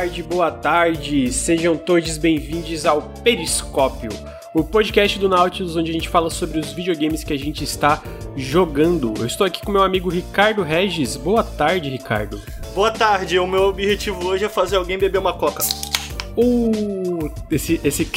tarde, boa tarde. Sejam todos bem-vindos ao Periscópio, o podcast do Nautilus onde a gente fala sobre os videogames que a gente está jogando. Eu estou aqui com meu amigo Ricardo Regis. Boa tarde, Ricardo. Boa tarde. O meu objetivo hoje é fazer alguém beber uma coca. Uh, esse esse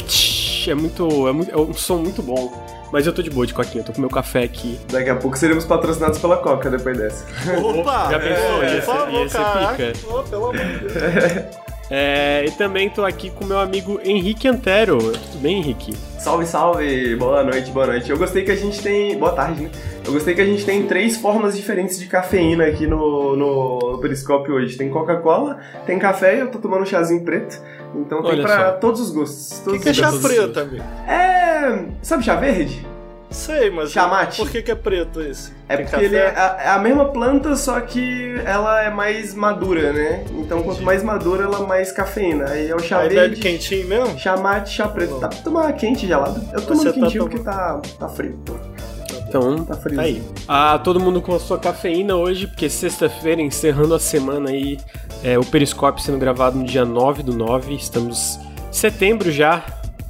é muito é, muito, é um som muito bom. Mas eu tô de boa de coquinha, eu tô com meu café aqui. Daqui a pouco seremos patrocinados pela Coca depois dessa. Opa! Já pensou? É, ia, ser, ia ser pica. Oh, pelo amor de Deus. É, e também tô aqui com meu amigo Henrique Antero. Tudo bem, Henrique? Salve, salve! Boa noite, boa noite. Eu gostei que a gente tem. Boa tarde, né? Eu gostei que a gente tem três formas diferentes de cafeína aqui no, no, no Periscópio hoje. Tem Coca-Cola, tem café e eu tô tomando um chazinho preto. Então tem Olha pra só. todos os gostos. O que, que é chá preto, amigo? É. Sabe chá verde? Sei, mas. Chamate. Por que, que é preto esse? É Tem porque café? ele é a, é a mesma planta, só que ela é mais madura, né? Então quanto mais madura, ela mais cafeína. Aí é o chá Aí verde. bebe quentinho mesmo? Chá mate, chá preto. Dá pra tomar quente, gelado? Eu tô Você tá quentinho porque tomando. tá, tá frio. Então, Tá frio. Tá aí. Ah, todo mundo com a sua cafeína hoje, porque sexta-feira, encerrando a semana aí, é, o Periscópio sendo gravado no dia 9 do 9, estamos em setembro já.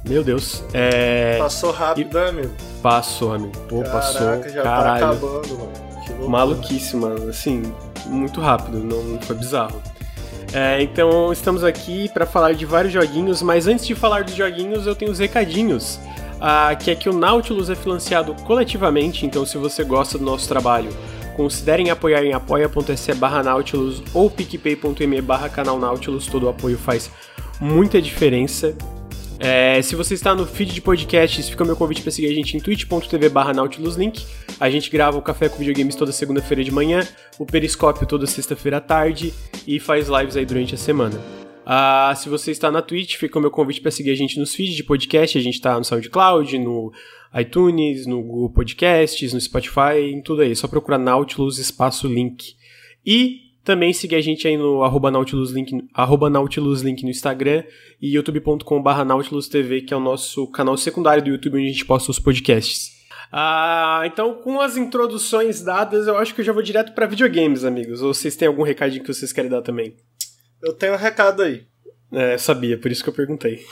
Meu Deus. É. Passou rápido, né, amigo? Passou, amigo. Pô, passou. Caraca, já Caralho. tá acabando, mano. Maluquice, mano. Assim, muito rápido, não foi bizarro. É, então, estamos aqui para falar de vários joguinhos, mas antes de falar dos joguinhos, eu tenho os recadinhos. Ah, que é que o Nautilus é financiado coletivamente, então se você gosta do nosso trabalho, considerem apoiar em apoia.se barra Nautilus ou picpay.me barra canal Nautilus, todo o apoio faz muita diferença. É, se você está no feed de podcasts, fica o meu convite para seguir a gente em twitch.tv barra nautiluslink. A gente grava o Café com Videogames toda segunda-feira de manhã, o Periscópio toda sexta-feira à tarde e faz lives aí durante a semana. Ah, se você está na Twitch, fica o meu convite para seguir a gente nos feeds de podcast. A gente está no SoundCloud, no iTunes, no Google Podcasts, no Spotify, em tudo aí. É só procurar Nautilus espaço link. E também seguir a gente aí no arroba nautiluslink, arroba nautiluslink no Instagram e youtube.com.br nautilusTV, que é o nosso canal secundário do YouTube onde a gente posta os podcasts. Ah, então, com as introduções dadas, eu acho que eu já vou direto para videogames, amigos. Ou vocês têm algum recadinho que vocês querem dar também? Eu tenho um recado aí. É, sabia, por isso que eu perguntei.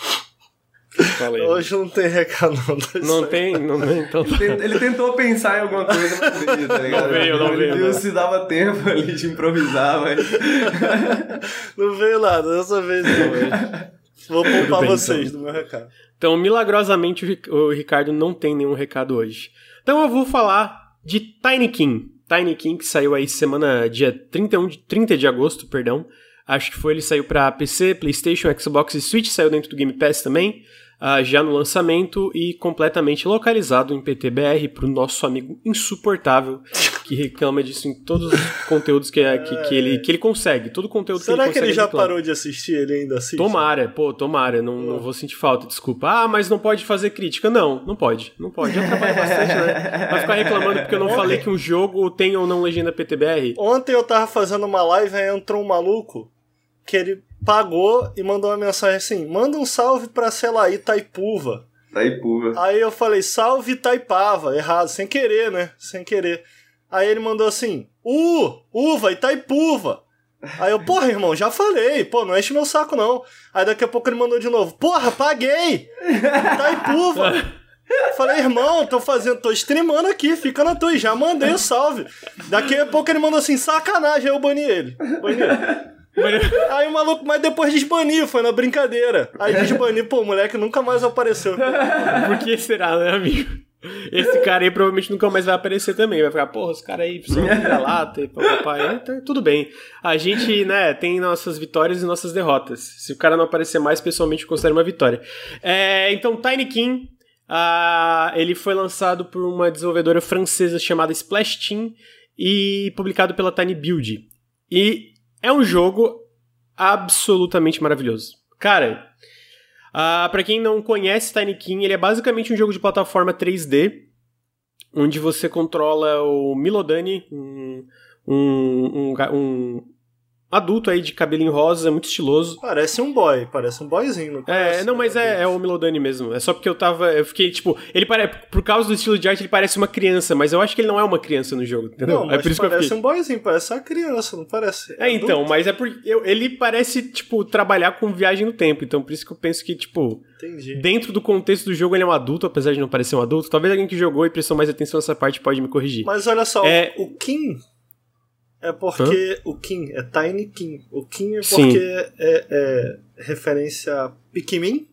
Fala aí. Hoje não tem recado, não. tá Não tem? Não tem? Então. Ele ele tentou pensar em alguma coisa, mas não veio, tá ligado? Não veio, não ele veio, viu não. se dava tempo ali de improvisar, mas. Não veio nada, dessa vez não. Vou poupar bem, vocês então. do meu recado. Então, milagrosamente, o Ric- o Ricardo não tem nenhum recado hoje. Então, eu vou falar de Tiny King. Tiny King, que saiu aí semana, dia 31 de, 30 de agosto, perdão. Acho que foi, ele saiu pra PC, Playstation, Xbox e Switch, saiu dentro do Game Pass também, ah, já no lançamento e completamente localizado em PTBR pro nosso amigo insuportável, que reclama disso em todos os conteúdos que, que, que ele, que ele consegue. Todo conteúdo que Será ele que consegue ele já reclama. parou de assistir? Ele ainda assiste? Tomara, pô, tomara, não, não vou sentir falta, desculpa. Ah, mas não pode fazer crítica. Não, não pode, não pode. Já trabalha bastante, né? Vai ficar reclamando porque eu não falei que um jogo tem ou não legenda PTBR. Ontem eu tava fazendo uma live, aí entrou um maluco que ele pagou e mandou uma mensagem assim: manda um salve pra, sei lá, Itaipuva. Tá aí, eu falei, salve Itaipava, errado, sem querer, né? Sem querer. Aí ele mandou assim, U, uva, Itaipuva. Aí eu, porra, irmão, já falei, pô, não enche meu saco não. Aí daqui a pouco ele mandou de novo, porra, paguei! Itaipuva! Falei, irmão, tô fazendo, tô streamando aqui, fica na tua, já mandei o salve. Daqui a pouco ele mandou assim, sacanagem, aí eu bani ele. Bani ele. Aí o maluco, mas depois desbaniu, foi na brincadeira. Aí desbaniu, pô, o moleque nunca mais apareceu. Por que será, né, amigo? Esse cara aí provavelmente nunca mais vai aparecer também. Vai ficar, porra, os caras aí são vira-lata e papai. Então, tudo bem. A gente, né, tem nossas vitórias e nossas derrotas. Se o cara não aparecer mais, pessoalmente eu considero uma vitória. É, então, Tiny King, ah, ele foi lançado por uma desenvolvedora francesa chamada Splash Team e publicado pela Tiny Build. E é um jogo absolutamente maravilhoso. Cara, ah, para quem não conhece Tiny King, ele é basicamente um jogo de plataforma 3D, onde você controla o Milodani, um, um, um, um adulto aí de cabelinho rosa, muito estiloso. Parece um boy, parece um boyzinho. Não É, parece não, mas é, é o Milodani mesmo. É só porque eu tava. Eu fiquei, tipo. Ele parece. Por causa do estilo de arte, ele parece uma criança, mas eu acho que ele não é uma criança no jogo, entendeu? Não, mas é por isso que eu parece fiquei. um boyzinho, parece uma criança, não parece. É, então, mas é porque eu- ele parece, tipo, trabalhar com viagem no tempo. Então, por isso que eu penso que, tipo, Entendi. dentro do contexto do jogo ele é um adulto, apesar de não parecer um adulto. Talvez alguém que jogou e prestou mais atenção nessa parte pode me corrigir. Mas olha só, É- o Kim é porque o Kim é Tiny Kim. O Kim é porque é, é referência a Pikmin.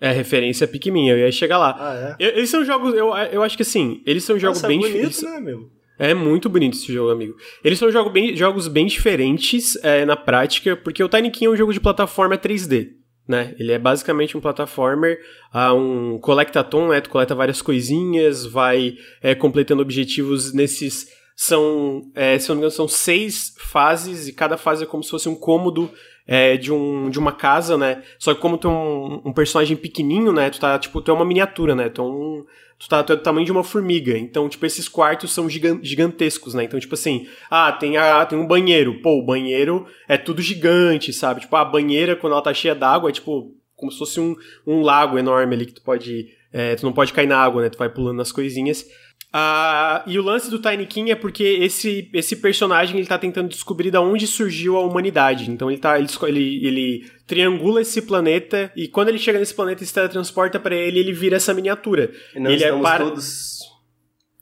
É referência a Pikmin, eu ia chegar lá. Ah, é. Eles são jogos, eu, eu acho que assim, eles são jogos Nossa, bem é bonito, eles- né, meu? É muito bonito esse jogo, amigo. Eles são jogo bem- jogos bem diferentes é, na prática, porque o Tiny King é um jogo de plataforma 3D. Né? Ele é basicamente um plataformer, ah, um collectathon, né? Tu coleta várias coisinhas, vai é, completando objetivos nesses. São, é, se não me engano, são seis fases, e cada fase é como se fosse um cômodo é, de, um, de uma casa, né? Só que como tu é um, um personagem pequenininho, né? Tu tá, tipo, tu é uma miniatura, né? Tu é um, tu tá, tu é do tamanho de uma formiga. Então, tipo, esses quartos são gigan- gigantescos, né? Então, tipo assim, ah, tem, a, tem um banheiro. Pô, o banheiro é tudo gigante, sabe? Tipo, a banheira, quando ela tá cheia d'água, é tipo, como se fosse um, um lago enorme ali que tu pode. é, tu não pode cair na água, né? Tu vai pulando nas coisinhas. Ah, e o lance do Tiny King é porque esse, esse personagem ele tá tentando descobrir de onde surgiu a humanidade. Então ele, tá, ele, ele, ele triangula esse planeta e quando ele chega nesse planeta e se teletransporta pra ele, ele vira essa miniatura. E não ele é estamos para... todos.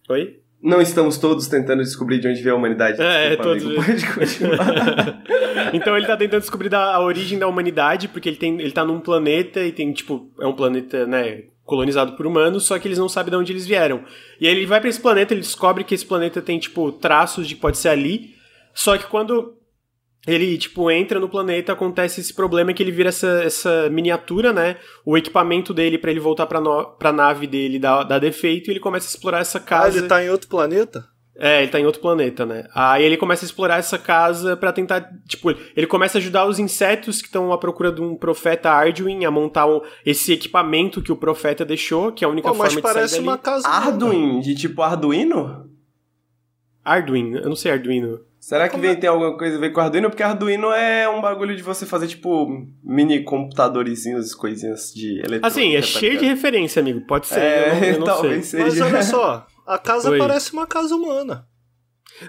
Oi? Não estamos todos tentando descobrir de onde veio a humanidade. É, Desculpa, todos- amigo, Pode continuar. então ele tá tentando descobrir da, a origem da humanidade, porque ele, tem, ele tá num planeta e tem, tipo, é um planeta, né, colonizado por humanos, só que eles não sabem de onde eles vieram. E aí ele vai pra esse planeta, ele descobre que esse planeta tem, tipo, traços de que pode ser ali, só que quando ele, tipo, entra no planeta, acontece esse problema que ele vira essa, essa miniatura, né? O equipamento dele pra ele voltar pra, no, pra nave dele dá, dá defeito e ele começa a explorar essa Ah, casa. ele tá em outro planeta? É, ele tá em outro planeta, né? Aí ele começa a explorar essa casa pra tentar, tipo, ele começa a ajudar os insetos que estão à procura de um profeta Arduin a montar um- esse equipamento que o profeta deixou, que é a única Pô, mas forma de parece sair dali. uma casa. Arduin, de tipo Arduino? Arduin, eu não sei Arduino. Será que Como vem, é? tem alguma coisa a ver com Arduino? Porque Arduino é um bagulho de você fazer, tipo, mini computadorzinhos, coisinhas de eletrônica. Assim, é tá cheio de referência, amigo. Pode ser, É, eu não, eu não talvez sei. seja. Mas olha só, a casa Oi. parece uma casa humana.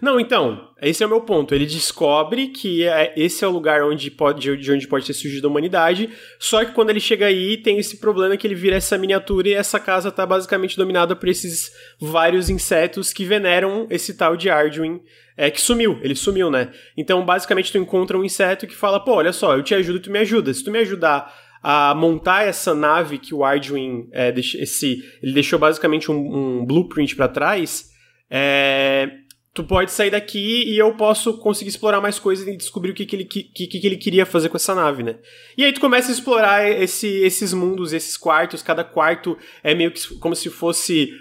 Não, então, esse é o meu ponto. Ele descobre que é- esse é o lugar onde pode, de onde pode ter surgido a humanidade, só que quando ele chega aí, tem esse problema que ele vira essa miniatura e essa casa tá basicamente dominada por esses vários insetos que veneram esse tal de Arduin, é, que sumiu, ele sumiu, né? Então, basicamente, tu encontra um inseto que fala, pô, olha só, eu te ajudo, tu me ajuda. Se tu me ajudar a montar essa nave que o Arduin, é, esse, ele deixou basicamente um, um blueprint pra trás, é, tu pode sair daqui e eu posso conseguir explorar mais coisas e descobrir o que, que, ele, que, que, que ele queria fazer com essa nave, né? E aí tu começa a explorar esse, esses mundos, esses quartos, cada quarto é meio que como se fosse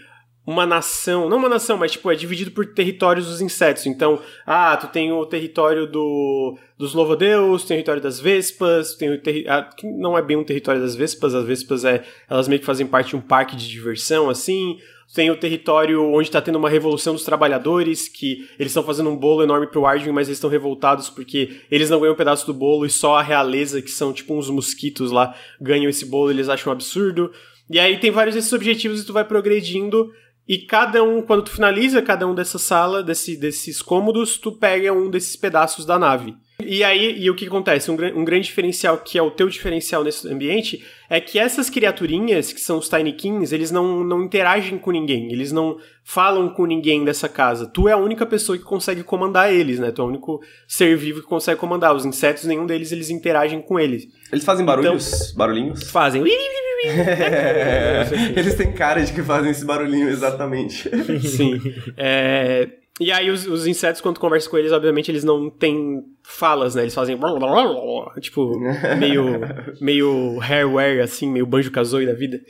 uma nação, não uma nação, mas tipo, é dividido por territórios dos insetos. Então, ah, tu tem o território do, dos louva-a-Deus, tem o território das vespas, tem o terri ah, não é bem um território das vespas, as vespas é, elas meio que fazem parte de um parque de diversão, assim. Tem o território onde está tendo uma revolução dos trabalhadores, que eles estão fazendo um bolo enorme pro Arduin, mas eles estão revoltados porque eles não ganham um pedaço do bolo e só a realeza, que são tipo uns mosquitos lá, ganham esse bolo, eles acham um absurdo. E aí tem vários desses objetivos e tu vai progredindo e cada um, quando tu finaliza cada um dessa sala, desse, desses cômodos, tu pega um desses pedaços da nave. E aí, e o que acontece? Um, um grande diferencial, que é o teu diferencial nesse ambiente, é que essas criaturinhas, que são os Tiny Kings, eles não, não interagem com ninguém, eles não falam com ninguém dessa casa. Tu é a única pessoa que consegue comandar eles, né? Tu é o único ser vivo que consegue comandar. Os insetos, nenhum deles, eles interagem com eles. Eles fazem barulhos? Barulhinhos? Fazem. Eles têm cara de que fazem esse barulhinho, exatamente. Sim. É, E aí os, os insetos, quando tu conversa com eles, obviamente eles não têm falas, né? Eles fazem... Tipo, meio, meio hairware, assim, meio banjo-kazooie da vida.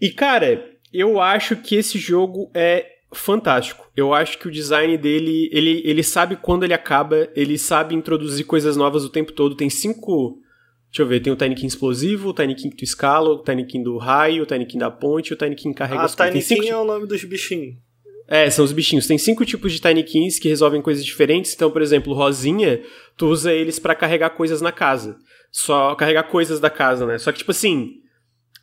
E, cara, eu acho que esse jogo é fantástico. Eu acho que o design dele, ele, ele sabe quando ele acaba, ele sabe introduzir coisas novas o tempo todo. Tem cinco... Deixa eu ver, tem o Tiny King explosivo, o Tiny King que tu escala, o Tiny King do raio, o Tiny King da ponte, o Tiny King carrega A as coisas. Tiny Tem cinco é o nome dos bichinhos. É, são os bichinhos. Tem cinco tipos de Tiny Kings que resolvem coisas diferentes. Então, por exemplo, Rosinha, tu usa eles para carregar coisas na casa. Só carregar coisas da casa, né? Só que, tipo assim,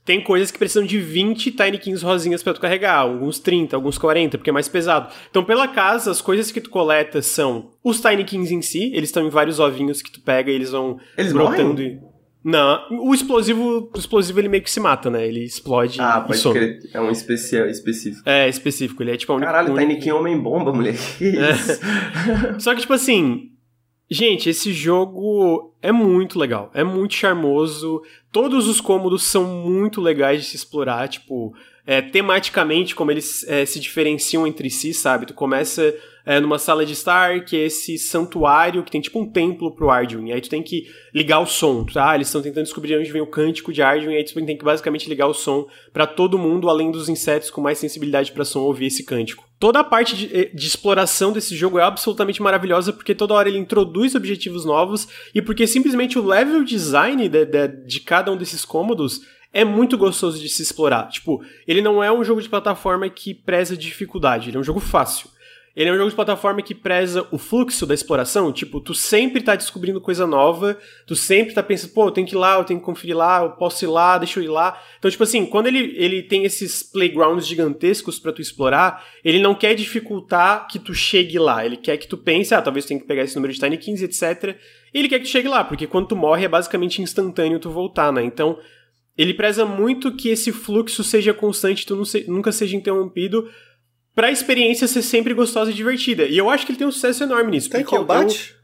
tem coisas que precisam de 20 Tiny Kings rosinhas para tu carregar, alguns 30, alguns 40, porque é mais pesado. Então, pela casa, as coisas que tu coleta são os Tiny Kings em si, eles estão em vários ovinhos que tu pega e eles vão Eles brotando. morrem? Não, o explosivo, o explosivo ele meio que se mata, né? Ele explode Ah, e some. crer. É um especial, específico. É, específico, ele é tipo única Caralho, única- Tiny King Homem-Bomba, moleque. Que isso? Só que, tipo assim, gente, esse jogo é muito legal, é muito charmoso. Todos os cômodos são muito legais de se explorar, tipo, é, tematicamente, como eles é, se diferenciam entre si, sabe? Tu começa é, numa sala de estar, que é esse santuário que tem tipo um templo pro Arduin. Aí tu tem que ligar o som, tá? Eles estão tentando descobrir onde vem o cântico de Arduin, aí tu tem que basicamente ligar o som pra todo mundo, além dos insetos com mais sensibilidade pra som, ouvir esse cântico. Toda a parte de, eh, de exploração desse jogo é absolutamente maravilhosa, porque toda hora ele introduz objetivos novos e porque simplesmente o level design de, de, de cada um desses cômodos é muito gostoso de se explorar. Tipo, ele não é um jogo de plataforma que preza dificuldade, ele é um jogo fácil. Ele é um jogo de plataforma que preza o fluxo da exploração. Tipo, tu sempre tá descobrindo coisa nova, tu sempre tá pensando, pô, eu tenho que ir lá, eu tenho que conferir lá, eu posso ir lá, deixa eu ir lá. Então, tipo assim, quando ele, ele tem esses playgrounds gigantescos pra tu explorar, ele não quer dificultar que tu chegue lá. Ele quer que tu pense, ah, talvez tu tenha que pegar esse número de Tiny 15, etc. E ele quer que tu chegue lá, porque quando tu morre é basicamente instantâneo tu voltar, né? Então, ele preza muito que esse fluxo seja constante, tu se- nunca seja interrompido, pra experiência ser sempre gostosa e divertida. E eu acho que ele tem um sucesso enorme nisso. Tem combate? eu-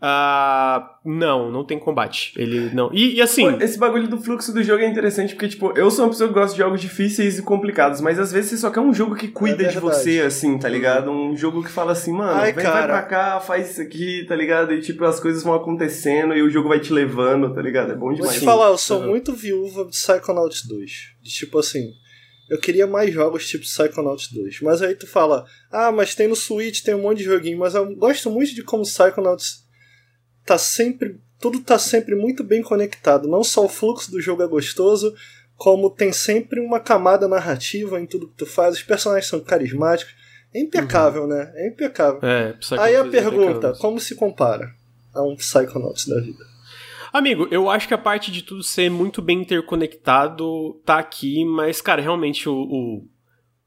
Ah, não, não tem combate. Ele não. E, e assim. Pô, Esse bagulho do fluxo do jogo é interessante, porque, tipo, eu sou uma pessoa que gosta de jogos difíceis e complicados, mas às vezes você só quer um jogo que cuida É de você, assim, tá ligado? Um jogo que fala assim, mano, Ai, vem, vai cara. pra cá, faz isso aqui, tá ligado? E, tipo, as coisas vão acontecendo e o jogo vai te levando, tá ligado? É bom Vou demais. te falar, eu sou Uhum. muito viúva de Psychonauts 2. De tipo assim, eu queria mais jogos tipo Psychonauts 2. Mas aí tu fala, ah, mas tem no Switch, tem um monte de joguinho. Mas eu gosto muito de como Psychonauts tá sempre. Tudo tá sempre muito bem conectado. Não só o fluxo do jogo é gostoso, como tem sempre uma camada narrativa em tudo que tu faz. Os personagens são carismáticos. É impecável, né? É impecável. É, Aí a é pergunta, bacana. como se compara a um Psychonauts da vida? Amigo, eu acho que a parte de tudo ser muito bem interconectado tá aqui, mas, cara, realmente o, o-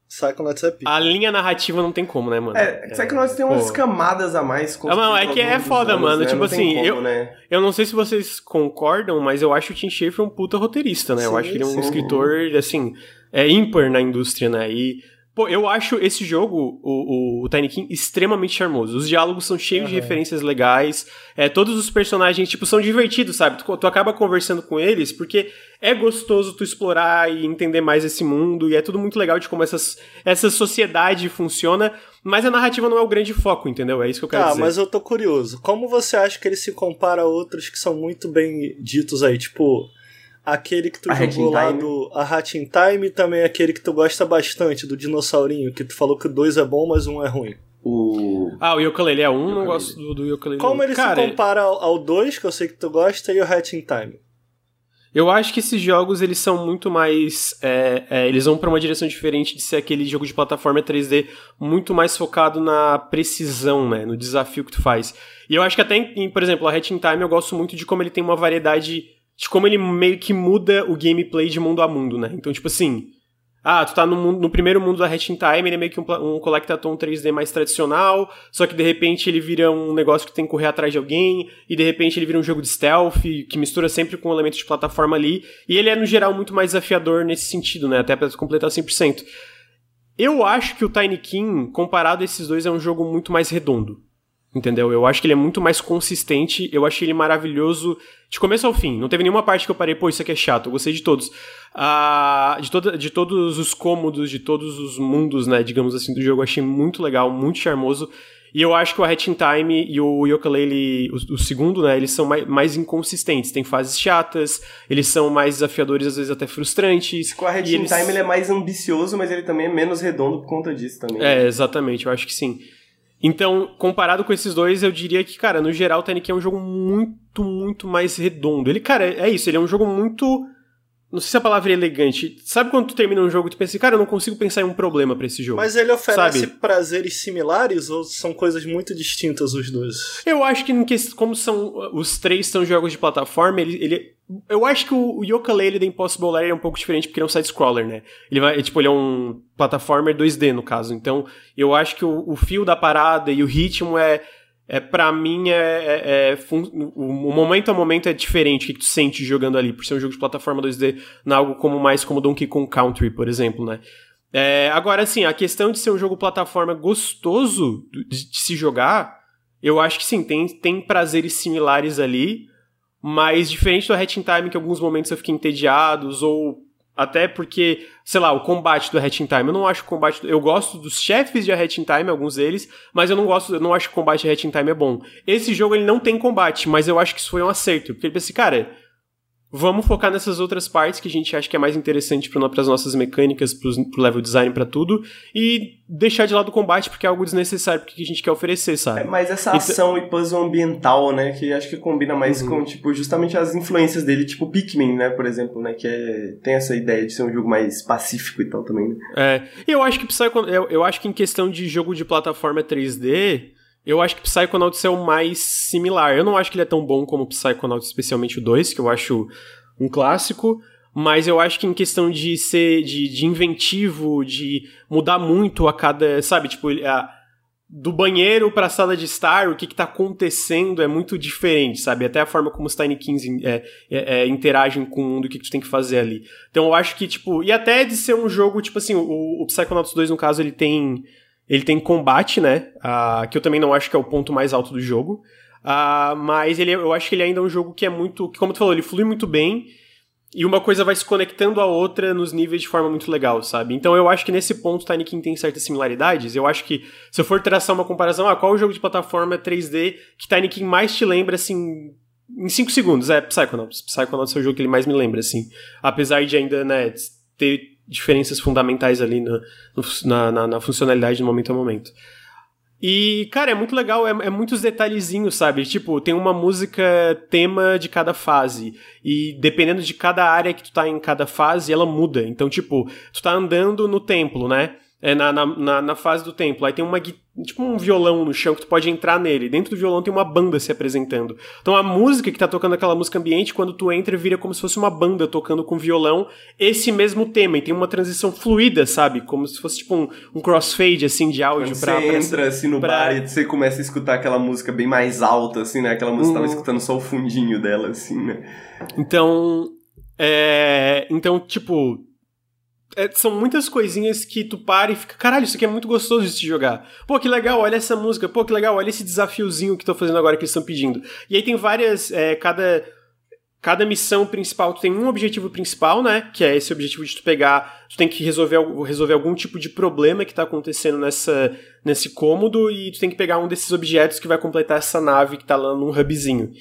Psychonauts é pica. a linha narrativa não tem como, né, mano? É, Psychonauts tem umas pô. camadas a mais. Ah, não, é que é foda, anos, mano, né? tipo Não assim, como, eu- né? Eu não sei se vocês concordam, mas eu acho o Tim Schafer um puta roteirista, né? eu Sim, acho que ele é um sim. escritor, assim, é ímpar na indústria, né? E, pô, eu acho esse jogo, o, o, o Tiny King, extremamente charmoso. Os diálogos são cheios de Aham. referências legais, é, todos os personagens, tipo, são divertidos, sabe? Tu, tu acaba conversando com eles, porque é gostoso tu explorar e entender mais esse mundo, e é tudo muito legal de como essas, essa sociedade funciona, mas a narrativa não é o grande foco, entendeu? É isso que eu quero Tá, dizer. mas eu tô curioso. Como você acha que ele se compara a outros que são muito bem ditos aí? Tipo, aquele que tu A Hat jogou lá Time. do A Hat in Time e também aquele que tu gosta bastante, do dinossaurinho, que tu falou que o dois é bom, mas um é ruim. O... Ah, o Yooka-Laylee é um, não Yooka-Laylee. gosto do, do Yooka-Laylee. Como não. ele Cara, se compara ao, ao 2, que eu sei que tu gosta, e o Hat in Time? Eu acho que esses jogos eles são muito mais. é, é, eles vão pra uma direção diferente de ser aquele jogo de plataforma 3D muito mais focado na precisão, né? No desafio que tu faz. E eu acho que até, em, por exemplo, a Hatch in Time eu gosto muito de como ele tem uma variedade. De como ele meio que muda o gameplay de mundo a mundo, né? Então, tipo assim. Ah, tu tá no, mundo- no primeiro mundo da Hatch in Time, ele é meio que um, um Collectathon 3D mais tradicional, só que de repente ele vira um negócio que tem que correr atrás de alguém, e de repente ele vira um jogo de stealth, que mistura sempre com elementos de plataforma ali, e ele é, no geral, muito mais desafiador nesse sentido, né? Até pra completar 100%. Eu acho que o Tiny King, comparado a esses dois, é um jogo muito mais redondo. Entendeu? Eu acho que ele é muito mais consistente, eu achei ele maravilhoso de começo ao fim. Não teve nenhuma parte que eu parei, pô, isso aqui é chato. Eu gostei de todos. Ah, de, toda, de todos os cômodos, de todos os mundos, né, digamos assim, do jogo. Eu achei muito legal, muito charmoso. E eu acho que o Hatch in Time e o Yooka-Laylee, o, o segundo, né, eles são mais, mais inconsistentes. Tem fases chatas, eles são mais desafiadores, às vezes até frustrantes. Com a Red e in eles- Time ele é mais ambicioso, mas ele também é menos redondo por conta disso também. É, exatamente, eu acho que sim. Então, comparado com esses dois, eu diria que, cara, no geral, o King é um jogo muito, muito mais redondo. Ele, cara, é isso, ele é um jogo muito Não sei se a palavra é elegante. Sabe quando tu termina um jogo e tu pensa, assim, cara, eu não consigo pensar em um problema para esse jogo. Mas ele oferece sabe? prazeres similares ou são coisas muito distintas os dois? Eu acho que, como são os três são jogos de plataforma, ele, ele eu acho que o, o Yooka-Laylee da Impossible Lair é um pouco diferente porque ele é um side-scroller, né? Ele vai, tipo, ele é um plataformer 2D no caso. Então, eu acho que o, o fio da parada e o ritmo é é para mim é, é, é o momento a momento é diferente o que tu sente jogando ali por ser um jogo de plataforma 2D não algo como mais como Donkey Kong Country por exemplo né? É, agora assim a questão de ser um jogo plataforma gostoso de, de, se jogar eu acho que sim tem tem prazeres similares ali mas diferente do Hatching Time que em alguns momentos eu fiquei entediados ou até porque, sei lá, o combate do Hatching Time, eu não acho o combate. Eu gosto dos chefes de Hatching Time, alguns deles, mas eu não gosto, eu não acho que o combate de Hatching Time é bom. Esse jogo ele não tem combate, mas eu acho que isso foi um acerto. Porque ele pensa assim, cara, Vamos focar nessas outras partes que a gente acha que é mais interessante para as nossas mecânicas, pro, pro level design, para tudo, e deixar de lado o combate porque é algo desnecessário porque a gente quer oferecer, sabe? É, mas essa ação e puzzle ambiental, né, que acho que combina mais uhum. com, tipo, justamente as influências dele, tipo Pikmin, né, por exemplo, né, que é, tem essa ideia de ser um jogo mais pacífico e tal também, né? É, e eu acho que Psycho, eu, eu acho que em questão de jogo de plataforma 3D, eu acho que Psychonauts é o mais similar. Eu não acho que ele é tão bom como Psychonauts, especialmente o 2, que eu acho um clássico. Mas eu acho que em questão de ser de, de inventivo, de mudar muito a cada. Sabe, tipo, a, do banheiro pra sala de estar, o que, que tá acontecendo é muito diferente, sabe? Até a forma como os Tiny Kings é, é, é, interagem com o mundo, o que, que tu tem que fazer ali. Então eu acho que, tipo. E até de ser um jogo, tipo assim, o, o Psychonauts 2, no caso, ele tem ele tem combate, né? Uh, que eu também não acho que é o ponto mais alto do jogo. Uh, mas ele, eu acho que ele ainda é um jogo que é muito. Que, como tu falou, ele flui muito bem. E uma coisa vai se conectando à outra nos níveis de forma muito legal, sabe? Então eu acho que nesse ponto Tiny King tem certas similaridades. Eu acho que se eu for traçar uma comparação, ah, qual o jogo de plataforma 3D que Tiny King mais te lembra, assim, em 5 segundos? É Psychonauts. Psychonauts é o jogo que ele mais me lembra, assim. Apesar de ainda, né, ter diferenças fundamentais ali na, na, na, na funcionalidade de momento a momento. E, cara, é muito legal, é, é, muitos detalhezinhos, sabe? Tipo, tem uma música tema de cada fase. E dependendo de cada área que tu tá em cada fase, ela muda. Então, tipo, tu tá andando no templo, né? É, na, na, na, fase do templo. Aí tem uma tipo um violão no chão que tu pode entrar nele. Dentro do violão tem uma banda se apresentando. Então a música que tá tocando aquela música ambiente, quando tu entra, vira como se fosse uma banda tocando com violão esse mesmo tema. E tem uma transição fluida, sabe? Como se fosse tipo um, um crossfade, assim, de áudio quando pra... Você entra, assim, no pra... bar e você começa a escutar aquela música bem mais alta, assim, né? Aquela música uhum. tava escutando só o fundinho dela, assim, né? Então... É... Então, tipo é, são muitas coisinhas que tu para e fica, caralho, isso aqui é muito gostoso de se jogar. Pô, que legal, olha essa música, pô, que legal, olha esse desafiozinho que tô fazendo agora que eles estão pedindo. E aí tem várias, é, cada, cada missão principal, tu tem um objetivo principal, né, que é esse objetivo de tu pegar, tu tem que resolver, resolver algum tipo de problema que tá acontecendo nessa, nesse cômodo e tu tem que pegar um desses objetos que vai completar essa nave que tá lá num hubzinho.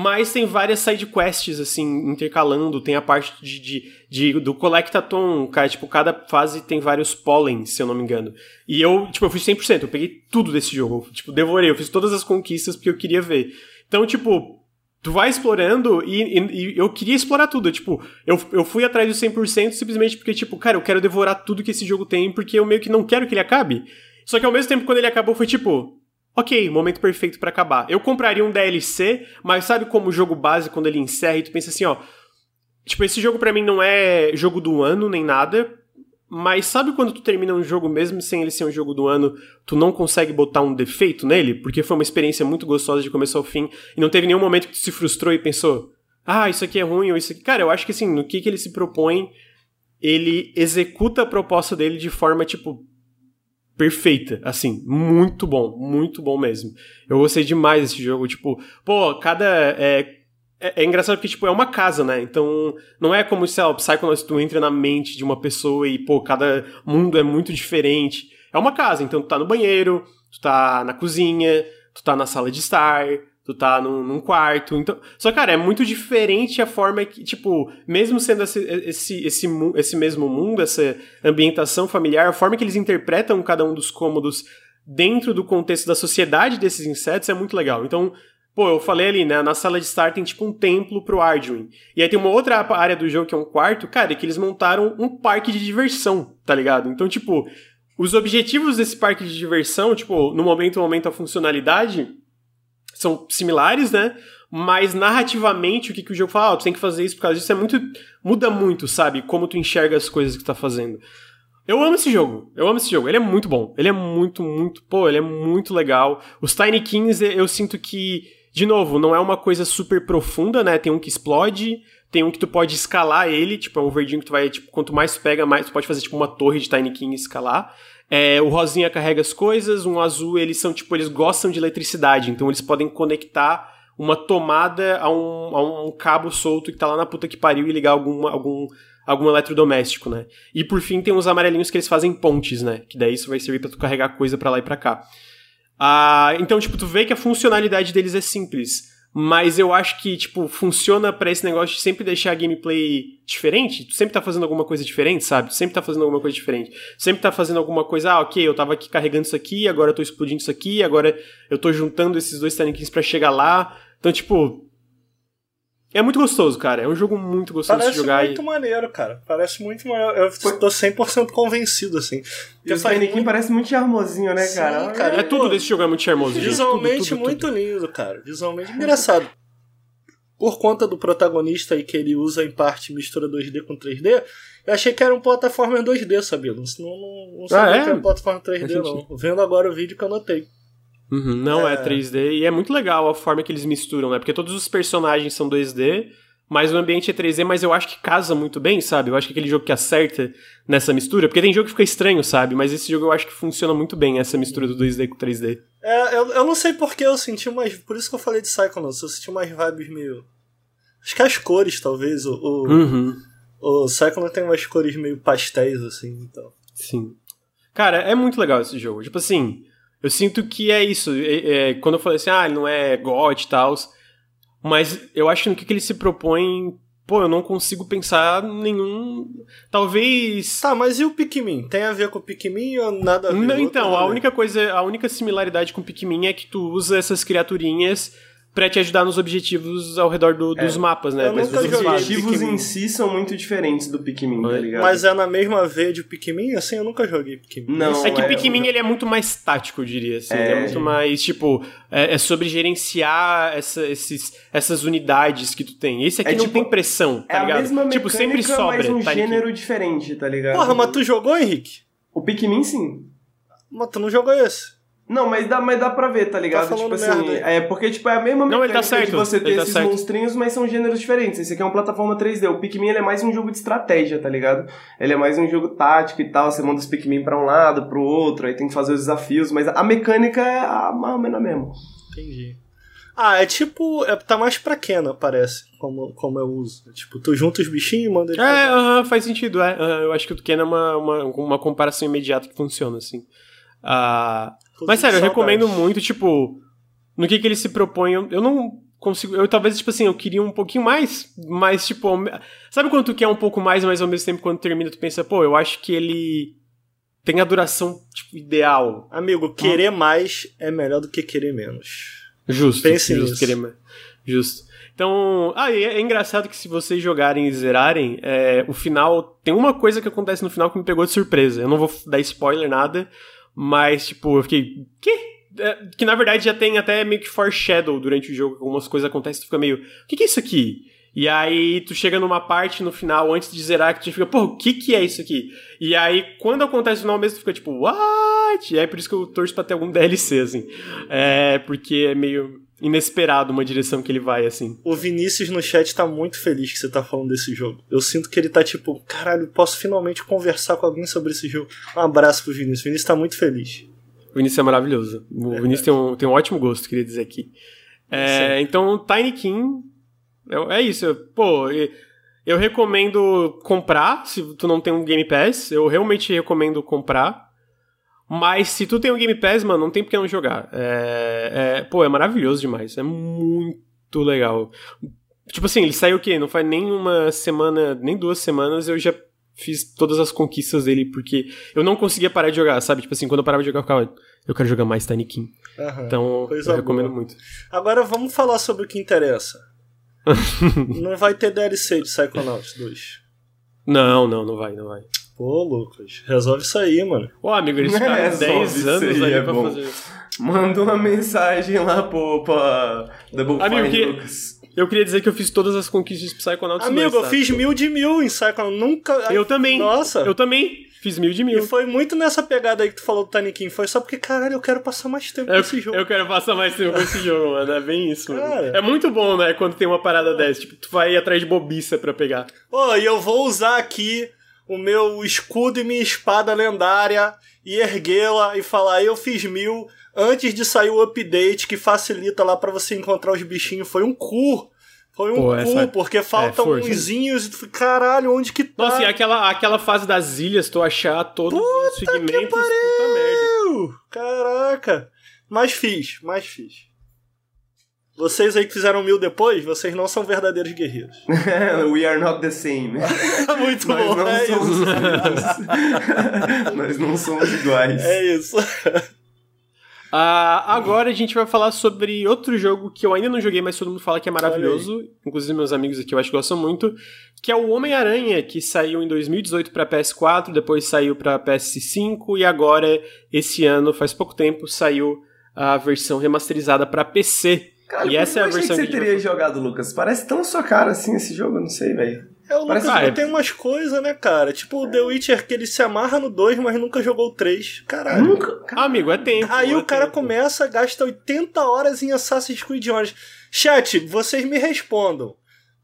Mas tem várias side quests, assim, intercalando. Tem a parte de, de, de do Collectathon, cara. Tipo, cada fase tem vários pollens, se eu não me engano. E eu, tipo, eu fiz 100%. Eu peguei tudo desse jogo. Tipo, devorei. Eu fiz todas as conquistas porque eu queria ver. Então, tipo, tu vai explorando e, e, e, eu queria explorar tudo. Tipo, eu, eu fui atrás do 100% simplesmente porque, tipo, cara, eu quero devorar tudo que esse jogo tem porque eu meio que não quero que ele acabe. Só que ao mesmo tempo, quando ele acabou, foi tipo, Ok, momento perfeito para acabar. Eu compraria um DLC, mas sabe como o jogo base, quando ele encerra e tu pensa assim, ó. Tipo, esse jogo para mim não é jogo do ano nem nada, mas sabe quando tu termina um jogo mesmo sem ele ser um jogo do ano, tu não consegue botar um defeito nele? Porque foi uma experiência muito gostosa de começo ao fim e não teve nenhum momento que tu se frustrou e pensou, ah, isso aqui é ruim ou isso aqui. Cara, eu acho que assim, no que, que ele se propõe, ele executa a proposta dele de forma, tipo, perfeita, assim, muito bom, muito bom mesmo. Eu gostei demais desse jogo, tipo, pô, cada é, é, é, engraçado porque, tipo, é uma casa, né? Então, não é como, sei lá, o Psychonauts, tu entra na mente de uma pessoa e, pô, cada mundo é muito diferente. É uma casa, então tu tá no banheiro, tu tá na cozinha, tu tá na sala de estar, tu tá num, num, quarto. Então, só cara, é muito diferente a forma que, tipo, mesmo sendo esse, esse, esse, esse mesmo mundo, essa ambientação familiar, a forma que eles interpretam cada um dos cômodos dentro do contexto da sociedade desses insetos é muito legal. Então, Pô, eu falei ali, né? Na sala de estar tem tipo um templo pro Arduin. E aí tem uma outra área do jogo que é um quarto, cara, que eles montaram um parque de diversão, tá ligado? Então, tipo, os objetivos desse parque de diversão, tipo, no momento aumenta a funcionalidade, são similares, né? Mas narrativamente, o que, que o jogo fala, ah, tu tem que fazer isso por causa disso, é muito. muda muito, sabe? Como tu enxerga as coisas que tu tá fazendo. Eu amo esse jogo. Eu amo esse jogo. Ele é muito bom. Ele é muito, muito. Pô, ele é muito legal. Os Tiny Kings, eu sinto que, de novo, não é uma coisa super profunda, né? Tem um que explode, tem um que tu pode escalar ele, tipo, é um verdinho que tu vai, tipo, quanto mais pega, mais tu pode fazer, tipo, uma torre de Tiny King e escalar. É, o rosinha carrega as coisas, um azul, eles são, tipo, eles gostam de eletricidade, então eles podem conectar uma tomada a um, a um cabo solto que tá lá na puta que pariu e ligar algum, algum, algum eletrodoméstico, né? E por fim tem uns amarelinhos que eles fazem pontes, né? Que daí isso vai servir para tu carregar coisa para lá e para cá. Ah, então, tipo, tu vê que a funcionalidade deles é simples. Mas eu acho que, tipo, funciona para esse negócio de sempre deixar a gameplay diferente. Tu sempre tá fazendo alguma coisa diferente, sabe? Tu sempre tá fazendo alguma coisa diferente. Sempre tá fazendo alguma coisa, ah, ok, eu tava aqui carregando isso aqui, agora eu tô explodindo isso aqui, agora eu tô juntando esses dois Tiny para chegar lá. Então, tipo. É muito gostoso, cara. É um jogo muito gostoso Parece de jogar. Parece muito e... maneiro, cara. Parece muito maneiro. Eu tô 100% convencido, assim. E o Tiny muito... parece muito charmosinho, né, cara? Sim, cara. É, tudo desse jogo é muito charmoso. Visualmente tudo, tudo, muito tudo. lindo, cara. Visualmente engraçado. Por conta do protagonista aí que ele usa em parte mistura 2D com 3D, eu achei que era um plataforma 2D, sabia? Não, não, não sabia ah, é? que era um plataforma 3D, não. Vendo agora o vídeo que eu notei. Uhum, não é... é 3D e é muito legal a forma que eles misturam, né? Porque todos os personagens são 2D, mas o ambiente é 3D, mas eu acho que casa muito bem, sabe? Eu acho que aquele jogo que acerta nessa mistura, porque tem jogo que fica estranho, sabe? Mas esse jogo eu acho que funciona muito bem, essa mistura do 2D com 3D. É, eu, eu não sei porque eu senti mais. Por isso que eu falei de Psychonauts, eu senti umas vibes meio. Acho que as cores, talvez. O, o, uhum. o Psychonauts tem umas cores meio pastéis, assim, então. Sim. Cara, é muito legal esse jogo. Tipo assim, eu sinto que é isso. É, é, quando eu falei assim, ah, ele não é God e tal. Mas eu acho que no que, que ele se propõe. Pô, eu não consigo pensar nenhum. Talvez. Tá, mas e o Pikmin? Tem a ver com o Pikmin ou nada a ver? Não, então, a única coisa, a única similaridade com o Pikmin é que tu usa essas criaturinhas para te ajudar nos objetivos ao redor do, é. dos mapas, né? Eu Mas os objetivos em si são muito diferentes do Pikmin, tá ligado? Mas é na mesma veia de Pikmin? Assim, eu nunca joguei Pikmin. Não, é que é, Pikmin ele é muito mais tático, eu diria. Assim. É, é muito mais, tipo, é, é sobre gerenciar essa, esses, essas unidades que tu tem. Esse aqui é, não tipo, tem pressão, tá é ligado? A mesma tipo, sempre sobra. Mas um tá gênero diferente, tá ligado? Porra, mas tu jogou, Henrique? O Pikmin, sim. Mas tu não jogou esse? Não, mas dá, mas dá pra ver, tá ligado? Tá tipo assim, merda. é porque tipo, é a mesma não, mecânica tá de você ter tá esses certo. monstrinhos, mas são gêneros diferentes. Esse aqui é uma plataforma 3D. O Pikmin é mais um jogo de estratégia, tá ligado? Ele é mais um jogo tático e tal. Você manda os Pikmin pra um lado, pro outro, aí tem que fazer os desafios, mas a mecânica é a mais ou menos a mesma. Entendi. Ah, é tipo. É, tá mais pra Kena, parece, como, como eu uso. Tipo, tu junta os bichinhos e manda ele. É, uh -huh, faz sentido, é. Uh, eu acho que o Kena é uma, uma, uma comparação imediata que funciona, assim. Ah. Uh... Mas sério, eu recomendo muito, tipo, no que, que ele se propõe. Eu, eu não consigo. Eu talvez, tipo assim, eu queria um pouquinho mais, mas, tipo. Sabe quando tu quer um pouco mais, mas ao mesmo tempo quando termina tu pensa, pô, eu acho que ele tem a duração, tipo, ideal. Amigo, querer hum. mais é melhor do que querer menos. Justo. Pense justo, nisso. Querer mais. Justo. Então, ah, é, é, engraçado que se vocês jogarem e zerarem, é, o final. Tem uma coisa que acontece no final que me pegou de surpresa. Eu não vou dar spoiler, nada, mas, tipo, eu fiquei. Que? É, que na verdade já tem até meio que foreshadow durante o jogo, algumas coisas acontecem, tu fica meio. O que, que é isso aqui? E aí tu chega numa parte no final, antes de zerar, que tu fica, pô, o que que é isso aqui? E aí, quando acontece no final mesmo, tu fica tipo, what? E aí por isso que eu torço pra ter algum DLC, assim. É, porque é meio inesperado uma direção que ele vai, assim. O Vinícius no chat tá muito feliz que você tá falando desse jogo. Eu sinto que ele tá tipo, caralho, posso finalmente conversar com alguém sobre esse jogo. Um abraço pro Vinícius. O Vinícius tá muito feliz. O Vinícius é maravilhoso. O é Vinícius tem um, tem um ótimo gosto, queria dizer aqui. É, então, Tiny King é, é isso. Pô, eu recomendo comprar, se tu não tem um Game Pass. Eu realmente recomendo comprar. Mas se tu tem o Game Pass, mano, não tem por que não jogar. É, é, pô, é maravilhoso demais. É muito legal. Tipo assim, ele saiu o quê? Não faz nem uma semana, nem duas semanas, eu já fiz todas as conquistas dele, porque eu não conseguia parar de jogar, sabe? Tipo assim, quando eu parava de jogar, eu ficava, eu quero jogar mais Tiny King. Então, eu recomendo boa. muito. Agora vamos falar sobre o que interessa. não vai ter DLC de Psychonauts 2. Não, não, não vai, não vai. Pô, Lucas, resolve isso aí, mano. Ô, amigo, eles ficaram É, 10 só anos isso aí é pra bom. fazer. Manda uma mensagem lá pro pra Double Amigo, Fine que- Lucas. Eu queria dizer que eu fiz todas as conquistas de Psychonauts Amigo, 2, eu tá? fiz mil de mil em Psychonauts. Nunca. Eu também. Nossa. Eu também fiz mil de E mil. foi muito nessa pegada aí que tu falou do King. Foi só porque, caralho, eu quero passar mais tempo com Eu, esse jogo. eu quero passar mais tempo com esse jogo, mano. É bem isso, mano. Cara. É muito bom, né? Quando tem uma parada dessa. Tipo, tu vai atrás de bobiça pra pegar. Ô, e eu vou usar aqui o meu escudo e minha espada lendária e erguê-la e falar, eu fiz mil antes de sair o update que facilita lá pra você encontrar os bichinhos. Foi um cu. Foi um Pô, cu, essa- porque faltam força. unzinhos e caralho, onde que tá? Nossa, e aquela, aquela fase das ilhas, tu achar todos os segmentos, puta merda. Caraca. Mas fiz, mas fiz. Vocês aí que fizeram mil depois, vocês não são verdadeiros guerreiros. We are not the same. Muito Nós bom, não é somos isso. Nós não somos iguais. É isso. Ah, agora a gente vai falar sobre outro jogo que eu ainda não joguei, mas todo mundo fala que é maravilhoso. Inclusive meus amigos aqui eu acho que gostam muito. Que é o Homem-Aranha, que saiu em 2018 pra PS4, depois saiu pra PS5 e agora, esse ano, faz pouco tempo, saiu a versão remasterizada pra PC. Caralho, e essa é a que versão que que você teria jogado, Lucas. Parece tão sua cara assim esse jogo, eu não sei, velho. É, o Lucas Parece- é- tem umas coisas, né, cara? Tipo o The Witcher que ele se amarra no 2, mas nunca jogou o 3. Caralho. Nunca. Ah, amigo, é tempo. Aí é o cara tempo. começa, gasta 80 horas em Assassin's Creed Odyssey. Chat, vocês me respondam.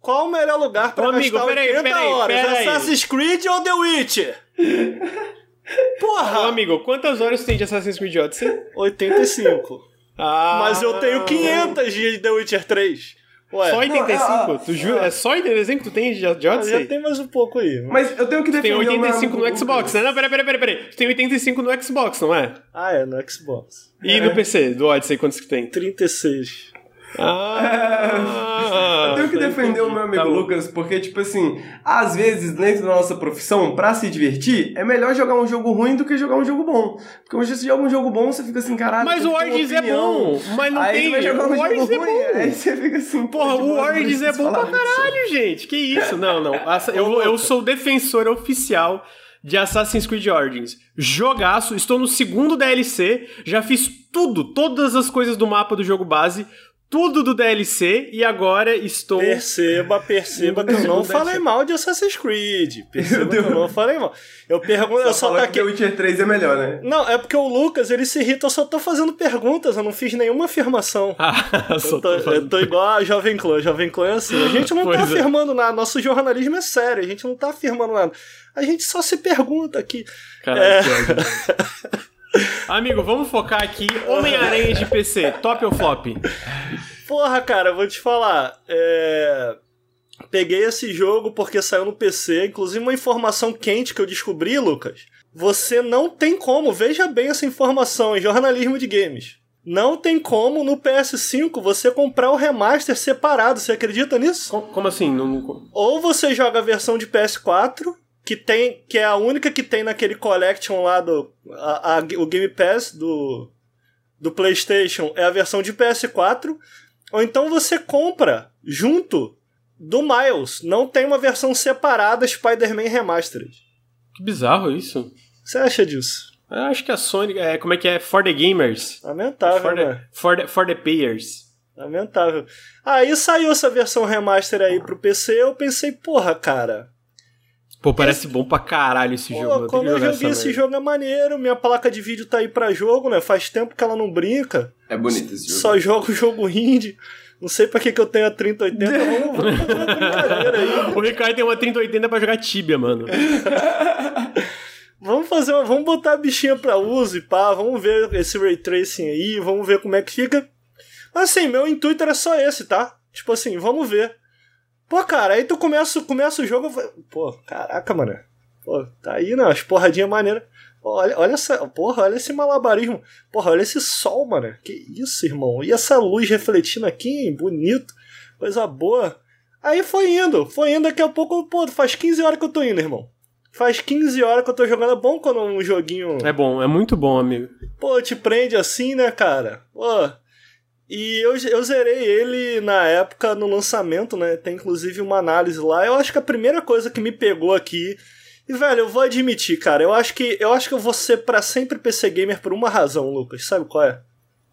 Qual o melhor lugar pra Ô, amigo, gastar peraí, 80 peraí, horas? peraí. Assassin's Creed ou The Witcher? Porra! Ô, amigo, quantas horas tem de Assassin's Creed Odyssey? 85. Ah, Mas eu tenho 500 de The Witcher 3. Ué, Só 85? Não, ah, tu ju... É só 85 que tu tem de, de ah, já Odyssey? tem mais um pouco aí. Mas eu tenho que Tem defender o meu 85 amigo no Xbox, né? Não, peraí, peraí, peraí, peraí. Tu tem 85 no Xbox, não é? Ah, é, no Xbox. E no PC, do Odyssey, quantos que tem? 36. Ah, Eu tenho que defender o meu amigo Tá. Lucas, porque, tipo assim, às vezes, dentro da nossa profissão, pra se divertir, é melhor jogar um jogo ruim do que jogar um jogo bom. Porque hoje você joga um jogo bom, você fica assim, caralho. Mas o Origins é bom, mas não aí tem- Você vai jogar um o jogo Origins é ruim, bom. aí você fica assim, Porra, o Origins é bom pra caralho, gente. Que isso? Não, não. Eu, eu sou defensor oficial de Assassin's Creed Origins. Jogaço, estou no segundo DLC, já fiz tudo, todas as coisas do mapa do jogo base, tudo do DLC, e agora estou... Perceba, perceba que eu não falei mal de Assassin's Creed. Perceba que eu não falei mal. Eu pergunto, eu só tá que aqui. The Witcher 3 é melhor, né? Não, é porque o Lucas, ele se irrita, eu só tô fazendo perguntas, eu não fiz nenhuma afirmação. Ah, só Eu tô, tô eu tô igual a Jovem Clã. Jovem Clã é assim. A gente não tá Pois é. afirmando nada. Nosso jornalismo é sério. A gente não tá afirmando nada. A gente só se pergunta aqui. Caralho, É. Amigo, vamos focar aqui. Homem-Aranha de PC, top ou flop? Porra, cara, vou te falar. É... Peguei esse jogo porque saiu no PC. Inclusive, uma informação quente que eu descobri, Lucas. Você não tem como, veja bem essa informação em jornalismo de games. Não tem como no PS5 você comprar o remaster separado. Você acredita nisso? Co- Como assim? Não- não- Ou você joga a versão de PS4, que tem que é a única que tem naquele collection lá do a- a- o Game Pass do do PlayStation é a versão de PS4, ou então você compra junto do Miles. Não tem uma versão separada Spider-Man Remastered. Que bizarro isso. O que você acha disso? Eu acho que a Sony. É, como é que é? For the gamers. Lamentável, For né? the, for the, for the payers. Lamentável. Aí saiu essa versão remaster aí pro PC, eu pensei, porra, cara, Pô, parece bom pra caralho esse Pô, jogo. como eu joguei esse merda. jogo é maneiro, minha placa de vídeo tá aí pra jogo, né? Faz tempo que ela não brinca. É bonito esse jogo. Só jogo jogo indie. Não sei pra que, que eu tenho a 3080. Vamos, vamos fazer uma brincadeira aí. O Ricardo tem uma 3080 pra jogar Tibia, mano. Vamos fazer uma, Vamos botar a bichinha pra uso e pá. Vamos ver esse ray tracing aí. Vamos ver como é que fica. Mas assim, meu intuito era só esse, tá? Tipo assim, vamos ver. Pô, cara, aí tu começa, começa o jogo. Pô, caraca, mano. Pô, tá aí, né? As porradinhas maneiras. Olha, olha essa. Porra, olha esse malabarismo. Porra, olha esse sol, mano. Que isso, irmão. E essa luz refletindo aqui, hein? bonito. Coisa boa. Aí foi indo, foi indo. Daqui a pouco, pô, faz 15 horas que eu tô indo, irmão. Faz 15 horas que eu tô jogando. É bom quando um joguinho. É bom, é muito bom, amigo. Pô, te prende assim, né, cara? Pô. E eu, eu zerei ele na época, no lançamento, né? Tem inclusive uma análise lá. Eu acho que a primeira coisa que me pegou aqui. E, velho, eu vou admitir, cara, eu acho que eu acho que eu vou ser pra sempre PC Gamer por uma razão, Lucas. Sabe qual é?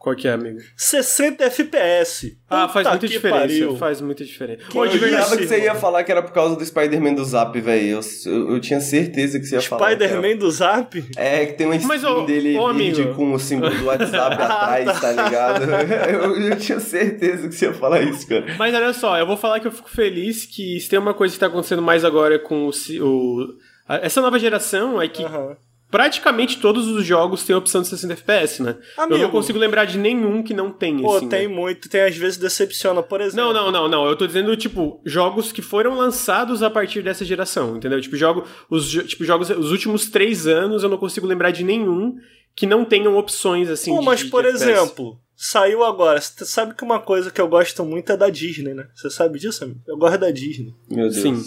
Qual que é, amigo? 60 FPS. Ah, faz muita diferença. pariu. Faz muita diferença. Que eu jurava que você ia mano. falar que era por causa do Spider-Man do Zap, velho. Eu, eu, eu tinha certeza que você ia falar. que era- Spider-Man do Zap? É, que tem uma skin Mas, ô, dele ô, amigo. com o símbolo do WhatsApp atrás, tá ligado? Eu, eu tinha certeza que você ia falar isso, cara. Mas olha só, eu vou falar que eu fico feliz que se tem uma coisa que tá acontecendo mais agora com o, o- a- essa nova geração é que Aham. Praticamente todos os jogos têm a opção de 60 FPS, né? Eu Amigo. não consigo lembrar de nenhum que não tenha, Pô, assim, tem né? muito, tem às vezes decepciona, por exemplo. Não, não, não, não. Eu tô dizendo, tipo, jogos que foram lançados a partir dessa geração, entendeu? Tipo, jogo, os, tipo, jogos, os últimos três anos eu não consigo lembrar de nenhum que não tenham opções, assim, Pô, de- mas de por FPS. exemplo, saiu agora. Você sabe que uma coisa que eu gosto muito é da Disney, né? Você sabe disso, amigo? Eu gosto da Disney. Meu Deus. Sim.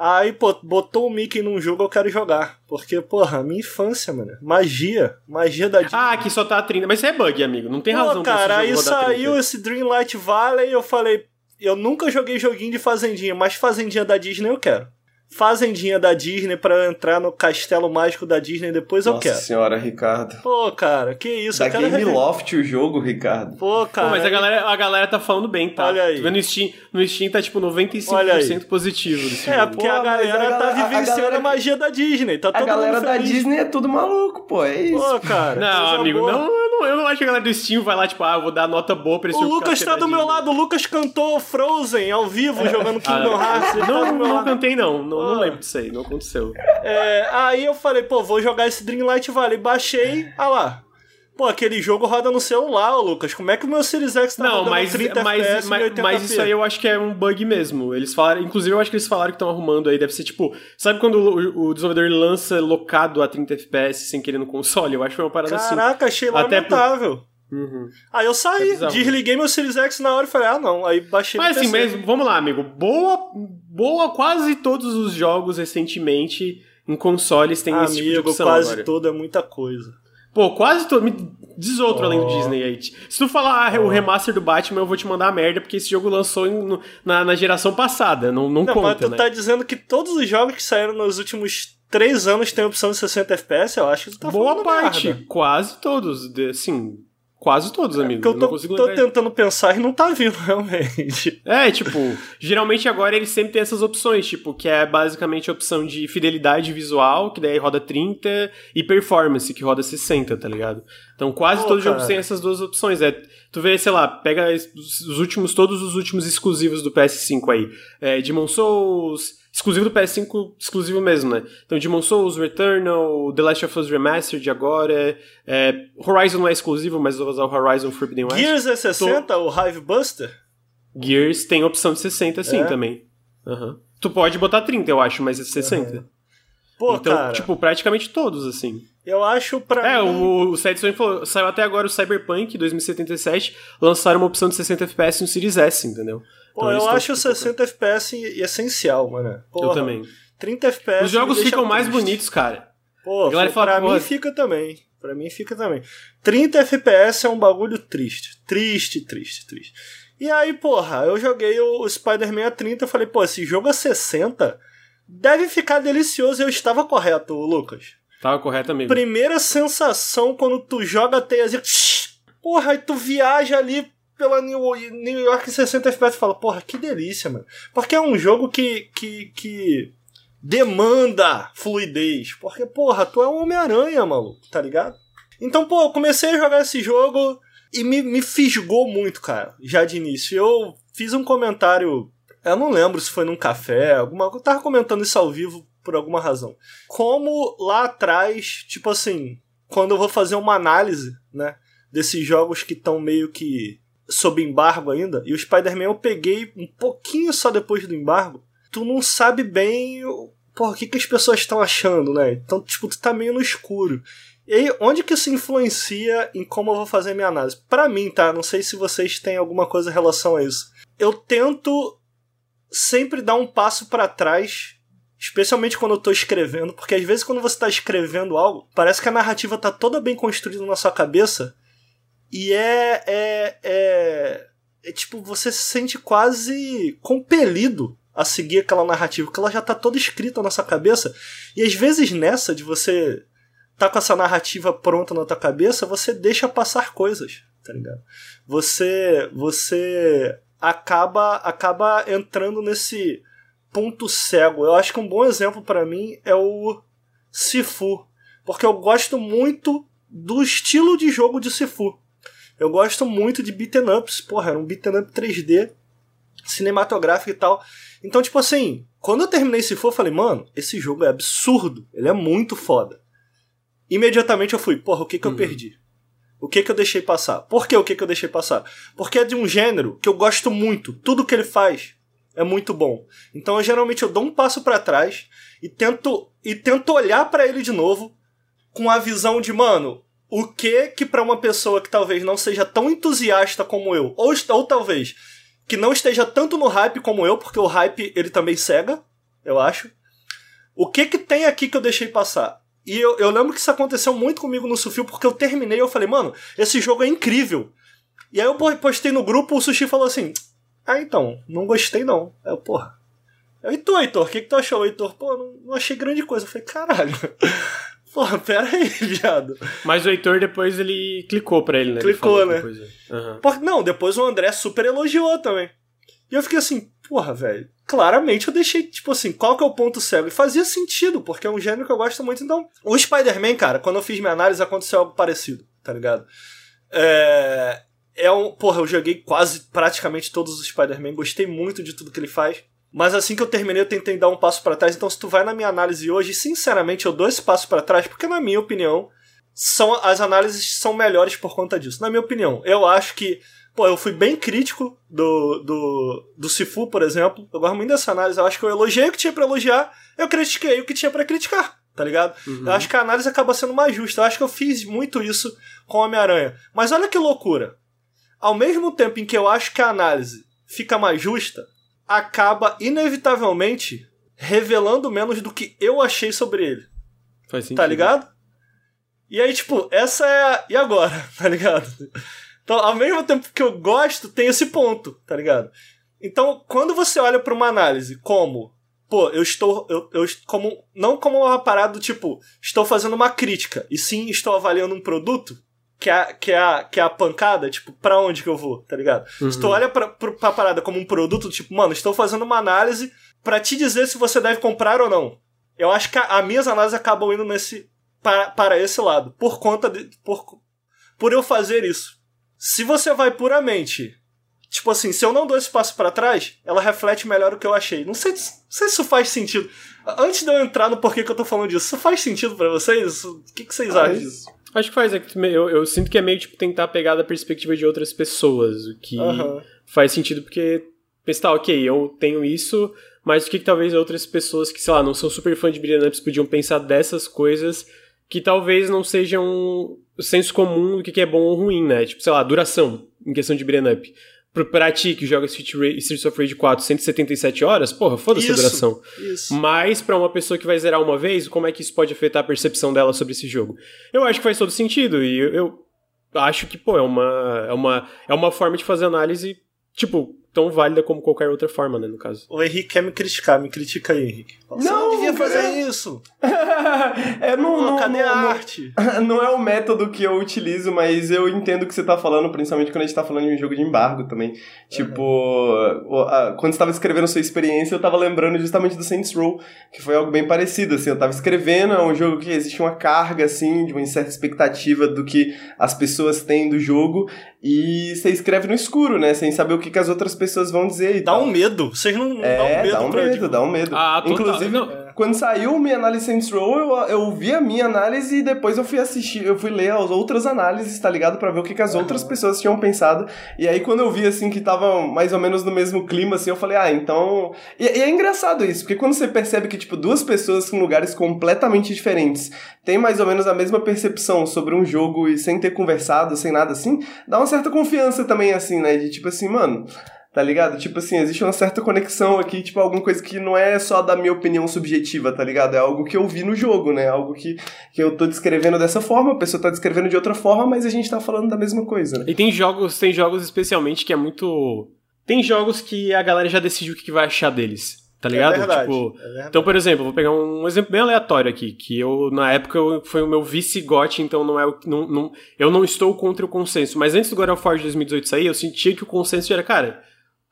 Aí, pô, botou o Mickey num jogo, eu quero jogar. Porque, porra, minha infância, mano. Magia. Magia da Disney. Ah, que só tá a 30. Mas isso é bug, amigo. Não tem Pô, razão cara, aí rodar 30. saiu esse Dreamlight Valley e eu falei, eu nunca joguei joguinho de fazendinha, mas fazendinha da Disney eu quero. Fazendinha da Disney pra eu entrar no castelo mágico da Disney depois eu Nossa quero. senhora, Ricardo. Pô, cara, que isso, Da eu Game rever. Loft o jogo, Ricardo. Pô, Pô, cara. mas a galera, a galera tá falando bem, tá? Olha aí. No Steam, no Steam tá tipo 95% Olha aí. positivo desse É, jogo. porque Pô, a galera a tá galera- a vivenciando a, galera- magia da Disney. Tá A galera mundo da. Disney é tudo maluco, pô. É isso. Pô, cara. Não, amigo, boa. não eu, não, eu não acho que a galera do Steam vai lá, tipo, ah, eu vou dar nota boa pra esse O jogo. Lucas porque tá do meu lado, o Lucas cantou Frozen ao vivo jogando Kingdom Hearts. ele tá Não, não cantei, não. Não, não Ah. lembro disso aí, não aconteceu. É, aí eu falei, pô, vou jogar esse Dreamlight Valley. Baixei, ah lá. Pô, aquele jogo roda no celular, ô Lucas. Como é que o meu Series X tá Não, mas, 30 mas, FPS mas, 1080p? mas isso aí eu acho que é um bug mesmo. Eles falaram, inclusive eu acho que eles falaram que estão arrumando aí. Deve ser tipo, sabe quando o, o desenvolvedor lança locado a 30 FPS sem querer no console? Eu acho que foi uma parada assim. Caraca, achei Até por- lamentável. Uhum. Aí eu É saí, bizarro. desliguei meu Series X na hora e falei, ah não. Aí baixei Mas assim, mas vamos lá, amigo. Boa, boa quase todos os jogos recentemente em consoles têm esse tipo de Amigo, opção quase agora. todo é muita coisa. Pô, quase todo. Me diz outro além do Oh. Disney aí. Se tu falar ah, o remaster do Batman, eu vou te mandar a merda, porque esse jogo lançou em- na, na geração passada. Não, não, Não, conta, mas tu né? tá dizendo que todos os jogos que saíram nos últimos três anos têm opção de 60 FPS? Eu acho que tu tá Boa parte. merda. Quase todos. de- Sim. Quase todos, amigo. Porque eu tô, tô tentando pensar e não tá vindo realmente. É, tipo, geralmente agora eles sempre têm essas opções, tipo, que é basicamente a opção de fidelidade visual, que daí roda 30, e performance, que roda 60, tá ligado? Então quase Pô, todos os cara. jogos têm essas duas opções. É, tu vê, sei lá, pega os os últimos, todos os últimos exclusivos do PS5 aí. É, Demon Souls, exclusivo do PS5, exclusivo mesmo, né? Então Demon Souls, Returnal, The Last of Us Remastered agora, é, Horizon não é exclusivo, mas eu vou usar o Horizon Forbidden West. Gears é 60, o Hive Buster? Gears tem opção de 60 sim É? também. Aham. Tu pode botar 30, eu acho, mas é 60. Pô, então, cara, tipo, praticamente todos, assim. eu acho pra É, mim... o, o Sedson falou, saiu até agora o Cyberpunk 2077, lançaram uma opção de 60 FPS no Series S, entendeu? Pô, Então, eu acho tipo, 60 FPS essencial, mano. Porra, Eu também. 30 FPS. Os jogos ficam mais triste. bonitos, cara. Pô, galera pra fala, mim pô, fica também. Pra mim fica também. 30 FPS é um bagulho triste. Triste, triste, triste. E aí, porra, eu joguei o Spider-Man a 30 eu falei, pô, esse jogo a 60 deve ficar delicioso. E eu estava correto, Lucas. Tava correto, amigo. Primeira sensação quando tu joga a teiazinha. Porra, aí tu viaja ali pela New, New York em 60 FPS e fala, porra, que delícia, mano. Porque é um jogo que, que, que demanda fluidez. Porque, porra, tu é um Homem-Aranha, maluco, tá ligado? Então, pô, eu comecei a jogar esse jogo e me, me fisgou muito, cara, já de início. Eu fiz um comentário, eu não lembro se foi num café, alguma eu tava comentando isso ao vivo por alguma razão. Como lá atrás, tipo assim, quando eu vou fazer uma análise, né, desses jogos que estão meio que sob embargo ainda, e o Spider-Man eu peguei um pouquinho só depois do embargo, tu não sabe bem porra, o que, que as pessoas estão achando, né? Então, tipo, tu tá meio no escuro. E aí, onde que isso influencia em como eu vou fazer minha análise? Pra mim, tá? Não sei se vocês têm alguma coisa em relação a isso. Eu tento sempre dar um passo pra trás Especialmente quando eu tô escrevendo, porque às vezes quando você tá escrevendo algo, parece que a narrativa tá toda bem construída na sua cabeça e é, é, é, é tipo, você se sente quase compelido a seguir aquela narrativa, porque ela já tá toda escrita na sua cabeça. E às vezes nessa de você tá com essa narrativa pronta na tua cabeça, você deixa passar coisas, tá ligado? Você você acaba acaba entrando nesse ponto cego. Eu acho que um bom exemplo para mim é o Sifu, porque eu gosto muito do estilo de jogo de Sifu. Eu gosto muito de beaten ups, porra, era um beaten up 3D, cinematográfico e tal. Então, tipo assim, quando eu terminei Sifu, eu falei, mano, esse jogo é absurdo, ele é muito foda. Imediatamente eu fui, porra, o que que eu uhum. perdi? O que que eu deixei passar? Por que o que que eu deixei passar? Porque é de um gênero que eu gosto muito. Tudo que ele faz é muito bom. Então eu geralmente eu dou um passo para trás e tento e tento olhar para ele de novo com a visão de, mano, o que que para uma pessoa que talvez não seja tão entusiasta como eu, ou, ou talvez que não esteja tanto no hype como eu, porque o hype ele também cega, eu acho. O que que tem aqui que eu deixei passar? E eu, eu lembro que isso aconteceu muito comigo no Sufil, porque eu terminei e eu falei, mano, esse jogo é incrível. E aí eu postei no grupo, o Sushi falou assim, ah, então, não gostei não. Aí eu, porra. E tu, Heitor, o que, que tu achou, Heitor? Pô, não, não achei grande coisa. Eu falei, caralho. Porra, pera aí, viado. Mas o Heitor depois ele clicou pra ele, né? Clicou, né? Uhum. Por, não, depois o André super elogiou também. E eu fiquei assim, porra, velho. Claramente eu deixei, tipo assim, qual que é o ponto cego? E fazia sentido, porque é um gênero que eu gosto muito. Então, o Spider-Man, cara, quando eu fiz minha análise, aconteceu algo parecido, tá ligado? É, é um. Porra, eu joguei quase praticamente todos os Spider-Man, gostei muito de tudo que ele faz. Mas assim que eu terminei, eu tentei dar um passo para trás. Então, se tu vai na minha análise hoje, sinceramente, eu dou esse passo para trás, porque na minha opinião, são as análises são melhores por conta disso. Na minha opinião, eu acho que. Pô, eu fui bem crítico do, do, do Sifu, por exemplo. Eu gosto muito dessa análise. Eu acho que eu elogiei o que tinha para elogiar, eu critiquei o que tinha para criticar, tá ligado? Uhum. Eu acho que a análise acaba sendo mais justa. Eu acho que eu fiz muito isso com Homem-Aranha. Mas olha que loucura ao mesmo tempo em que eu acho que a análise fica mais justa, acaba inevitavelmente revelando menos do que eu achei sobre ele. Faz sentido. Tá ligado? E aí, tipo, essa é a... E agora? Tá ligado? Então, ao mesmo tempo que eu gosto, tem esse ponto, tá ligado? Então, quando você olha para uma análise como, pô, eu estou, eu, eu, como, não como uma parada do tipo, estou fazendo uma crítica, e sim estou avaliando um produto, que é, que é, a, que é a pancada, tipo, pra onde que eu vou, tá ligado? Uhum. Se tu olha pra, pra, pra parada como um produto, tipo, mano, estou fazendo uma análise para te dizer se você deve comprar ou não. Eu acho que as minhas análises acabam indo nesse para, para esse lado, por conta de. Por, por eu fazer isso. Se você vai puramente. Tipo assim, se eu não dou esse passo para trás, ela reflete melhor o que eu achei. Não sei, não sei se isso faz sentido. Antes de eu entrar no porquê que eu tô falando disso, isso faz sentido para vocês? O que, que vocês ah, acham disso? Acho que faz. É que eu, eu, sinto que é meio tipo tentar pegar da perspectiva de outras pessoas, o que uhum. faz sentido porque pensa, tá, ok, eu tenho isso, mas o que, que talvez outras pessoas que, sei lá, não são super fã de beat'em ups podiam pensar dessas coisas que talvez não sejam o senso comum do que é bom ou ruim, né? Tipo, sei lá, duração em questão de beat'em up pra ti que joga Streets of Rage 4 177 horas, porra, foda-se a duração. Isso. Mas pra uma pessoa que vai zerar uma vez, como é que isso pode afetar a percepção dela sobre esse jogo? Eu acho que faz todo sentido e eu, eu acho que, pô, é uma, é uma, é uma forma de fazer análise, tipo, tão válida como qualquer outra forma, né, no caso. O Henrique quer me criticar, me critica aí, Henrique. Você não, não devia fazer é... isso. é, não, não, cadê não, a arte? Não é o método que eu utilizo, mas eu entendo o que você tá falando, principalmente quando a gente tá falando de um jogo de embargo também. Tipo, uhum. quando você tava escrevendo sua experiência, eu tava lembrando justamente do Saints Row, que foi algo bem parecido, assim, eu tava escrevendo, é um jogo que existe uma carga, assim, de uma certa expectativa do que as pessoas têm do jogo, e você escreve no escuro, né? Sem saber o que, que as outras pessoas vão dizer. E dá tal. um medo. Vocês não, não é, dá um medo. Dá um medo, tipo... dá um medo. Ah, Inclusive, não. quando saiu minha análise Saints Row, eu, eu vi a minha análise e depois eu fui assistir, eu fui ler as outras análises, tá ligado? Pra ver o que, que as outras pessoas tinham pensado. E aí, quando eu vi, assim, que tava mais ou menos no mesmo clima, assim, eu falei, ah, então. E, e é engraçado isso, porque quando você percebe que, tipo, duas pessoas em lugares completamente diferentes têm mais ou menos a mesma percepção sobre um jogo e sem ter conversado, sem nada assim, dá uma certa confiança também, assim, né? De tipo assim, mano, tá ligado? Tipo assim, existe uma certa conexão aqui, tipo, alguma coisa que não é só da minha opinião subjetiva, tá ligado? É algo que eu vi no jogo, né? Algo que, que eu tô descrevendo dessa forma, a pessoa tá descrevendo de outra forma, mas a gente tá falando da mesma coisa, né? E tem jogos, tem jogos especialmente que é muito. Tem jogos que a galera já decidiu o que vai achar deles. Tá ligado? É verdade, tipo, é então, por exemplo, vou pegar um exemplo bem aleatório aqui, que eu, na época, eu, foi o meu vice-gote, então não é o, não, não, eu não estou contra o consenso. Mas antes do God of War de 2018 sair, eu sentia que o consenso era, cara,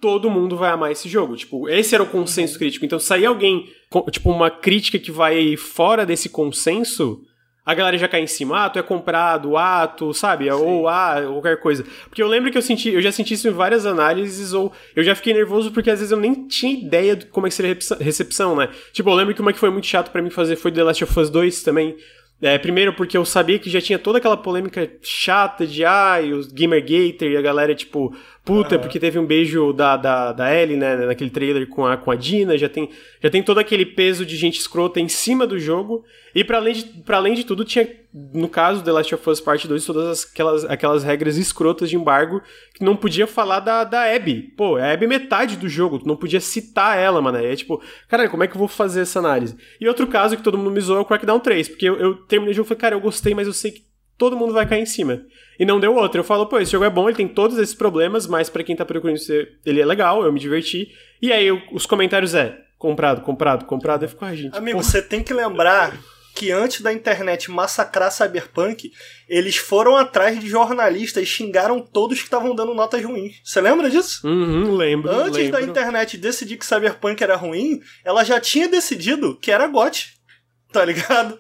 todo mundo vai amar esse jogo. Tipo, esse era o consenso crítico. Então, sair alguém, com- tipo, uma crítica que vai fora desse consenso, a galera já cai em cima. Ah, tu é comprado, ah, tu, sabe? Ou ah, qualquer coisa. Porque eu lembro que eu senti, eu já senti isso em várias análises, ou eu já fiquei nervoso porque às vezes eu nem tinha ideia de como é que seria a recepção- né? Tipo, eu lembro que uma que foi muito chato pra mim fazer foi The Last of Us 2 também. É, primeiro porque eu sabia que já tinha toda aquela polêmica chata de ah, e os Gamergater e a galera, tipo, puta, porque teve um beijo da, da, da Ellie, né, naquele trailer com a, com a Dina, já tem, já tem todo aquele peso de gente escrota em cima do jogo. E pra além de, pra além de tudo, tinha, no caso The Last of Us Part 2, todas as- aquelas, aquelas regras escrotas de embargo que não podia falar da, da Abby. Pô, a Abby é metade do jogo, tu não podia citar ela, mano. É tipo, caralho, como é que eu vou fazer essa análise? E outro caso que todo mundo me zoou é o Crackdown 3, porque eu, eu terminei o jogo e falei, cara, eu gostei, mas eu sei que todo mundo vai cair em cima. E não deu outro. Eu falo, pô, esse jogo é bom, ele tem todos esses problemas, mas pra quem tá procurando ser, ele é legal, eu me diverti. E aí eu- os comentários é, comprado, comprado, comprado. Eu fico, ah, gente. Amigo, pô, você tem que lembrar que antes da internet massacrar Cyberpunk, eles foram atrás de jornalistas e xingaram todos que estavam dando notas ruins. Você lembra disso? Uhum, lembro. Antes da lembro. internet decidir que Cyberpunk era ruim, ela já tinha decidido que era GOT. Tá ligado?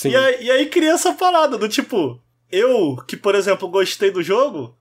Sim. E aí, e aí cria essa parada do tipo, eu, que por exemplo gostei do jogo,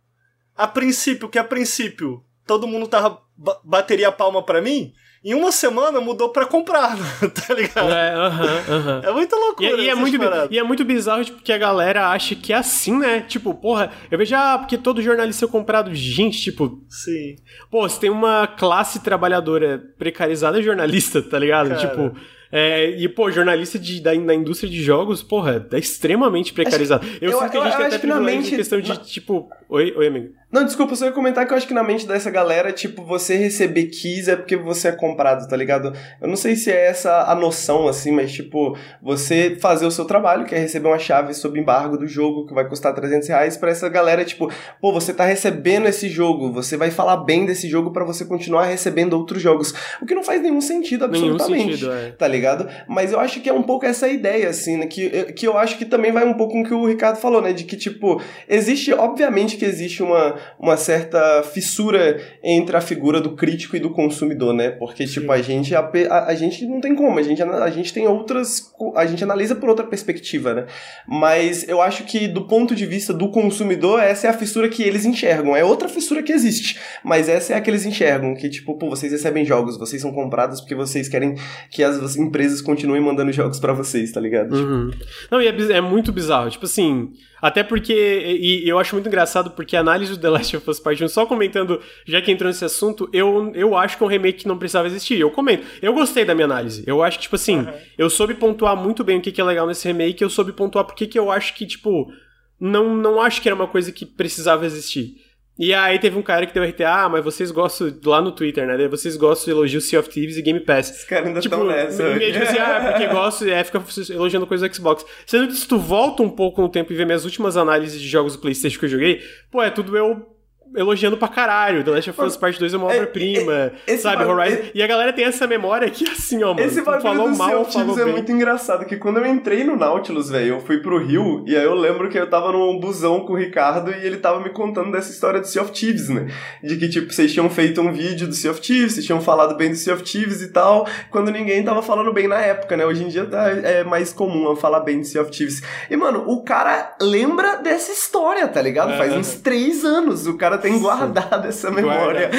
a princípio, que a princípio todo mundo tava ba- bateria a palma pra mim, em uma semana mudou pra comprar, tá ligado? É, aham, aham. É muita E, loucura. e é essas muito, paradas. e é muito bizarro, tipo, que a galera acha que é assim, né? Tipo, porra, eu vejo, ah, porque todo jornalista é comprado. Gente, tipo, Sim. pô, você tem uma classe trabalhadora precarizada é jornalista, tá ligado? Cara. Tipo, é, e, pô, jornalista de, da, da indústria de jogos, porra, é extremamente precarizado. eu, eu- sinto que a eu gente tem acho até que na privilégio mente- em questão de, tipo... Oi, oi, amigo. Não, desculpa, só ia comentar que eu acho que na mente dessa galera, tipo, você receber keys é porque você é comprado, tá ligado? Eu não sei se é essa a noção, assim, mas, tipo, você fazer o seu trabalho, que é receber uma chave sob embargo do jogo, que vai custar 300 reais, pra essa galera, tipo, pô, você tá recebendo esse jogo, você vai falar bem desse jogo pra você continuar recebendo outros jogos. O que não faz nenhum sentido, Nenhum absolutamente sentido, é. tá ligado? Mas eu acho que é um pouco essa ideia, assim, né? Que, que eu acho que também vai um pouco com o que o Ricardo falou, né? De que, tipo, existe, obviamente que existe uma, uma certa fissura entre a figura do crítico e do consumidor, né? Porque, tipo, a gente, a, a, a gente não tem como, a gente, a gente tem outras, a gente analisa por outra perspectiva, né? Mas eu acho que, do ponto de vista do consumidor, essa é a fissura que eles enxergam. É outra fissura que existe, mas essa é a que eles enxergam, que, tipo, pô, vocês recebem jogos, vocês são comprados porque vocês querem que as empresas continuem mandando jogos pra vocês, tá ligado? Uhum. Não, e é, é muito bizarro. Tipo assim, até porque. E, e eu acho muito engraçado porque a análise do The Last of Us Part 1, só comentando, já que entrou nesse assunto, eu, eu acho que é um remake que não precisava existir. Eu comento. Eu gostei da minha análise. Eu acho que, tipo assim, eu soube pontuar muito bem o que, que é legal nesse remake, eu soube pontuar porque que eu acho que, tipo, não, não acho que era uma coisa que precisava existir. E aí teve um cara que deu RT, ah, mas vocês gostam, lá no Twitter, né? Vocês gostam de elogio Sea of Thieves e Game Pass. Os caras ainda Tipo, estão nessa. ninguém, tipo assim, ah, porque gosto, é, fica elogiando coisa do Xbox. Sendo que se tu volta um pouco no tempo e vê minhas últimas análises de jogos do Playstation que eu joguei, pô, é tudo eu elogiando pra caralho. The Last of Us Part 2 é uma é- obra-prima, é- esse sabe, Horizon. E a galera tem essa memória que assim, ó, mano, Esse bagulho falou do mal falou Thieves é bem. muito engraçado, que quando eu entrei no Nautilus, velho, eu fui pro Rio, e aí eu lembro que eu tava num busão com o Ricardo, e ele tava me contando dessa história do Sea of Thieves, né? De que, tipo, vocês tinham feito um vídeo do Sea of Thieves, vocês tinham falado bem do Sea of Thieves e tal, quando ninguém tava falando bem na época, né? Hoje em dia tá- é mais comum eu falar bem do Sea of Thieves. E, mano, o cara lembra dessa história, tá ligado? Faz É. uns três anos o cara tem guardado essa memória.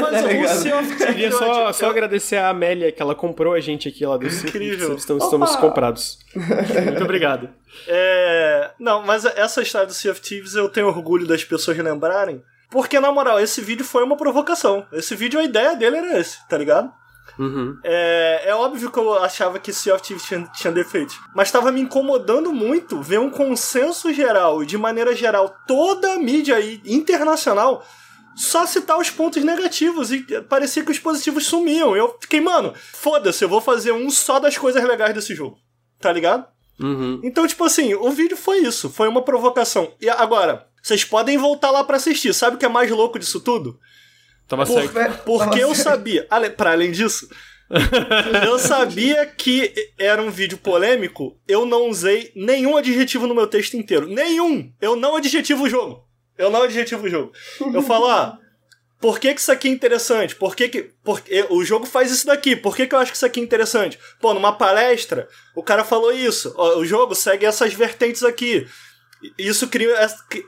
Mas tá o ligado? Sea of Thieves, Queria só, só agradecer a Amélia que ela comprou a gente aqui lá do. Incrível. Estamos, estamos comprados. Muito obrigado. É... Não, mas essa história do Sea of Thieves eu tenho orgulho das pessoas lembrarem. Porque, na moral, esse vídeo foi uma provocação. Esse vídeo, a ideia dele era esse, tá ligado? Uhum. É, é óbvio que eu achava que Sea of Thieves tinha, tinha defeitos. Mas estava me incomodando muito ver um consenso geral, e de maneira geral, toda a mídia aí internacional só citar os pontos negativos e parecia que os positivos sumiam. Eu fiquei, mano, foda-se, eu vou fazer um só das coisas legais desse jogo. Tá ligado? Uhum. Então, tipo assim, o vídeo foi isso, foi uma provocação. E agora, vocês podem voltar lá para assistir. Sabe o que é mais louco disso tudo? Tava Por, certo. porque eu sabia, ale- pra além disso, eu sabia que era um vídeo polêmico, eu não usei nenhum adjetivo no meu texto inteiro. Nenhum! Eu não adjetivo o jogo. Eu não adjetivo o jogo. Eu falo, ah, por que, que isso aqui é interessante? Por que, que porque o jogo faz isso daqui? Por que, que eu acho que isso aqui é interessante? Pô, numa palestra, o cara falou isso. Ó, o jogo segue essas vertentes aqui. Isso cria,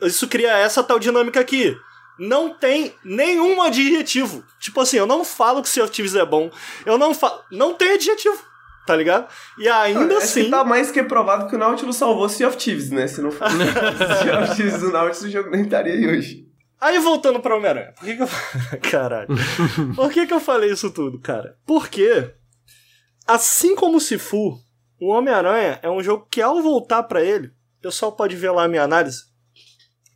isso cria essa tal dinâmica aqui. Não tem nenhum adjetivo. Tipo assim, eu não falo que Sea of Thieves é bom. Eu não falo. Não tem adjetivo. Tá ligado? E ainda Acho assim. que tá mais que provado que o Nautilus salvou Sea of Thieves, né? Se não fosse Sea of Thieves do Nautilus, o jogo nem estaria aí hoje. Aí voltando pra Homem-Aranha. Por que, que eu. Caralho. Por que, que eu falei isso tudo, cara? Porque, assim como o Sifu, o Homem-Aranha é um jogo que ao voltar pra ele, o pessoal pode ver lá a minha análise.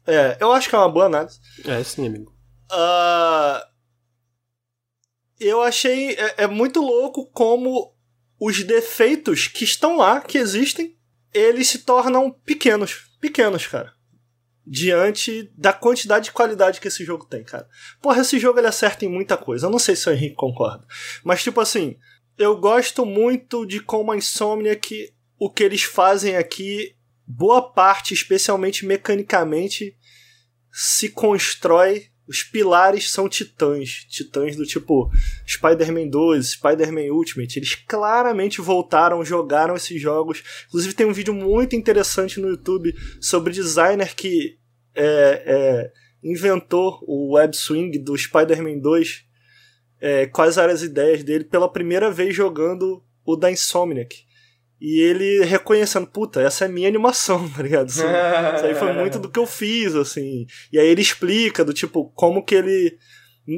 É, eu acho que é uma boa análise. É, sim, amigo. Ah, eu achei. É, é muito louco como os defeitos que estão lá, que existem, eles se tornam pequenos. Pequenos, cara. Diante da quantidade de qualidade que esse jogo tem, cara. Porra, esse jogo ele acerta em muita coisa. Eu não sei se o Henrique concorda. Mas, tipo assim, eu gosto muito de como a Insomniac, o que eles fazem aqui, boa parte, especialmente mecanicamente, se constrói. Os pilares são titãs. Titãs do tipo Spider-Man 2, Spider-Man Ultimate. Eles claramente voltaram, jogaram esses jogos. Inclusive, tem um vídeo muito interessante no YouTube sobre designer que é, é, inventou o web swing do Spider-Man 2. É, quais eram as ideias dele pela primeira vez jogando o da Insomniac. E ele reconhecendo, puta, essa é minha animação, tá ligado? Isso, isso aí foi muito do que eu fiz, assim. E aí ele explica do tipo, como que ele.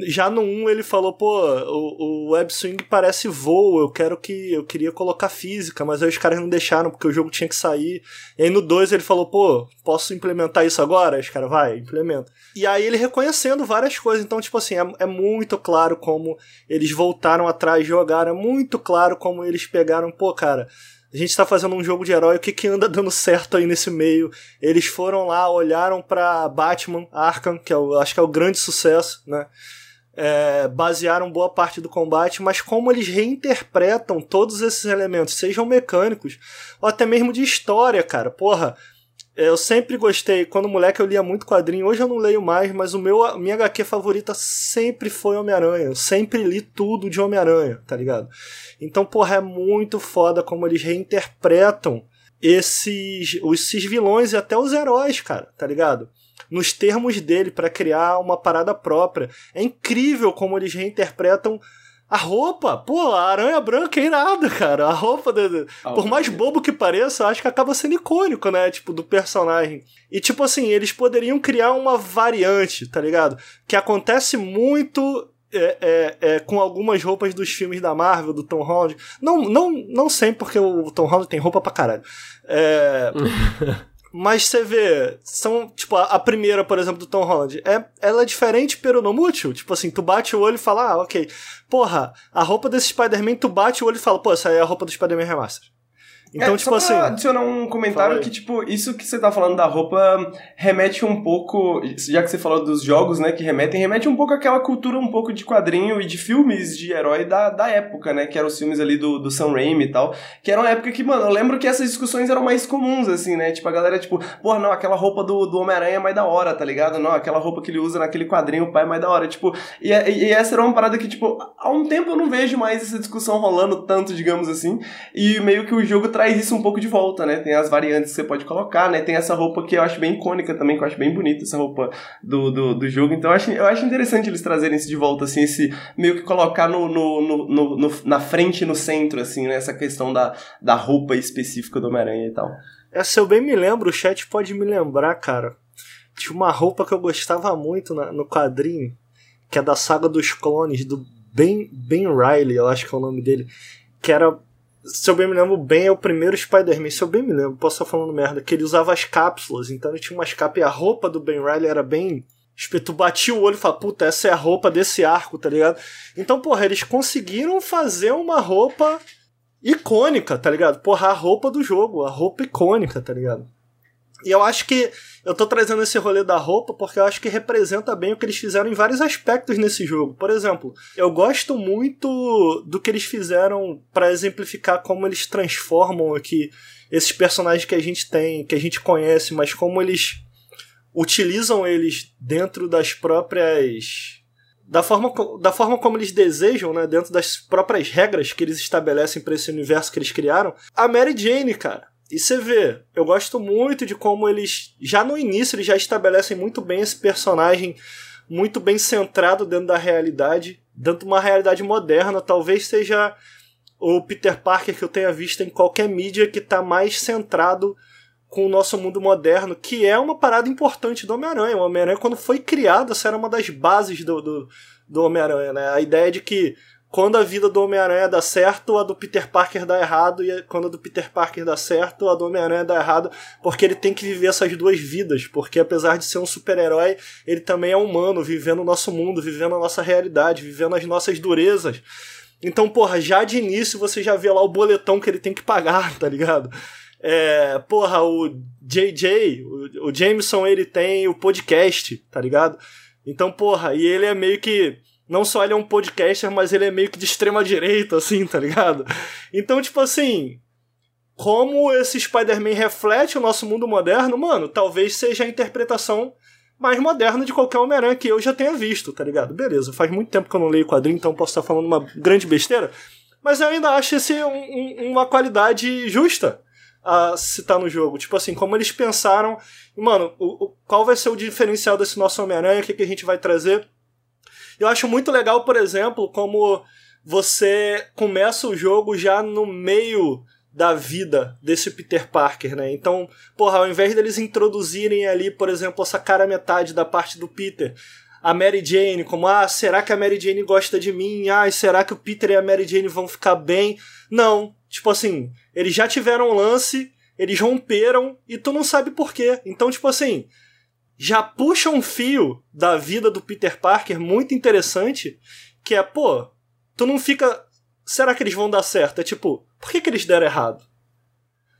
Já no 1 ele falou, pô, o, o web swing parece voo, eu quero que. Eu queria colocar física, mas aí os caras não deixaram porque o jogo tinha que sair. E aí no 2 ele falou, pô, posso implementar isso agora? Os caras, vai, implementa. E aí ele reconhecendo várias coisas. Então, tipo assim, é, é muito claro como eles voltaram atrás, jogaram. É muito claro como eles pegaram, pô, cara. A gente tá fazendo um jogo de herói, o que que anda dando certo aí nesse meio? Eles foram lá, olharam pra Batman Arkham, que é acho que é o grande sucesso, né? É, basearam boa parte do combate, mas como eles reinterpretam todos esses elementos, sejam mecânicos ou até mesmo de história, cara. Porra, eu sempre gostei, quando moleque eu lia muito quadrinho, hoje eu não leio mais, mas o meu, minha HQ favorita sempre foi Homem-Aranha. Eu sempre li tudo de Homem-Aranha, tá ligado? Então, porra, é muito foda como eles reinterpretam esses, esses vilões e até os heróis, cara, tá ligado? Nos termos dele, para criar uma parada própria. É incrível como eles reinterpretam a roupa. Pô, a aranha branca é irada, cara. A roupa, de, por mais bobo que pareça, eu acho que acaba sendo icônico, né? Tipo, do personagem. E, tipo assim, eles poderiam criar uma variante, tá ligado? Que acontece muito é, é, é, com algumas roupas dos filmes da Marvel, do Tom Holland. Não, não, não sempre, porque o Tom Holland tem roupa pra caralho. É, mas você vê, são, tipo, a, a, primeira, por exemplo, do Tom Holland, é, ela é diferente pero no mútil. Tipo assim, tu bate o olho e fala, ah, ok. Porra, a roupa desse Spider-Man, tu bate o olho e fala, pô, essa aí é a roupa do Spider-Man Remaster. Então, é, tipo só assim. Pra adicionar um comentário que, tipo, isso que você tá falando da roupa remete um pouco. Já que você falou dos jogos, né? Que remetem, remete um pouco àquela cultura um pouco de quadrinho e de filmes de herói da, da época, né? Que eram os filmes ali do, do Sam Raimi e tal. Que era uma época que, mano, eu lembro que essas discussões eram mais comuns, assim, né? Tipo, a galera, tipo, porra, não, aquela roupa do, do Homem-Aranha é mais da hora, tá ligado? Não, aquela roupa que ele usa naquele quadrinho, o pai é mais da hora. Tipo, e, e, e essa era uma parada que, tipo, há um tempo eu não vejo mais essa discussão rolando tanto, digamos assim. E meio que o jogo traz isso um pouco de volta né? Tem as variantes que você pode colocar, né? Tem essa roupa que eu acho bem icônica também, que eu acho bem bonita, essa roupa do, do, do jogo. Então eu acho, eu acho interessante eles trazerem isso de volta, assim, esse meio que colocar no, no, no, no, na frente e no centro, assim, né? Essa questão da, da roupa específica do Homem-Aranha e tal. É, se eu bem me lembro, o chat pode me lembrar, cara. Tinha uma roupa que eu gostava muito na, no quadrinho, que é da saga dos clones, do Ben, ben Riley, eu acho que é o nome dele, que era se eu bem me lembro bem, é o primeiro Spider-Man, se eu bem me lembro, posso estar falando merda, que ele usava as cápsulas, então ele tinha umas cápsulas e a roupa do Ben Riley era bem tu batia o olho e fala, puta, essa é a roupa desse arco, tá ligado? Então, porra, eles conseguiram fazer uma roupa icônica, tá ligado? Porra, a roupa do jogo, a roupa icônica, tá ligado? E eu acho que eu tô trazendo esse rolê da roupa porque eu acho que representa bem o que eles fizeram em vários aspectos nesse jogo. Por exemplo, eu gosto muito do que eles fizeram para exemplificar como eles transformam aqui esses personagens que a gente tem, que a gente conhece, mas como eles utilizam eles dentro das próprias da forma, da forma como eles desejam, né, dentro das próprias regras que eles estabelecem para esse universo que eles criaram. A Mary Jane, cara, e você vê, eu gosto muito de como eles, já no início, eles já estabelecem muito bem esse personagem, muito bem centrado dentro da realidade, dentro de uma realidade moderna. Talvez seja o Peter Parker que eu tenha visto em qualquer mídia que está mais centrado com o nosso mundo moderno, que é uma parada importante do Homem-Aranha. O Homem-Aranha, quando foi criado, essa era uma das bases do, do, do Homem-Aranha, né? A ideia de que quando a vida do Homem-Aranha dá certo, a do Peter Parker dá errado, e quando a do Peter Parker dá certo, a do Homem-Aranha dá errado, porque ele tem que viver essas duas vidas, porque apesar de ser um super-herói, ele também é humano, vivendo o nosso mundo, vivendo a nossa realidade, vivendo as nossas durezas. Então, porra, já de início você já vê lá o boletão que ele tem que pagar, tá ligado? É, porra, o JJ, o, o Jameson, ele tem o podcast, tá ligado? Então, porra, e ele é meio que. Não só ele é um podcaster, mas ele é meio que de extrema direita, assim, tá ligado? Então, tipo assim. Como esse Spider-Man reflete o nosso mundo moderno, mano, talvez seja a interpretação mais moderna de qualquer Homem-Aranha que eu já tenha visto, tá ligado? Beleza, faz muito tempo que eu não leio quadrinho, então posso estar falando uma grande besteira, mas eu ainda acho esse um, um, uma qualidade justa a citar no jogo. Tipo assim, como eles pensaram, mano, o, o qual vai ser o diferencial desse nosso Homem-Aranha, o que, que a gente vai trazer. Eu acho muito legal, por exemplo, como você começa o jogo já no meio da vida desse Peter Parker, né? Então, porra, ao invés deles introduzirem ali, por exemplo, essa cara metade da parte do Peter, a Mary Jane, como, ah, será que a Mary Jane gosta de mim? Ah, será que o Peter e a Mary Jane vão ficar bem? Não, tipo assim, eles já tiveram um lance, eles romperam e tu não sabe por quê. Então, tipo assim, já puxa um fio da vida do Peter Parker muito interessante, que é, pô, tu não fica. Será que eles vão dar certo? É tipo, por que, que eles deram errado?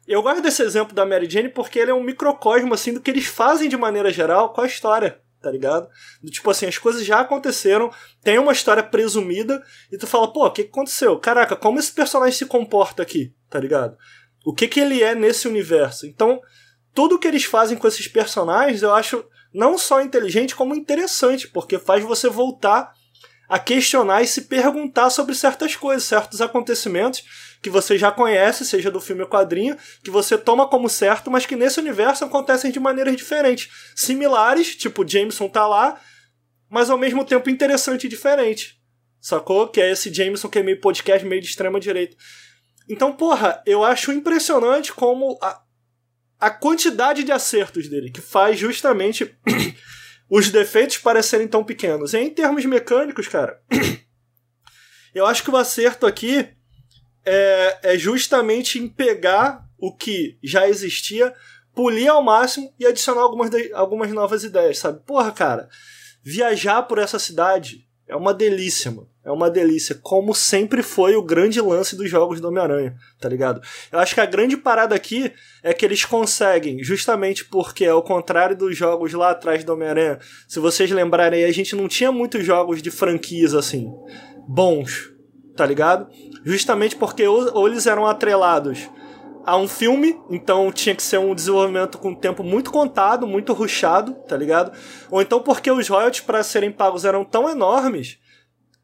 Eu gosto desse exemplo da Mary Jane porque ele é um microcosmo, assim, do que eles fazem de maneira geral com a história tá ligado? Tipo assim, as coisas já aconteceram, tem uma história presumida, e tu fala, pô, o que, aconteceu? Caraca, como esse personagem se comporta aqui, tá ligado? O que, que ele é nesse universo? Então, tudo que eles fazem com esses personagens eu acho não só inteligente, como interessante, porque faz você voltar a questionar e se perguntar sobre certas coisas, certos acontecimentos que você já conhece, seja do filme ou quadrinho, que você toma como certo, mas que nesse universo acontecem de maneiras diferentes. Similares, tipo, Jameson tá lá, mas ao mesmo tempo interessante e diferente. Sacou? Que é esse Jameson que é meio podcast, meio de extrema direita. Então, porra, eu acho impressionante como a, a quantidade de acertos dele, que faz justamente os defeitos parecerem tão pequenos. Em termos mecânicos, cara, eu acho que o acerto aqui é, é justamente em pegar o que já existia, polir ao máximo e adicionar algumas, algumas novas ideias, sabe? Porra, cara, viajar por essa cidade é uma delícia, mano. É uma delícia, como sempre foi o grande lance dos jogos do Homem-Aranha, tá ligado? Eu acho que a grande parada aqui é que eles conseguem, justamente porque, ao contrário dos jogos lá atrás do Homem-Aranha, se vocês lembrarem, a gente não tinha muitos jogos de franquias assim, bons, tá ligado? Justamente porque ou, ou eles eram atrelados a um filme, então tinha que ser um desenvolvimento com tempo muito contado, muito ruchado, tá ligado? Ou então porque os royalties para serem pagos eram tão enormes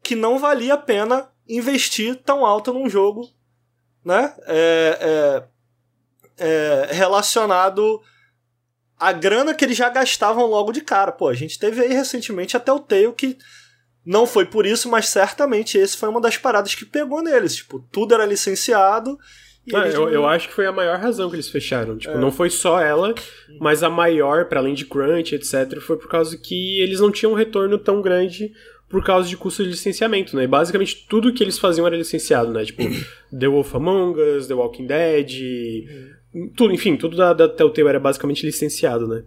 que não valia a pena investir tão alto num jogo, né? É, é, é, relacionado à grana que eles já gastavam logo de cara. Pô, a gente teve aí recentemente até o Tale que não foi por isso, mas certamente esse foi uma das paradas que pegou neles. Tipo, tudo era licenciado. Não, eu, eu, acho que foi a maior razão que eles fecharam. Tipo, é. não foi só ela, mas a maior, para além de crunch, etc., foi por causa que eles não tinham um retorno tão grande por causa de custo de licenciamento, né? E basicamente tudo que eles faziam era licenciado, né? Tipo, The Wolf Among Us, The Walking Dead, tudo, enfim, tudo da, da Telltale era basicamente licenciado, né?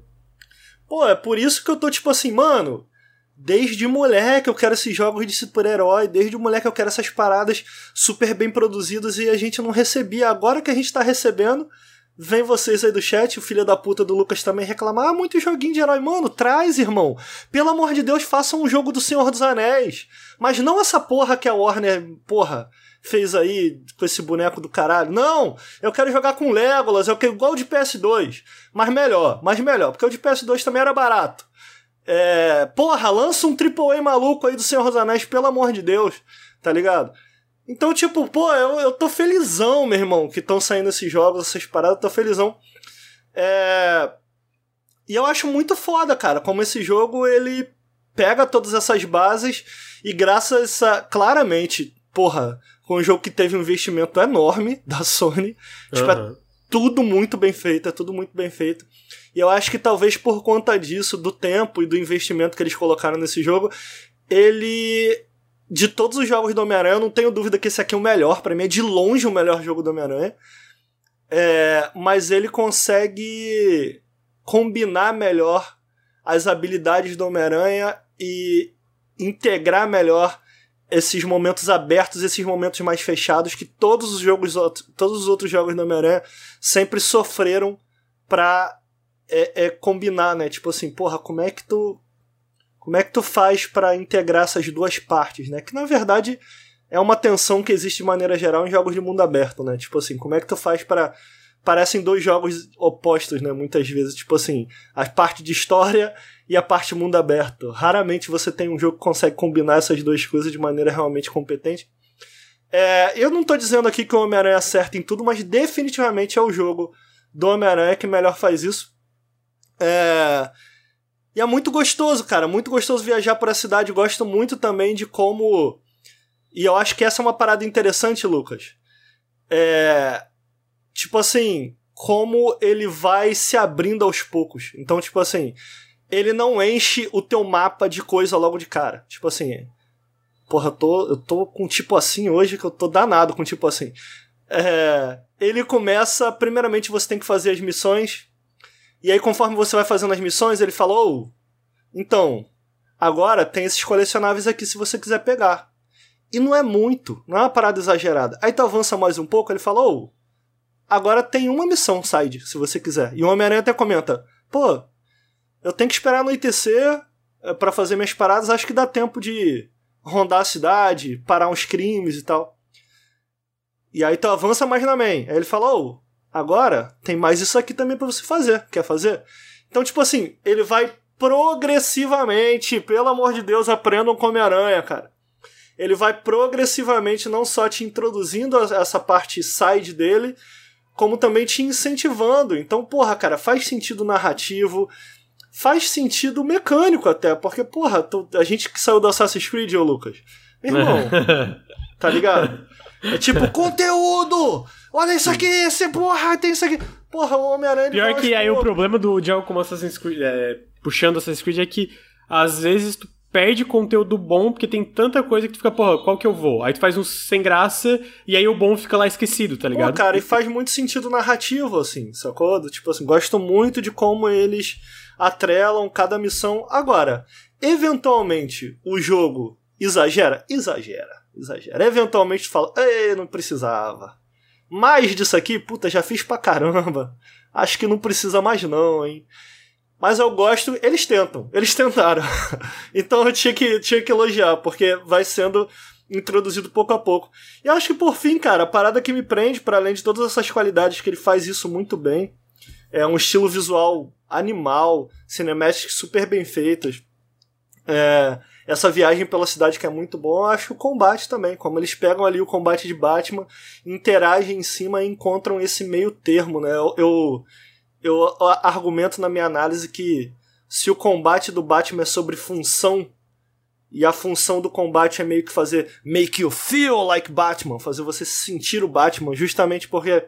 Pô, é por isso que eu tô tipo assim, mano. Desde moleque eu quero esses jogos de super-herói, desde moleque eu quero essas paradas super bem produzidas e a gente não recebia. Agora que a gente tá recebendo, vem vocês aí do chat, o filho da puta do Lucas também reclamar, ah, muito joguinho de herói. Mano, traz, irmão. Pelo amor de Deus, faça um jogo do Senhor dos Anéis. Mas não essa porra que a Warner, porra, fez aí com esse boneco do caralho. Não! Eu quero jogar com Legolas, eu quero igual de PS2. Mas melhor, mas melhor, porque o de PS2 também era barato. É, porra, lança um AAA maluco aí do Senhor dos Anéis, pelo amor de Deus, tá ligado? Então, tipo, pô, eu, eu tô felizão, meu irmão, que estão saindo esses jogos, essas paradas, tô felizão. É... E eu acho muito foda, cara, como esse jogo, ele pega todas essas bases e graças a, claramente, porra, com um jogo que teve um investimento enorme da Sony, tipo, uhum. é tudo muito bem feito, é tudo muito bem feito. E eu acho que talvez por conta disso, do tempo e do investimento que eles colocaram nesse jogo, ele. De todos os jogos do Homem-Aranha, eu não tenho dúvida que esse aqui é o melhor. para mim é de longe o melhor jogo do Homem-Aranha. É, mas ele consegue combinar melhor as habilidades do Homem-Aranha e integrar melhor esses momentos abertos, esses momentos mais fechados que todos os jogos, todos os outros jogos do Homem-Aranha sempre sofreram para é, é, combinar, né? Tipo assim, porra, como é que tu como é que tu faz para integrar essas duas partes, né? Que na verdade é uma tensão que existe de maneira geral em jogos de mundo aberto, né? Tipo assim, como é que tu faz para parecem dois jogos opostos, né? Muitas vezes, tipo assim, a parte de história e a parte mundo aberto. Raramente você tem um jogo que consegue combinar essas duas coisas de maneira realmente competente. É, eu não tô dizendo aqui que o Homem-Aranha acerta em tudo, mas definitivamente é o jogo do Homem-Aranha que melhor faz isso. É... E é muito gostoso, cara. Muito gostoso viajar por a cidade. Gosto muito também de como. E eu acho que essa é uma parada interessante, Lucas. É. Tipo assim, como ele vai se abrindo aos poucos. Então, tipo assim, ele não enche o teu mapa de coisa logo de cara. Tipo assim. Porra, eu tô, eu tô com tipo assim hoje que eu tô danado com tipo assim. É, ele começa. Primeiramente, você tem que fazer as missões e aí, conforme você vai fazendo as missões, ele falou: oh, então, agora tem esses colecionáveis aqui se você quiser pegar. E não é muito, não é uma parada exagerada. Aí tu avança mais um pouco, ele falou: oh, agora tem uma missão side, se você quiser. E o Homem-Aranha até comenta: pô, eu tenho que esperar anoitecer eh, para fazer minhas paradas, acho que dá tempo de rondar a cidade, parar uns crimes e tal. E aí tu avança mais na main. Aí ele falou: oh, Agora, tem mais isso aqui também para você fazer. Quer fazer? Então, tipo assim, ele vai progressivamente, pelo amor de Deus, aprendam com Homem-Aranha, cara. Ele vai progressivamente não só te introduzindo essa parte side dele, como também te incentivando. Então, porra, cara, faz sentido narrativo, faz sentido mecânico até, porque, porra, a gente que saiu do Assassin's Creed, ô Lucas, irmão, tá ligado? É tipo, conteúdo! Olha isso aqui, esse porra, tem isso aqui. Porra, o Homem-Aranha. Pior que aí o problema do, de algo como Assassin's Creed, é, puxando Assassin's Creed, é que às vezes tu perde conteúdo bom porque tem tanta coisa que tu fica, porra, qual que eu vou? Aí tu faz um sem graça e aí o bom fica lá esquecido, tá ligado? Pô, cara, e faz muito sentido narrativo, assim, sacou? Tipo assim, gosto muito de como eles atrelam cada missão. Agora, eventualmente, o jogo exagera? Exagera exagera. Eventualmente fala, ei, não precisava. Mais disso aqui, puta, já fiz pra caramba. Acho que não precisa mais não, hein. Mas eu gosto, eles tentam, eles tentaram. então eu tinha que, tinha que elogiar, porque vai sendo introduzido pouco a pouco. E acho que por fim, cara, a parada que me prende, para além de todas essas qualidades que ele faz isso muito bem, é um estilo visual animal, cinemáticas super bem feitas. É, essa viagem pela cidade que é muito bom, eu acho o combate também, como eles pegam ali o combate de Batman, interagem em cima e encontram esse meio termo, né? Eu, eu, eu argumento na minha análise que se o combate do Batman é sobre função e a função do combate é meio que fazer make you feel like Batman, fazer você sentir o Batman, justamente porque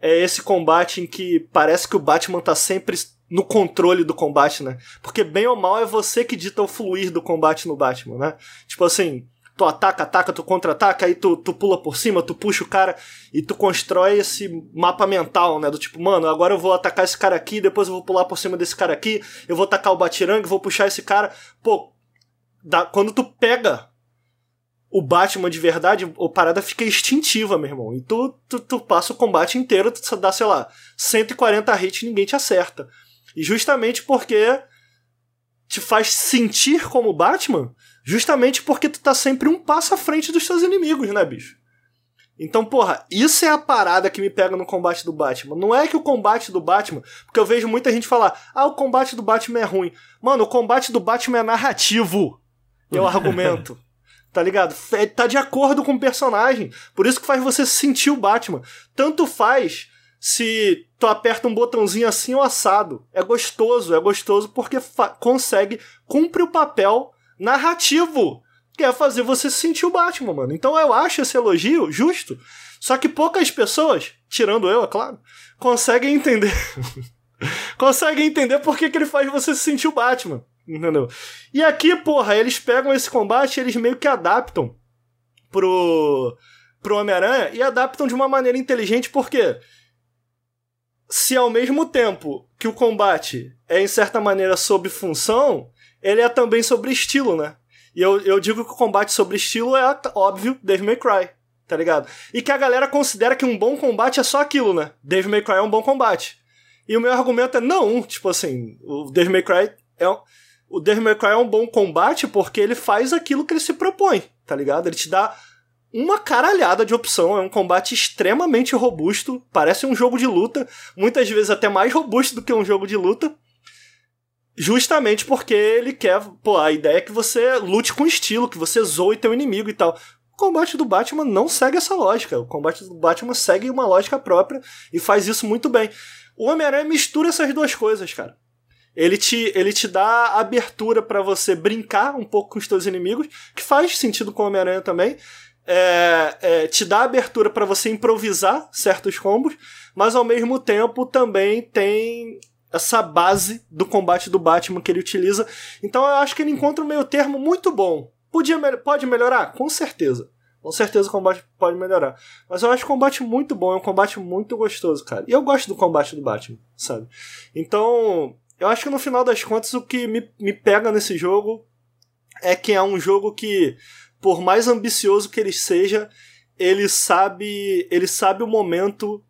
é esse combate em que parece que o Batman tá sempre no controle do combate, né? Porque bem ou mal é você que dita o fluir do combate no Batman, né? Tipo assim, tu ataca, ataca, tu contra-ataca, aí tu, tu pula por cima, tu puxa o cara e tu constrói esse mapa mental, né? Do tipo, mano, agora eu vou atacar esse cara aqui, depois eu vou pular por cima desse cara aqui, eu vou atacar o Batirangue, vou puxar esse cara. Pô, dá, quando tu pega o Batman de verdade, a parada fica instintiva, meu irmão. E tu, tu, tu passa o combate inteiro, tu dá, sei lá, 140 hits e ninguém te acerta. E justamente porque te faz sentir como Batman, justamente porque tu tá sempre um passo à frente dos seus inimigos, né, bicho? Então, porra, isso é a parada que me pega no combate do Batman. Não é que o combate do Batman. Porque eu vejo muita gente falar, ah, o combate do Batman é ruim. Mano, o combate do Batman é narrativo. É o argumento. Tá ligado? É, tá de acordo com o personagem. Por isso que faz você sentir o Batman. Tanto faz se tu aperta um botãozinho assim ou assado. É gostoso, é gostoso porque consegue, cumpre o papel narrativo, que é fazer você sentir o Batman, mano. Então eu acho esse elogio justo. Só que poucas pessoas, tirando eu, é claro, conseguem entender. conseguem entender por que, que ele faz você sentir o Batman. Entendeu? E aqui, porra, eles pegam esse combate eles meio que adaptam pro, pro Homem-Aranha e adaptam de uma maneira inteligente, porque se ao mesmo tempo que o combate é, em certa maneira, sobre função, ele é também sobre estilo, né? E eu, eu digo que o combate sobre estilo é, óbvio, Dave May Cry, tá ligado? E que a galera considera que um bom combate é só aquilo, né? Dave May Cry é um bom combate. E o meu argumento é não, tipo assim, o Dave May Cry é um o Devil May Cry é um bom combate porque ele faz aquilo que ele se propõe, tá ligado? Ele te dá uma caralhada de opção, é um combate extremamente robusto, parece um jogo de luta, muitas vezes até mais robusto do que um jogo de luta. Justamente porque ele quer, pô, a ideia é que você lute com estilo, que você zoe teu inimigo e tal. O combate do Batman não segue essa lógica. O combate do Batman segue uma lógica própria e faz isso muito bem. O Homem-Aranha mistura essas duas coisas, cara ele te, ele te dá abertura para você brincar um pouco com os teus inimigos, que faz sentido com o Homem-Aranha também. É, é, te dá abertura para você improvisar certos combos, mas ao mesmo tempo também tem essa base do combate do Batman que ele utiliza. Então eu acho que ele encontra um meio termo muito bom. Podia, pode melhorar? Com certeza. Com certeza o combate pode melhorar. Mas eu acho o combate muito bom, é um combate muito gostoso, cara. E eu gosto do combate do Batman, sabe? Então, eu acho que no final das contas o que me, me pega nesse jogo é que é um jogo que, por mais ambicioso que ele seja, ele sabe, ele sabe o momento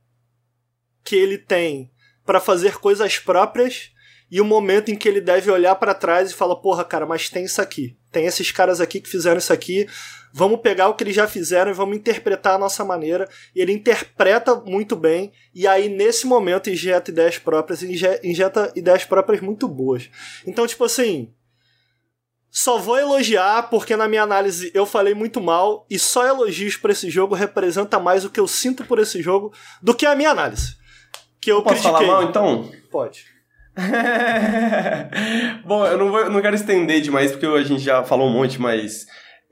que ele tem para fazer coisas próprias e o momento em que ele deve olhar para trás e falar, porra, cara, mas tem isso aqui. Tem esses caras aqui que fizeram isso aqui. Vamos pegar o que eles já fizeram e vamos interpretar a nossa maneira. E ele interpreta muito bem. E aí, nesse momento, injeta ideias próprias. Injeta ideias próprias muito boas. Então, tipo assim. Só vou elogiar porque na minha análise eu falei muito mal e só elogios para esse jogo representa mais o que eu sinto por esse jogo do que a minha análise. Que eu Posso critiquei. falar mal então? Pode. Bom, eu não, vou, não quero estender demais porque a gente já falou um monte, mas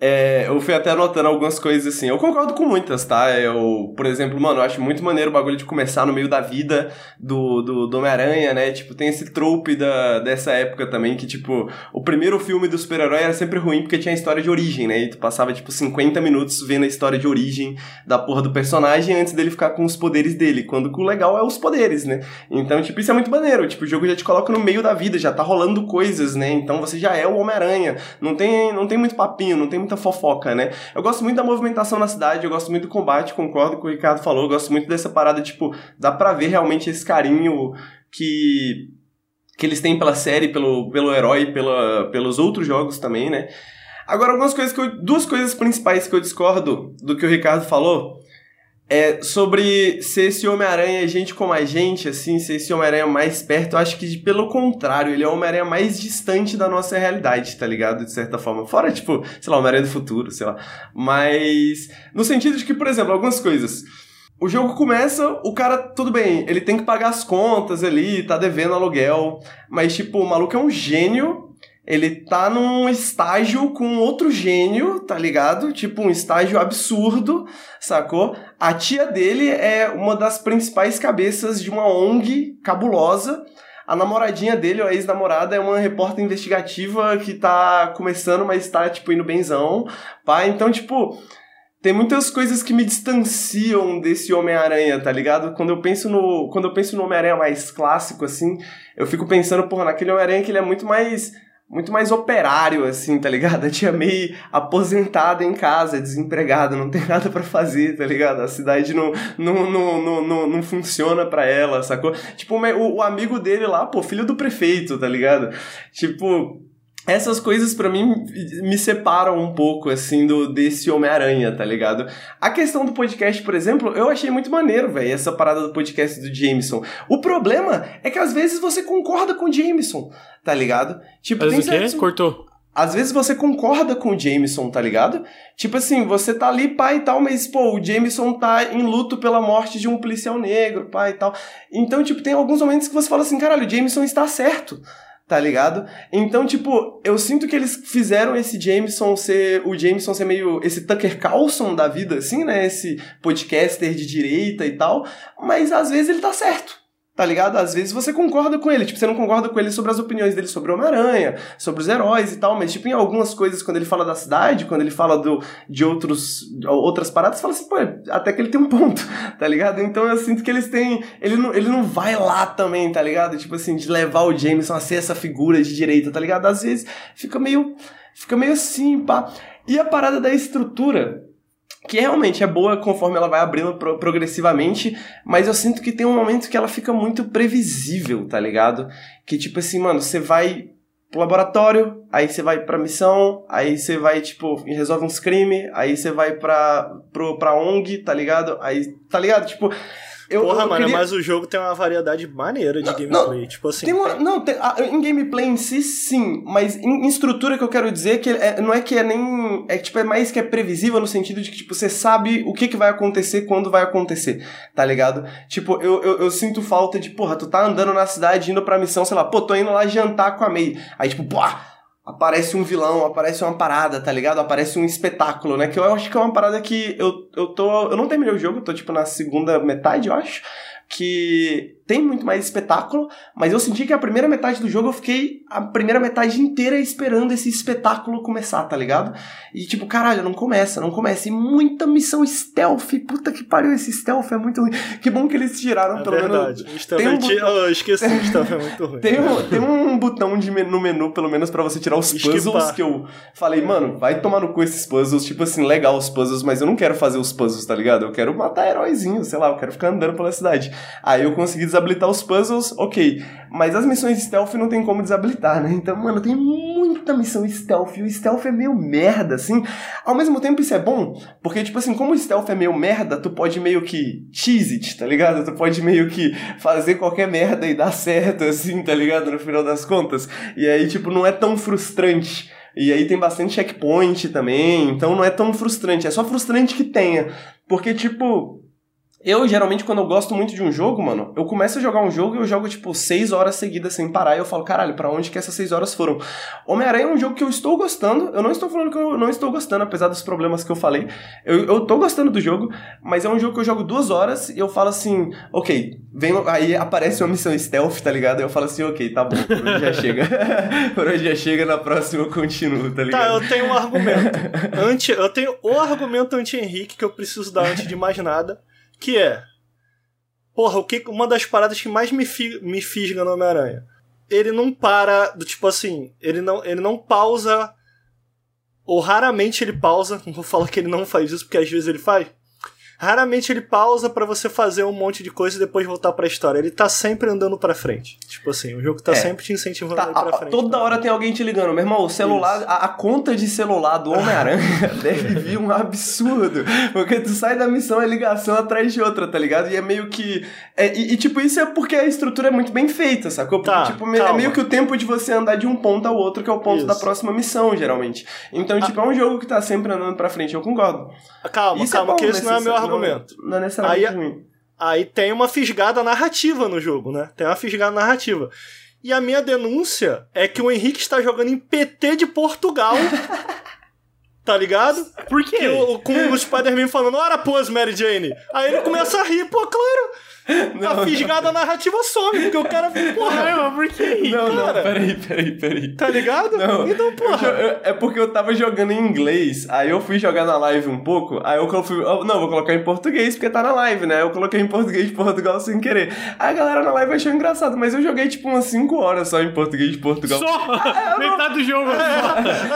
é, eu fui até anotando algumas coisas assim. Eu concordo com muitas, tá? Eu, por exemplo, mano, eu acho muito maneiro o bagulho de começar no meio da vida do, do, do Homem-Aranha, né? Tipo, tem esse trope da, dessa época também que, tipo, o primeiro filme do super-herói era sempre ruim porque tinha a história de origem, né? E tu passava, tipo, 50 minutos vendo a história de origem da porra do personagem antes dele ficar com os poderes dele. Quando o legal é os poderes, né? Então, tipo, isso é muito maneiro. Tipo, o jogo já te coloca no meio da vida, já tá rolando coisas, né? Então você já é o Homem-Aranha. Não tem, não tem muito papinho, não tem muita fofoca, né? Eu gosto muito da movimentação na cidade, eu gosto muito do combate, concordo com o que o Ricardo falou, eu gosto muito dessa parada, tipo, dá pra ver realmente esse carinho que que eles têm pela série, pelo, pelo herói, pela, pelos outros jogos também, né? Agora, algumas coisas que eu, duas coisas principais que eu discordo do que o Ricardo falou é, sobre ser esse Homem-Aranha gente como a gente, assim, ser esse Homem-Aranha mais perto, eu acho que pelo contrário, ele é o Homem-Aranha mais distante da nossa realidade, tá ligado? De certa forma. Fora, tipo, sei lá, Homem-Aranha do futuro, sei lá. Mas, no sentido de que, por exemplo, algumas coisas. O jogo começa, o cara, tudo bem, ele tem que pagar as contas ali, tá devendo aluguel, mas, tipo, o maluco é um gênio ele tá num estágio com outro gênio, tá ligado? Tipo, um estágio absurdo, sacou? A tia dele é uma das principais cabeças de uma ONG cabulosa. a namoradinha dele, a ex-namorada, é uma repórter investigativa que tá começando, mas tá, tipo, indo benzão, pá. Então, tipo, tem muitas coisas que me distanciam desse Homem-Aranha, tá ligado? Quando eu penso no, quando eu penso no Homem-Aranha mais clássico assim, eu fico pensando, porra, naquele Homem-Aranha que ele é muito mais muito mais operário assim, tá ligado? A tia meio aposentada em casa, desempregada, não tem nada para fazer, tá ligado? A cidade não não, não, não, não, não funciona para ela, sacou? Tipo, o, o amigo dele lá, pô, filho do prefeito, tá ligado? Tipo, essas coisas para mim me separam um pouco assim do desse Homem-Aranha, tá ligado? A questão do podcast, por exemplo, eu achei muito maneiro, velho, essa parada do podcast do Jameson. O problema é que às vezes você concorda com o Jameson, tá ligado? Tipo, Mas tem o quê? Cortou. Às vezes você concorda com o Jameson, tá ligado? Tipo assim, você tá ali, pai e tal, mas, pô, o Jameson tá em luto pela morte de um policial negro, pai e tal. Então, tipo, tem alguns momentos que você fala assim, caralho, o Jameson está certo tá ligado? Então, tipo, eu sinto que eles fizeram esse Jameson ser. O Jameson ser meio. esse Tucker Carlson da vida, assim, né? Esse podcaster de direita e tal. Mas às vezes ele tá certo. Tá ligado? Às vezes você concorda com ele, tipo, você não concorda com ele sobre as opiniões dele sobre Homem-Aranha, sobre os heróis e tal, mas, tipo, em algumas coisas, quando ele fala da cidade, quando ele fala do, de outros, outras paradas, você fala assim, pô, até que ele tem um ponto, tá ligado? Então eu sinto que eles têm. Ele não, ele não vai lá também, tá ligado? Tipo assim, de levar o Jameson a ser essa figura de direita, tá ligado? Às vezes fica meio. Fica meio assim, pá. E a parada da estrutura, que realmente é boa conforme ela vai abrindo pro progressivamente, mas eu sinto que tem um momento que ela fica muito previsível, tá ligado? Que tipo assim, mano, você vai pro laboratório, aí você vai pra missão, aí você vai, tipo, resolve uns crimes, aí você vai pra, pro, pra ONG, tá ligado? Aí, tá ligado? Tipo, eu, Porra, eu mano, queria... mas o jogo tem uma variedade maneira de não, gameplay. Não, tipo assim. Tem uma, não, tem, a, em gameplay em si, sim. Mas em, em estrutura que eu quero dizer que é, não é que é nem. É tipo, é mais que é previsível no sentido de que, tipo, você sabe o que, que vai acontecer quando vai acontecer. Tá ligado? Tipo, eu, eu, eu sinto falta de, porra, tu tá andando na cidade indo pra missão, sei lá, pô, tô indo lá jantar com a May. Aí, tipo, pô aparece um vilão, aparece uma parada, tá ligado? Aparece um espetáculo, né? Que eu acho que é uma parada que eu, eu tô. Eu não terminei o jogo, tô tipo na segunda metade, eu acho que tem muito mais espetáculo, mas eu senti que a primeira metade do jogo eu fiquei a primeira metade inteira esperando esse espetáculo começar, tá ligado? E tipo, caralho, não começa, não começa. E muita missão stealth, puta que pariu, esse stealth é muito ruim. Que bom que eles tiraram, é pelo verdade. menos. Tem um botão... oh, eu esqueci, o stealth é muito ruim. tem, um, tem um botão de no menu, pelo menos, para você tirar os puzzles, Esquipar. que eu falei, mano, vai tomar no cu esses puzzles, tipo assim, legal os puzzles, mas eu não quero fazer os puzzles, tá ligado? Eu quero matar heróizinhos, sei lá, eu quero ficar andando pela cidade. Aí eu consegui desabilitar os puzzles, ok. Mas as missões stealth não tem como desabilitar, né? Então, mano, tem muita missão stealth. E o stealth é meio merda, assim. Ao mesmo tempo, isso é bom, porque, tipo assim, como o stealth é meio merda, tu pode meio que cheese it, tá ligado? Tu pode meio que fazer qualquer merda e dar certo, assim, tá ligado? No final das contas. E aí, tipo, não é tão frustrante. E aí tem bastante checkpoint também, então não é tão frustrante. É só frustrante que tenha. Porque, tipo, eu, geralmente, quando eu gosto muito de um jogo, mano, eu começo a jogar um jogo e eu jogo, tipo, seis horas seguidas sem parar e eu falo, caralho, para onde que essas seis horas foram? Homem-Aranha é um jogo que eu estou gostando, eu não estou falando que eu não estou gostando, apesar dos problemas que eu falei. Eu, eu tô gostando do jogo, mas é um jogo que eu jogo duas horas e eu falo assim, ok, vem, aí aparece uma missão stealth, tá ligado? Eu falo assim, ok, tá bom, por hoje já chega. por hoje já chega, na próxima eu continuo, tá ligado? Tá, eu tenho um argumento. anti, eu tenho o argumento anti-Henrique que eu preciso dar antes de mais nada que é. Porra, o que, uma das paradas que mais me, fi, me fisga no Homem-Aranha. Ele não para, do tipo assim, ele não, ele não pausa. Ou raramente ele pausa. Não vou falar que ele não faz isso, porque às vezes ele faz. Raramente ele pausa para você fazer um monte de coisa e depois voltar para a história. Ele tá sempre andando para frente. Tipo assim, o jogo tá é. sempre te incentivando tá, a ir pra frente. Toda hora tem alguém te ligando. Meu irmão, o celular, a, a, conta de celular do Homem-Aranha deve vir um absurdo. Porque tu sai da missão é ligação atrás de outra, tá ligado? E é meio que. É, e, e, tipo, isso é porque a estrutura é muito bem feita, sacou? Porque, tá, tipo, calma. é meio que o tempo de você andar de um ponto ao outro, que é o ponto isso. da próxima missão, geralmente. Então, tipo, é um jogo que tá sempre andando pra frente, eu concordo. Calma, isso calma, é bom, que esse não é meu argumento. Não, não é necessariamente aí, ruim. Aí tem uma fisgada narrativa no jogo, né? Tem uma fisgada narrativa. E a minha denúncia é que o Henrique está jogando em PT de Portugal. Tá ligado? Por quê? Que o, com o Spider-Man falando, ora pose, Mary Jane. Aí ele começa a rir, pô, claro. a fisgada narrativa some, porque o cara, porra, Caramba, por que? Não, cara. não, peraí, peraí, peraí. tá ligado? Não, então, eu porra. jo- eu- é porque eu tava jogando em inglês, aí eu fui jogar na live um pouco, aí eu fui. eu- não, vou colocar em português porque tá na live, né? Eu coloquei em português de Portugal sem querer. Aí a galera na live achou engraçado, mas eu joguei tipo umas 5 horas só em português de Portugal. Só! Metade do jogo.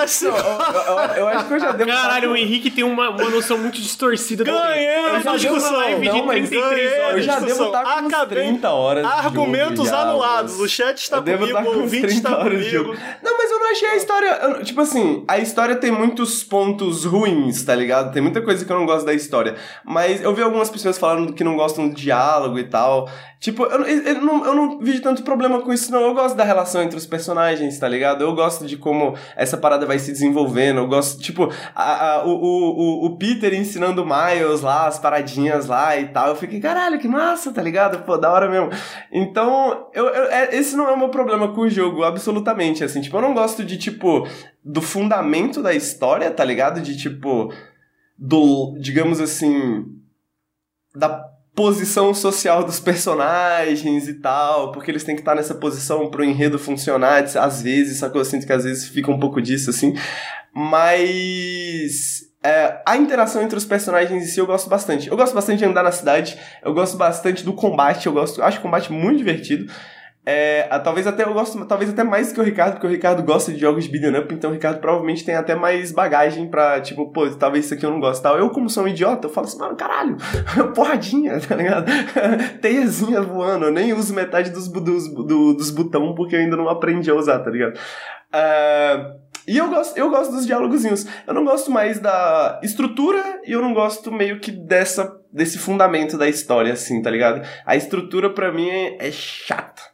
Assim, Eu, eu- eu acho que eu já devo. Caralho, o Henrique tem uma, uma noção muito distorcida do Ganhei Eu a já discussão. live de Não, mas 33 ganhei a horas. Eu já discussão. devo com uns Acabei. 30 horas. Argumentos anulados. O chat está comigo, estar o ouvinte 30 está comigo. Não, mas eu não achei a história. eu- tipo assim, a história tem muitos pontos ruins, tá ligado? Tem muita coisa que eu não gosto da história. Mas eu vi algumas pessoas falando que não gostam do diálogo e tal. Tipo, eu, eu- não, eu não vi tanto problema com isso, não. Eu gosto da relação entre os personagens, tá ligado? Eu gosto de como essa parada vai se desenvolvendo. Eu gosto, tipo, a- a- o, o, o- o Peter ensinando o Miles lá, as paradinhas lá e tal. Eu fiquei, caralho, que massa, tá ligado? Pô, da hora mesmo. Então, eu, eu- é- esse não é o meu problema com o jogo, absolutamente, assim. Tipo, eu não gosto de, tipo, do fundamento da história, tá ligado? De, tipo, do, digamos assim, da posição social dos personagens e tal, porque eles têm que estar nessa posição pro enredo funcionar, às vezes, só que eu sinto que às vezes fica um pouco disso, assim. Mas é, a interação entre os personagens em si eu gosto bastante. Eu gosto bastante de andar na cidade, eu gosto bastante do combate, eu gosto, acho o combate muito divertido. É, talvez até eu gosto, talvez até mais que o Ricardo, porque o Ricardo gosta de jogos de beat'em up, então o Ricardo provavelmente tem até mais bagagem pra, tipo, pô, talvez isso aqui eu não gosto tal. Eu, como sou um idiota, eu falo assim, mano, caralho, porradinha, tá ligado? Teiazinha voando, eu nem uso metade dos, dos, do, dos botão porque eu ainda não aprendi a usar, tá ligado? Ah, e eu gosto, eu gosto dos diálogozinhos. Eu não gosto mais da estrutura e eu não gosto meio que dessa, desse fundamento da história, assim, tá ligado? A estrutura pra mim é chata.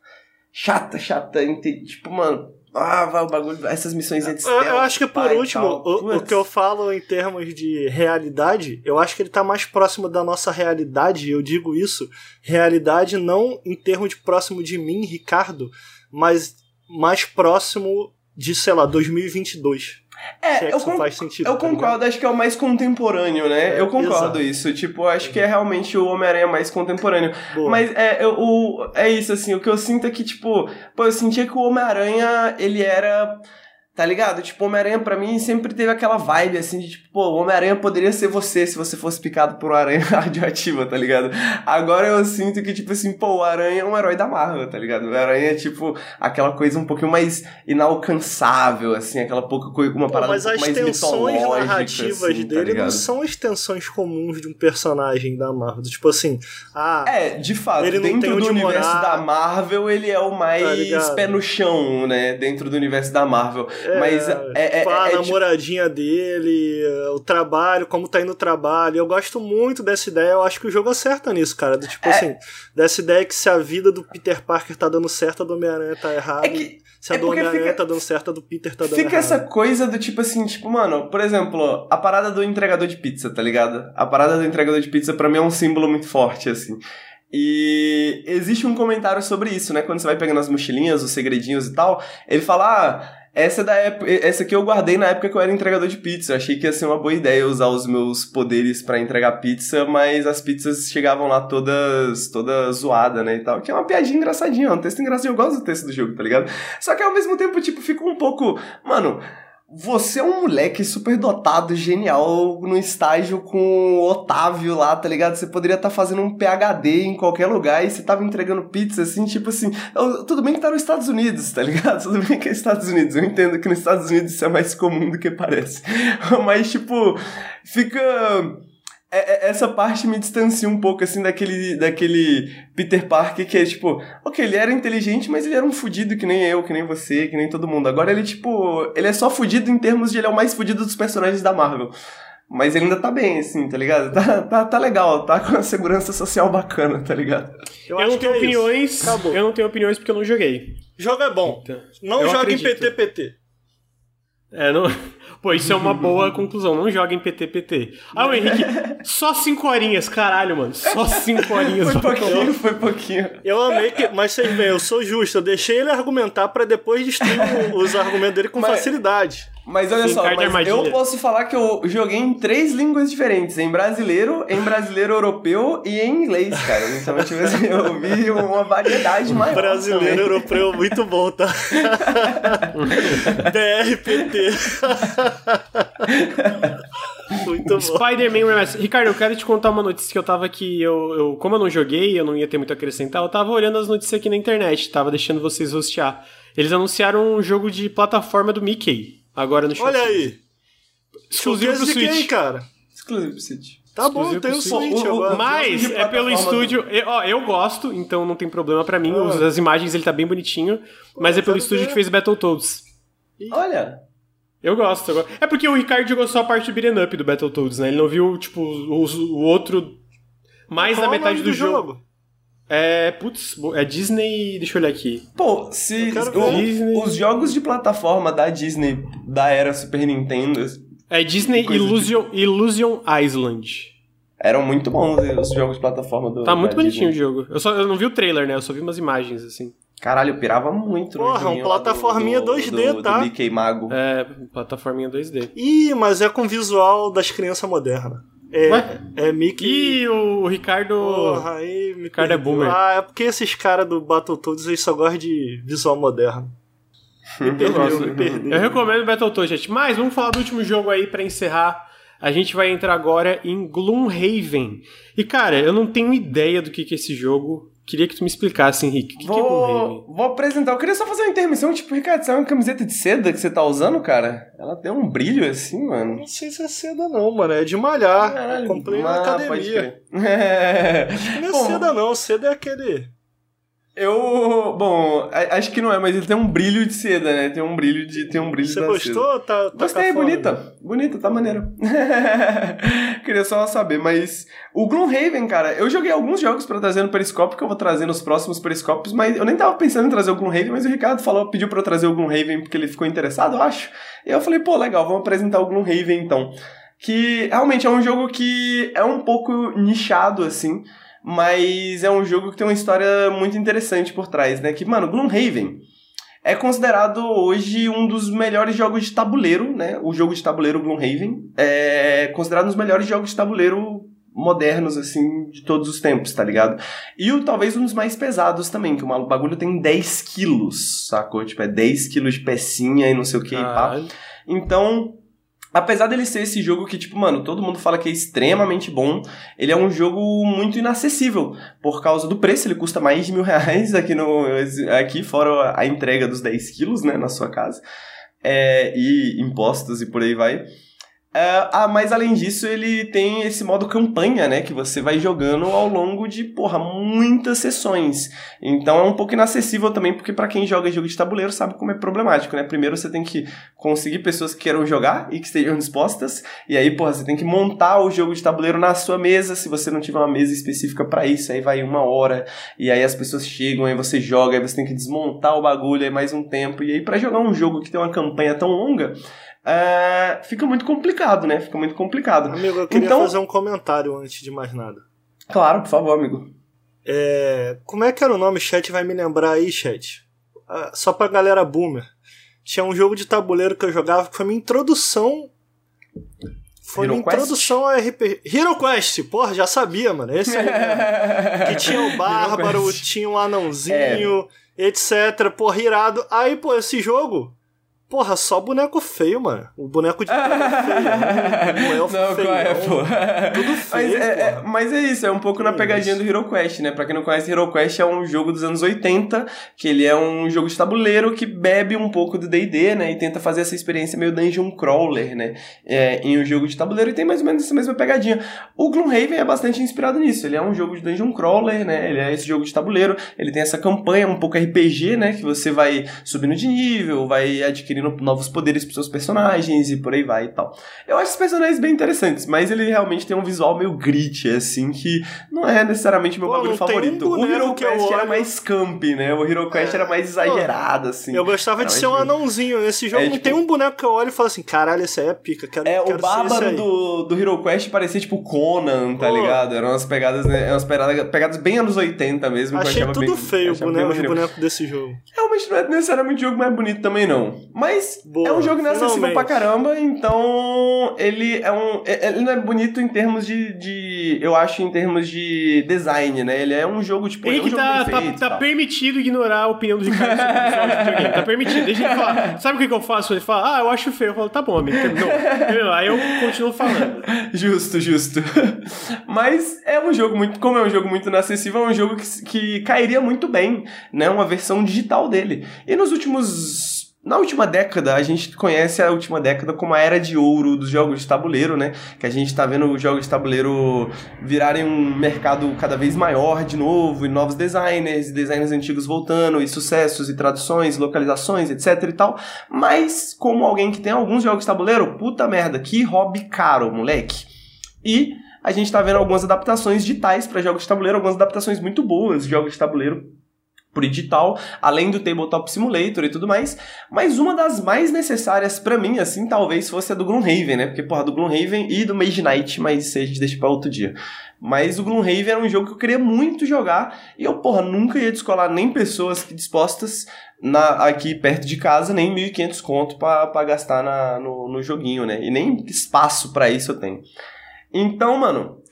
Chata, chata. Tipo, mano, ah, vai o bagulho, essas missões de Eu, eu acho que por pai último, o, o que eu falo em termos de realidade, eu acho que ele tá mais próximo da nossa realidade, eu digo isso, realidade não em termos de próximo de mim, Ricardo, mas mais próximo de, sei lá, 2022. É, se é eu con- faz sentido. Eu tá ligado? concordo, acho que é o mais contemporâneo, né? É, eu concordo exato. isso. Tipo, acho que é realmente o Homem-Aranha mais contemporâneo. Boa. Mas é, eu- o, é isso, assim, o que eu sinto é que, tipo, pô, eu sentia que o Homem-Aranha, ele era. Tá ligado? Tipo, Homem-Aranha pra mim sempre teve aquela vibe, assim, de tipo, pô, Homem-Aranha poderia ser você se você fosse picado por uma aranha radioativa, tá ligado? Agora eu sinto que, tipo assim, pô, o Aranha é um herói da Marvel, tá ligado? O Aranha é, tipo, aquela coisa um pouquinho mais inalcançável, assim, aquela pouca coisa, uma Pô, parada mas um as pouco mais tensões mitológica, narrativas assim, tá dele não ligado? são as tensões comuns de um personagem da Marvel. Tipo assim, ah, É, de fato, Ele não tem dentro do universo morar. da Marvel, ele é o Tá mais ligado? pé no chão, né? Dentro do universo da Marvel. É, Mas é, é, tipo, a é, é, tipo, namoradinha dele, o trabalho, como tá indo o trabalho. Eu gosto muito dessa ideia, eu acho que o jogo acerta nisso, cara. Do É. tipo assim, dessa ideia que se a vida do Peter Parker tá dando certo, a do Homem-Aranha tá errada. É que- se a é do Homem-Aranha tá dando certo, a do Peter tá dando Fica errado. essa coisa do tipo assim, tipo, mano, por exemplo, a parada do entregador de pizza, tá ligado? A parada do entregador de pizza pra mim é um símbolo muito forte, assim. E existe um comentário sobre isso, né? Quando você vai pegando as mochilinhas, os segredinhos e tal, ele fala, ah, essa, é da época, essa aqui eu guardei na época que eu era entregador de pizza. Eu achei que ia ser uma boa ideia usar os meus poderes pra entregar pizza, mas as pizzas chegavam lá todas, todas zoadas, né, e tal. Que é uma piadinha engraçadinha, é um texto engraçadinho. Eu gosto do texto do jogo, tá ligado? Só que ao mesmo tempo, tipo, fica um pouco... Mano, você é um moleque super dotado, genial, no estágio com o Otávio lá, tá ligado? Você poderia estar fazendo um PhD em qualquer lugar e você tava entregando pizza, assim, tipo assim. Tudo bem que tá nos Estados Unidos, tá ligado? Tudo bem que é Estados Unidos. Eu entendo que nos Estados Unidos isso é mais comum do que parece. Mas, tipo, fica. É- é- Essa parte me distancia um pouco, assim, daquele, daquele Peter Parker que é tipo, ok, ele era inteligente, mas ele era um fudido que nem eu, que nem você, que nem todo mundo. Agora ele, tipo, ele é só fudido em termos de ele é o mais fudido dos personagens da Marvel. Mas ele ainda tá bem, assim, tá ligado? Tá, tá, tá legal, tá com uma segurança social bacana, tá ligado? Eu, acho não que tenho é opiniões. Acabou. Eu não tenho opiniões porque eu não joguei. O jogo é bom. Então, Não eu joga em. PT-PT. É, não... Pô, isso é uma boa conclusão. Não joga em PT-PT. Ah, o Henrique, só cinco horinhas, caralho, mano. Só cinco horinhas. Foi pouquinho, foi pouquinho. Eu amei que. Mas vocês veem, eu sou justo. Eu deixei ele argumentar pra depois destruir os argumentos dele com Mas- facilidade. Mas olha Sim, só, mas eu posso falar que eu joguei em três línguas diferentes: em brasileiro, em brasileiro europeu e em inglês, cara. Então, tipo assim, eu vi uma variedade maior. Brasileiro também. europeu, muito bom, tá? DRPT. muito bom. Spider-Man Remastered. Ricardo, eu quero te contar uma notícia que eu tava aqui. Eu, eu, como eu não joguei, eu não ia ter muito a acrescentar, eu tava olhando as notícias aqui na internet, tava deixando vocês hostear. Eles anunciaram um jogo de plataforma do Mickey, agora no Olha Shopee. aí. Exclusivo pro de quem, Switch. cara? Exclusivo pro Switch. Tá bom, tem o Switch Switch. Agora. Mas é pelo estúdio. Eu, ó, eu gosto, então não tem problema pra mim. Ah. As imagens ele tá bem bonitinho. Mas é pelo estúdio ver. que fez Battletoads. Olha. Eu gosto, eu gosto. É porque o Ricardo jogou só a parte do beat'em up do Battletoads, né? Ele não viu, tipo, o, o outro. Mais Qual da metade nome do jogo. É. Putz, é Disney. Deixa eu olhar aqui. Pô, se o- os jogos de plataforma da Disney da era Super Nintendo É Disney Illusion, Illusion Island. eram muito bons, os jogos de plataforma do Tá muito bonitinho o Disney. jogo. Eu, só, eu não vi o trailer, né? Eu só vi umas imagens, assim. Caralho, eu pirava muito no Porra, um lá do- plataforminha do, 2D, do, tá? Do Mickey Mago. É, plataforminha 2D. Ih, mas é com visual das crianças modernas. É, Ué? é Mickey. E o Ricardo. Porra, aí me Ricardo é boomer. Ah, é porque esses caras do Battletoads eles só gostam de visual moderno. Me Eu perdeu, me perdeu. Eu recomendo Battletoads, gente. Mas vamos falar do último jogo aí pra encerrar. A gente vai entrar agora em Gloomhaven. E cara, eu não tenho ideia do que que é esse jogo. Queria que tu me explicasse, Henrique. O que, que é Gloomhaven? Vou, vou apresentar. Eu queria só fazer uma intermissão. Tipo, Ricardo, essa é uma camiseta de seda que você tá usando, cara? Ela tem um brilho assim, mano. Não sei se é seda não, mano. É de malhar. Caralho, Comprei na pode academia. É. Não é Bom, seda não. Seda é aquele... Eu. Bom, acho que não é, mas ele tem um brilho de seda, né? Tem um brilho de. Tem um brilho Você gostou? Tá, tá Gostei, bonita. Bonita, tá maneiro. Queria só saber, mas o Gloomhaven, cara, eu joguei alguns jogos pra trazer no Periscópio, que eu vou trazer nos próximos Periscópios, mas eu nem tava pensando em trazer o Gloomhaven, mas o Ricardo falou, pediu pra eu trazer o Gloomhaven porque ele ficou interessado, eu acho. E eu falei, pô, legal, vamos apresentar o Gloomhaven então. Que realmente é um jogo que é um pouco nichado, assim, mas é um jogo que tem uma história muito interessante por trás, né? Que, mano, Gloomhaven é considerado hoje um dos melhores jogos de tabuleiro, né? O jogo de tabuleiro Gloomhaven é considerado um dos melhores jogos de tabuleiro modernos, assim, de todos os tempos, tá ligado? E o, talvez um dos mais pesados também, que o bagulho tem 10 quilos, sacou? Tipo, é 10 quilos de pecinha e não sei o que e pá. Então, apesar dele ser esse jogo que, tipo, mano, todo mundo fala que é extremamente bom, ele é um jogo muito inacessível. Por causa do preço, ele custa mais de mil reais aqui, no, aqui fora a entrega dos 10 quilos, né, na sua casa. É, e impostos e por aí vai. É, ah, mas além disso, ele tem esse modo campanha, né? Que você vai jogando ao longo de, porra, muitas sessões. Então é um pouco inacessível também, porque para quem joga jogo de tabuleiro sabe como é problemático, né? Primeiro você tem que conseguir pessoas que queiram jogar e que estejam dispostas. E aí, porra, você tem que montar o jogo de tabuleiro na sua mesa. Se você não tiver uma mesa específica para isso, aí vai uma hora. E aí as pessoas chegam, aí você joga, aí você tem que desmontar o bagulho, aí mais um tempo. E aí, para jogar um jogo que tem uma campanha tão longa. É, fica muito complicado, né? Fica muito complicado. Amigo, eu queria Então- fazer um comentário antes de mais nada. Claro, por favor, amigo. É, como é que era o nome? Chat vai me lembrar aí, chat. Ah, só pra galera boomer. Tinha um jogo de tabuleiro que eu jogava que foi minha introdução. Foi Hero minha Quest? introdução ao RPG. Hero Quest, porra, já sabia, mano. Esse aí mesmo. Que tinha o Bárbaro, tinha um anãozinho, etc. Porra, irado. Aí, pô, esse jogo. Porra, só boneco feio, mano. O boneco de feio. Um elfo Não, feio. é, pô? Tudo Mas feio, é, é- porra. mas é isso, é um pouco na pegadinha do Hero Quest, né? Pra quem não conhece, Hero Quest é um jogo dos anos 80, que ele é um jogo de tabuleiro que bebe um pouco do D&D, né? E tenta fazer essa experiência meio dungeon crawler, né? É, em um jogo de tabuleiro e tem mais ou menos essa mesma pegadinha. O Gloomhaven é bastante inspirado nisso, ele é um jogo de dungeon crawler, né? Ele é esse jogo de tabuleiro, ele tem essa campanha um pouco RPG, né? Que você vai subindo de nível, vai adquirindo novos poderes pros seus personagens e por aí vai e tal. Eu acho os personagens bem interessantes, mas ele realmente tem um visual meio grit, assim, que não é necessariamente meu Pô, bagulho tem um favorito. o boneco Hero Quest era mais camp, né? O Hero Quest É. era mais exagerado, assim. Eu gostava de ser um anãozinho. Nesse jogo É, não tipo- tem um boneco que eu olho e falo assim: caralho, esse aí é pica. Quero, É, quero o bárbaro do, do Hero Quest parecia tipo Conan, tá Pô. ligado? Eram umas pegadas, né, umas pegadas, pegadas bem anos 80 mesmo. Achei tudo bem- feio o boneco, bonecos desse jogo. Realmente não é necessariamente o jogo mais bonito também, não. Mas Boa, é um jogo inacessível finalmente. pra caramba, então ele é um. é- Ele não é bonito em termos de, de. Eu acho em termos de design, né? Ele é um jogo, tipo. é um jogo tá, bem tá, feito tá permitido ignorar a opinião do Ricardo sobre o. Tá permitido. Deixa ele falar. Sabe o que, que eu faço? Ele fala, ah, eu acho feio. Eu falo, tá bom, amigo. Terminou. Aí eu continuo falando. Justo, justo. Mas é um jogo muito. Como é um jogo muito inacessível, é um jogo que, que cairia muito bem, né? Uma versão digital dele. E nos últimos. Na última década, a gente conhece a última década como a era de ouro dos jogos de tabuleiro, né? Que a gente tá vendo os jogos de tabuleiro virarem um mercado cada vez maior de novo, e novos designers, designers antigos voltando, e sucessos, e traduções, localizações, etc e tal. Mas, como alguém que tem alguns jogos de tabuleiro, puta merda, que hobby caro, moleque. E a gente tá vendo algumas adaptações digitais para jogos de tabuleiro, algumas adaptações muito boas de jogos de tabuleiro por digital, além do Tabletop Simulator e tudo mais. Mas uma das mais necessárias pra mim, assim, talvez fosse a do Gloomhaven, né? Porque, porra, do Gloomhaven e do Mage Knight, mas isso a gente deixa pra outro dia. Mas o Gloomhaven era um jogo que eu queria muito jogar e eu, porra, nunca ia descolar nem pessoas dispostas na, aqui perto de casa, nem 1.500 conto pra gastar na, no, no joguinho, né? E nem espaço pra isso eu tenho. Então, mano,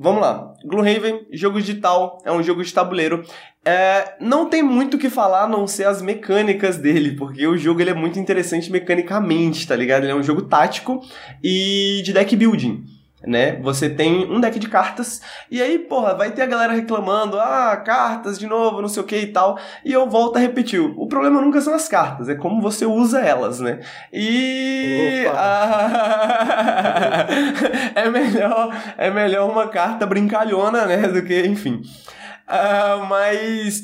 vamos lá. Gloomhaven, jogo digital, é um jogo de tabuleiro. É, não tem muito o que falar a não ser as mecânicas dele, porque o jogo ele é muito interessante mecanicamente, tá ligado? Ele é um jogo tático e de deck building. Né? Você tem um deck de cartas, e aí, porra, vai ter a galera reclamando, ah, cartas de novo, não sei o que e tal. E eu volto a repetir: o problema nunca são as cartas, é como você usa elas, né? E. É, melhor, é melhor uma carta brincalhona, né? Do que, enfim. Ah, mas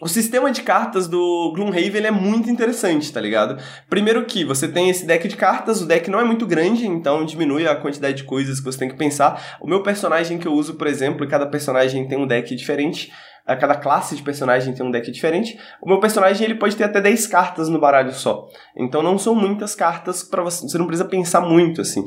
o sistema de cartas do Gloomhaven é muito interessante, tá ligado? Primeiro que você tem esse deck de cartas, o deck não é muito grande, então diminui a quantidade de coisas que você tem que pensar. O meu personagem que eu uso, por exemplo, cada personagem tem um deck diferente, a cada classe de personagem tem um deck diferente. O meu personagem ele pode ter até 10 cartas no baralho só. Então não são muitas cartas para você, você não precisa pensar muito assim.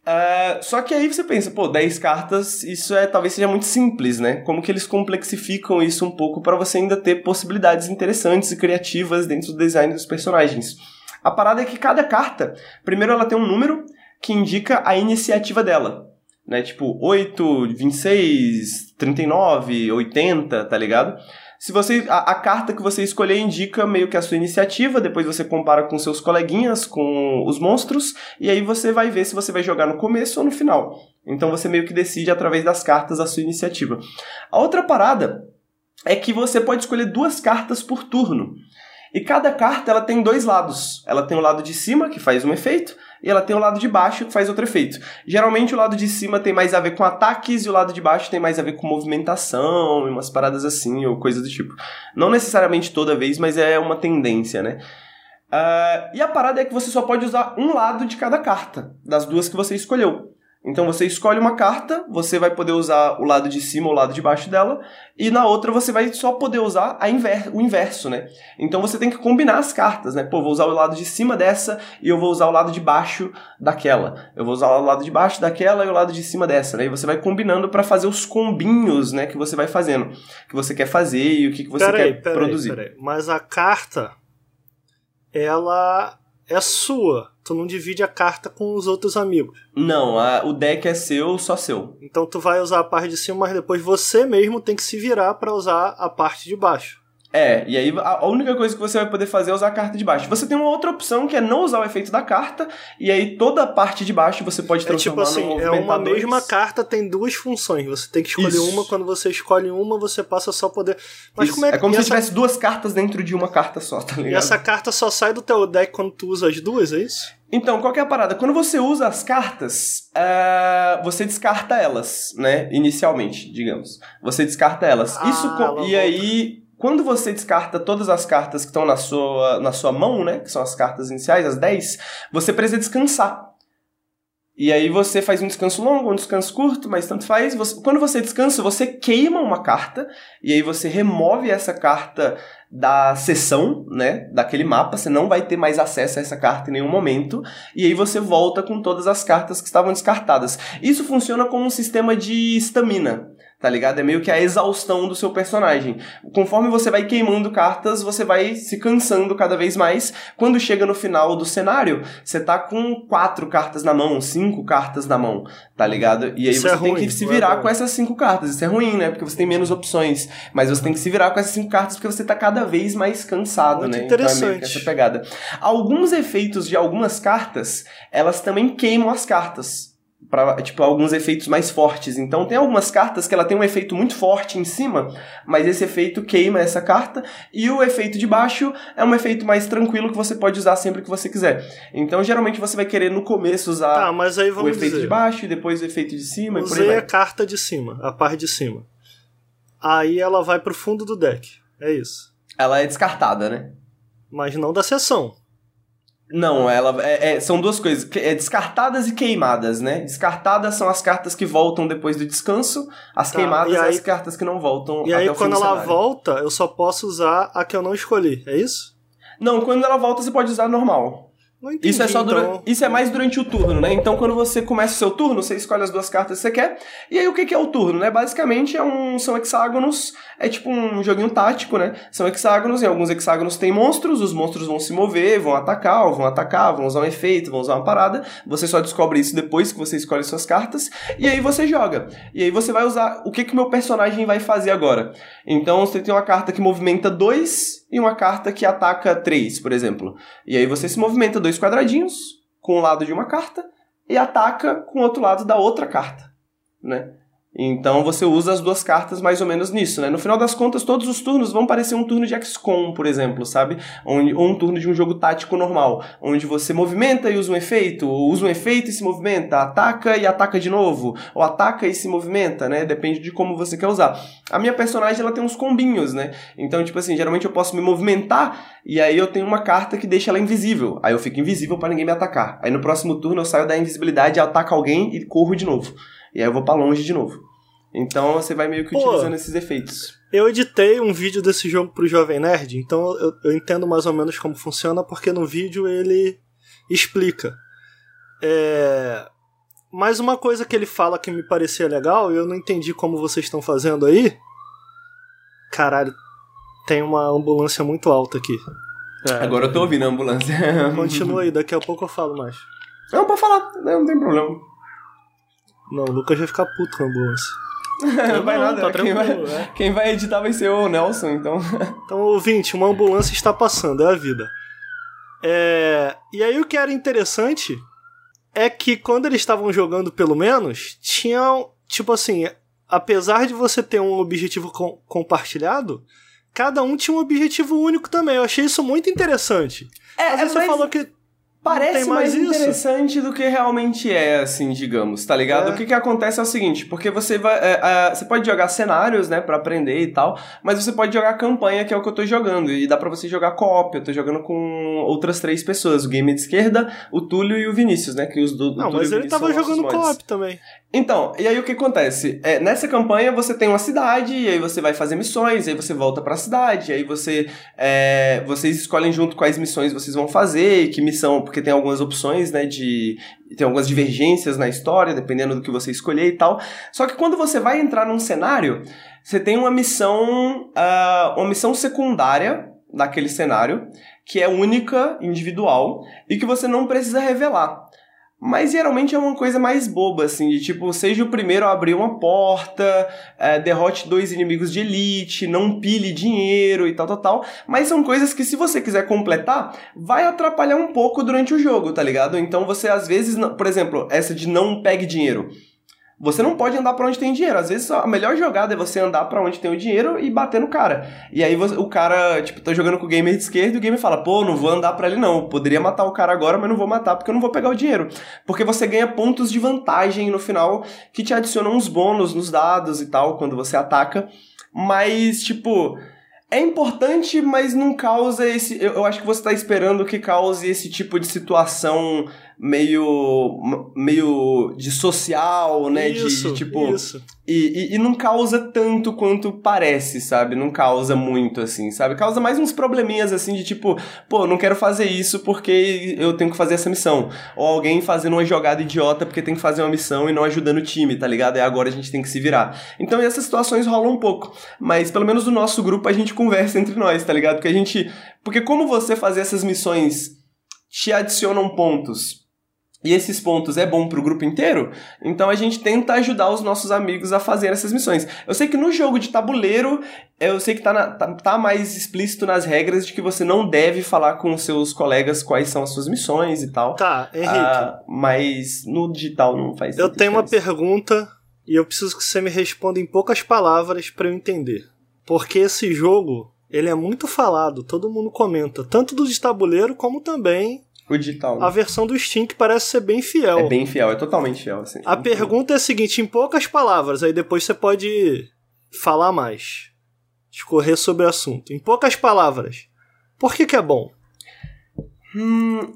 Uh, só que aí você pensa, pô, 10 cartas, isso é talvez seja muito simples, né? Como que eles complexificam isso um pouco para você ainda ter possibilidades interessantes e criativas dentro do design dos personagens. A parada é que cada carta, primeiro ela tem um número que indica a iniciativa dela, né? Tipo 8, 26, 39, 80, tá ligado? Se você a, a, carta que você escolher indica meio que a sua iniciativa, depois você compara com seus coleguinhas, com os monstros, e aí você vai ver se você vai jogar no começo ou no final. Então você meio que decide através das cartas a sua iniciativa. A outra parada é que você pode escolher duas cartas por turno. E cada carta ela tem dois lados. Ela tem o lado de cima, que faz um efeito, e ela tem o lado de baixo, que faz outro efeito. Geralmente o lado de cima tem mais a ver com ataques, e o lado de baixo tem mais a ver com movimentação, e umas paradas assim, ou coisa do tipo. Não necessariamente toda vez, mas é uma tendência, né? Uh, e a parada é que você só pode usar um lado de cada carta, das duas que você escolheu. Então você escolhe uma carta, você vai poder usar o lado de cima ou o lado de baixo dela, e na outra você vai só poder usar inver o inverso, né? Então você tem que combinar as cartas, né? Pô, vou usar o lado de cima dessa e eu vou usar o lado de baixo daquela. Eu vou usar o lado de baixo daquela e o lado de cima dessa, né? E você vai combinando para fazer os combinhos, né, que você vai fazendo, que você quer fazer e o que, que você peraí, quer peraí, produzir. Peraí. Mas a carta ela é sua. Tu não divide a carta com os outros amigos. Não, a, o deck é seu, só seu. Então tu vai usar a parte de cima, mas depois você mesmo tem que se virar para usar a parte de baixo. É, e aí a única coisa que você vai poder fazer é usar a carta de baixo. Você tem uma outra opção que é não usar o efeito da carta, e aí toda a parte de baixo você pode É transformar tipo assim, é uma mesma carta, tem duas funções. Você tem que escolher Isso. uma, quando você escolhe uma, você passa só poder. Mas Isso. como é que como e se essa, tivesse duas cartas dentro de uma carta só, tá e ligado? essa carta só sai do teu deck quando tu usa as duas, é isso? Então, qual que é a parada? Quando você usa as cartas, ah, você descarta elas, né? Inicialmente, digamos. Você descarta elas. Ah, Isso e volta. aí, quando você descarta todas as cartas que estão na sua, na sua mão, né? Que são as cartas iniciais, as 10, você precisa descansar. E aí você faz um descanso longo, um descanso curto, mas tanto faz. Você- quando você descansa, você queima uma carta, e aí você remove essa carta da sessão, né, daquele mapa, você não vai ter mais acesso a essa carta em nenhum momento, e aí você volta com todas as cartas que estavam descartadas. Isso funciona como um sistema de estamina, tá ligado? É meio que a exaustão do seu personagem. Conforme você vai queimando cartas, você vai se cansando cada vez mais. Quando chega no final do cenário, você tá com quatro cartas na mão, cinco cartas na mão, tá ligado? E aí Isso você é tem ruim, que se é virar bom. com essas cinco cartas. Isso é ruim, né? Porque você tem menos opções. Mas você tem que se virar com essas cinco cartas porque você tá cada vez mais cansado, Muito né? Então é interessante. essa pegada. Alguns efeitos de algumas cartas, elas também queimam as cartas. Pra, tipo, alguns efeitos mais fortes. Então, tem algumas cartas que ela tem um efeito muito forte em cima, mas esse efeito queima essa carta. E o efeito de baixo é um efeito mais tranquilo que você pode usar sempre que você quiser. Então, geralmente, você vai querer no começo usar Tá, o efeito dizer. de baixo e depois o efeito de cima e por aí Usei a carta de cima, a parte de cima. Aí ela vai pro fundo do deck. É isso. Ela é descartada, né? Mas não da sessão. Não, ela é- é- são duas coisas, é descartadas e queimadas, né? Descartadas são as cartas que voltam depois do descanso, as Tá, queimadas são aí- as cartas que não voltam E até aí, o quando do ela volta, eu só posso usar a que eu não escolhi. É isso? Não, quando ela volta você pode usar normal. Entendi, Isso é só então. isso é mais durante o turno, né? Então quando você começa o seu turno, você escolhe as duas cartas que você quer. E aí o que que é o turno, né? Basicamente é um são hexágonos, é tipo um joguinho tático, né? São hexágonos, em alguns hexágonos tem monstros, os monstros vão se mover, vão atacar, ou vão atacar, vão usar um efeito, vão usar uma parada. Você só descobre isso depois que você escolhe suas cartas e aí você joga. E aí você vai usar o que que o meu personagem vai fazer agora. Então você tem uma carta que movimenta dois e uma carta que ataca três, por exemplo. E aí você se movimenta dois quadradinhos com o lado de uma carta e ataca com o outro lado da outra carta, né? Então você usa as duas cartas mais ou menos nisso, né? No final das contas, todos os turnos vão parecer um turno de XCOM, por exemplo, sabe? Onde, ou um turno de um jogo tático normal, onde você movimenta e usa um efeito, ou usa um efeito e se movimenta, ataca e ataca de novo, ou ataca e se movimenta, né? Depende de como você quer usar. A minha personagem, ela tem uns combinhos, né? Então, tipo assim, geralmente eu posso me movimentar e aí eu tenho uma carta que deixa ela invisível. Aí eu fico invisível para ninguém me atacar. Aí no próximo turno eu saio da invisibilidade, ataco alguém e corro de novo. E aí eu vou para longe de novo. Então você vai meio que Pô. utilizando esses efeitos. Eu editei um vídeo desse jogo pro Jovem Nerd, então eu, eu entendo mais ou menos como funciona, porque no vídeo ele explica. É... Mas uma coisa que ele fala que me parecia legal, e eu não entendi como vocês estão fazendo aí. Caralho, tem uma ambulância muito alta aqui. É, Agora eu tô ouvindo a ambulância. Continua aí, daqui a pouco eu falo mais. Não, pode falar, não tem problema. Não, o Lucas vai ficar puto com a ambulância. Não vai Não, nada, tá quem, vai, tranquilo, é. quem vai editar vai ser o Nelson, então. Então, ouvinte, uma ambulância está passando, é a vida. É... E aí o que era interessante é que quando eles estavam jogando, pelo menos, tinham, tipo assim, apesar de você ter um objetivo com- compartilhado, cada um tinha um objetivo único também. Eu achei isso muito interessante. É, Mas você falou que Parece mais mais interessante do que realmente é, assim, digamos, tá ligado? É. O que que acontece é o seguinte, porque você vai... é, é, você pode jogar cenários, né, pra aprender e tal, mas você pode jogar campanha, que é o que eu tô jogando, e dá pra você jogar co-op, eu tô jogando com outras três pessoas, o Game de esquerda, o Túlio e o Vinícius, né, que os do, Não, mas ele tava jogando co-op também. Então, e aí o que acontece? É, nessa campanha você tem uma cidade, e aí você vai fazer missões, e aí você volta pra cidade, e aí você. é, vocês escolhem junto quais missões vocês vão fazer, e que missão, porque tem algumas opções, né? De. Tem algumas divergências na história, dependendo do que você escolher e tal. Só que quando você vai entrar num cenário, você tem uma missão. ah, uma missão secundária daquele cenário, que é única, individual, e que você não precisa revelar. Mas geralmente é uma coisa mais boba, assim, de tipo, seja o primeiro a abrir uma porta, é, derrote dois inimigos de elite, não pile dinheiro e tal, tal, tal. Mas são coisas que, se você quiser completar, vai atrapalhar um pouco durante o jogo, tá ligado? Então você, às vezes, por exemplo, essa de não pegue dinheiro. Você não pode andar pra onde tem dinheiro. Às vezes a melhor jogada é você andar pra onde tem o dinheiro e bater no cara. E aí você- o cara, tipo, tá jogando com o gamer de esquerda e o gamer fala: pô, não vou andar pra ele não. Eu Poderia matar o cara agora, mas não vou matar porque eu não vou pegar o dinheiro. Porque você ganha pontos de vantagem no final que te adicionam uns bônus nos dados e tal quando você ataca. Mas, tipo. É importante, mas não causa esse. Eu, eu acho que você tá esperando que cause esse tipo de situação meio meio de social, né? Isso, de, de, tipo isso. e, e, e não causa tanto quanto parece, sabe? Não causa muito assim, sabe? Causa mais uns probleminhas assim de tipo, pô, não quero fazer isso porque eu tenho que fazer essa missão, ou alguém fazendo uma jogada idiota porque tem que fazer uma missão e não ajudando o time, tá ligado? E agora a gente tem que se virar. Então essas situações rolam um pouco, mas pelo menos no nosso grupo a gente conversa entre nós, tá ligado? Porque a gente, porque como você fazer essas missões te adicionam pontos e esses pontos é bom pro grupo inteiro, então a gente tenta ajudar os nossos amigos a fazer essas missões. Eu sei que no jogo de tabuleiro, eu sei que tá, na, tá, tá, mais explícito nas regras de que você não deve falar com os seus colegas quais são as suas missões e tal. Tá, Henrique. Ah, mas no digital não faz eu tenho uma pergunta e eu preciso que você me responda em poucas palavras pra eu entender. Porque esse jogo, ele é muito falado, todo mundo comenta, tanto do de tabuleiro como também Digital. a versão do Steam que parece ser bem fiel. É bem fiel, é totalmente fiel. Assim. A pergunta é a seguinte, em poucas palavras, aí depois você pode falar mais. Discorrer sobre o assunto. Em poucas palavras, por que que é bom? Hum,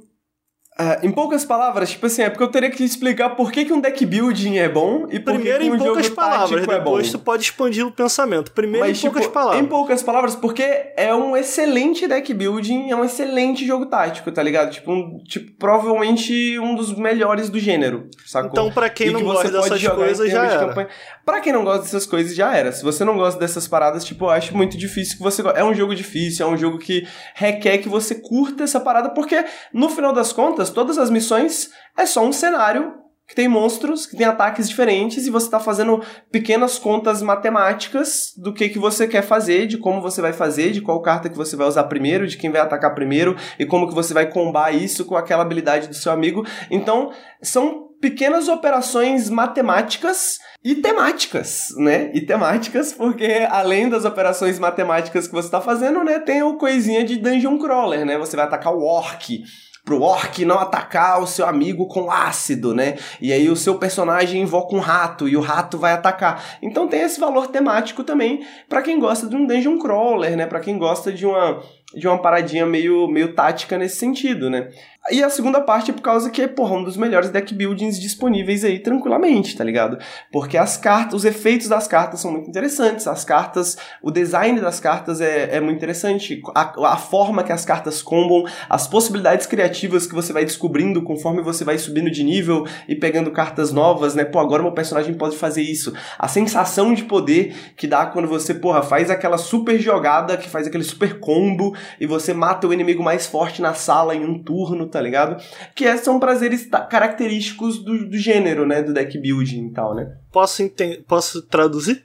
ah, em poucas palavras, tipo assim, é porque eu teria que explicar por que, que um deck building é bom e por Primeiro que, um em poucas jogo palavras, é bom. depois tu pode expandir o pensamento. Primeiro Mas, em poucas tipo, palavras. Em poucas palavras, porque é um excelente deck building, é um excelente jogo tático, tá ligado? Tipo, um, tipo provavelmente um dos melhores do gênero, sacou? Então, pra quem E não que gosta dessas coisas, já era. campanha. Pra quem não gosta dessas coisas, já era. Se você não gosta dessas paradas, tipo, eu acho muito difícil que você... É um jogo difícil, é um jogo que requer que você curta essa parada, porque, no final das contas, todas as missões é só um cenário que tem monstros, que tem ataques diferentes, e você tá fazendo pequenas contas matemáticas do que, que você quer fazer, de como você vai fazer, de qual carta que você vai usar primeiro, de quem vai atacar primeiro, e como que você vai combar isso com aquela habilidade do seu amigo. Então, são pequenas operações matemáticas e temáticas, né? E temáticas, porque além das operações matemáticas que você tá fazendo, né, tem o coisinha de dungeon crawler, né? Você vai atacar o orc, pro orc não atacar o seu amigo com ácido, né? E aí o seu personagem invoca um rato e o rato vai atacar. Então tem esse valor temático também pra quem gosta de um dungeon crawler, né? Pra quem gosta de uma de uma paradinha meio meio tática nesse sentido, né? E a segunda parte é por causa que é, porra, um dos melhores deck buildings disponíveis aí tranquilamente, tá ligado? Porque as cartas, os efeitos das cartas são muito interessantes, as cartas, o design das cartas é, é muito interessante, a, a forma que as cartas combam, as possibilidades criativas que você vai descobrindo conforme você vai subindo de nível e pegando cartas novas, né? Pô, agora meu personagem pode fazer isso. A sensação de poder que dá quando você, porra, faz aquela super jogada, que faz aquele super combo e você mata o inimigo mais forte na sala em um turno, tá ligado? Que é- são prazeres característicos do, do gênero, né? Do deck building e tal, né? Posso, Posso traduzir?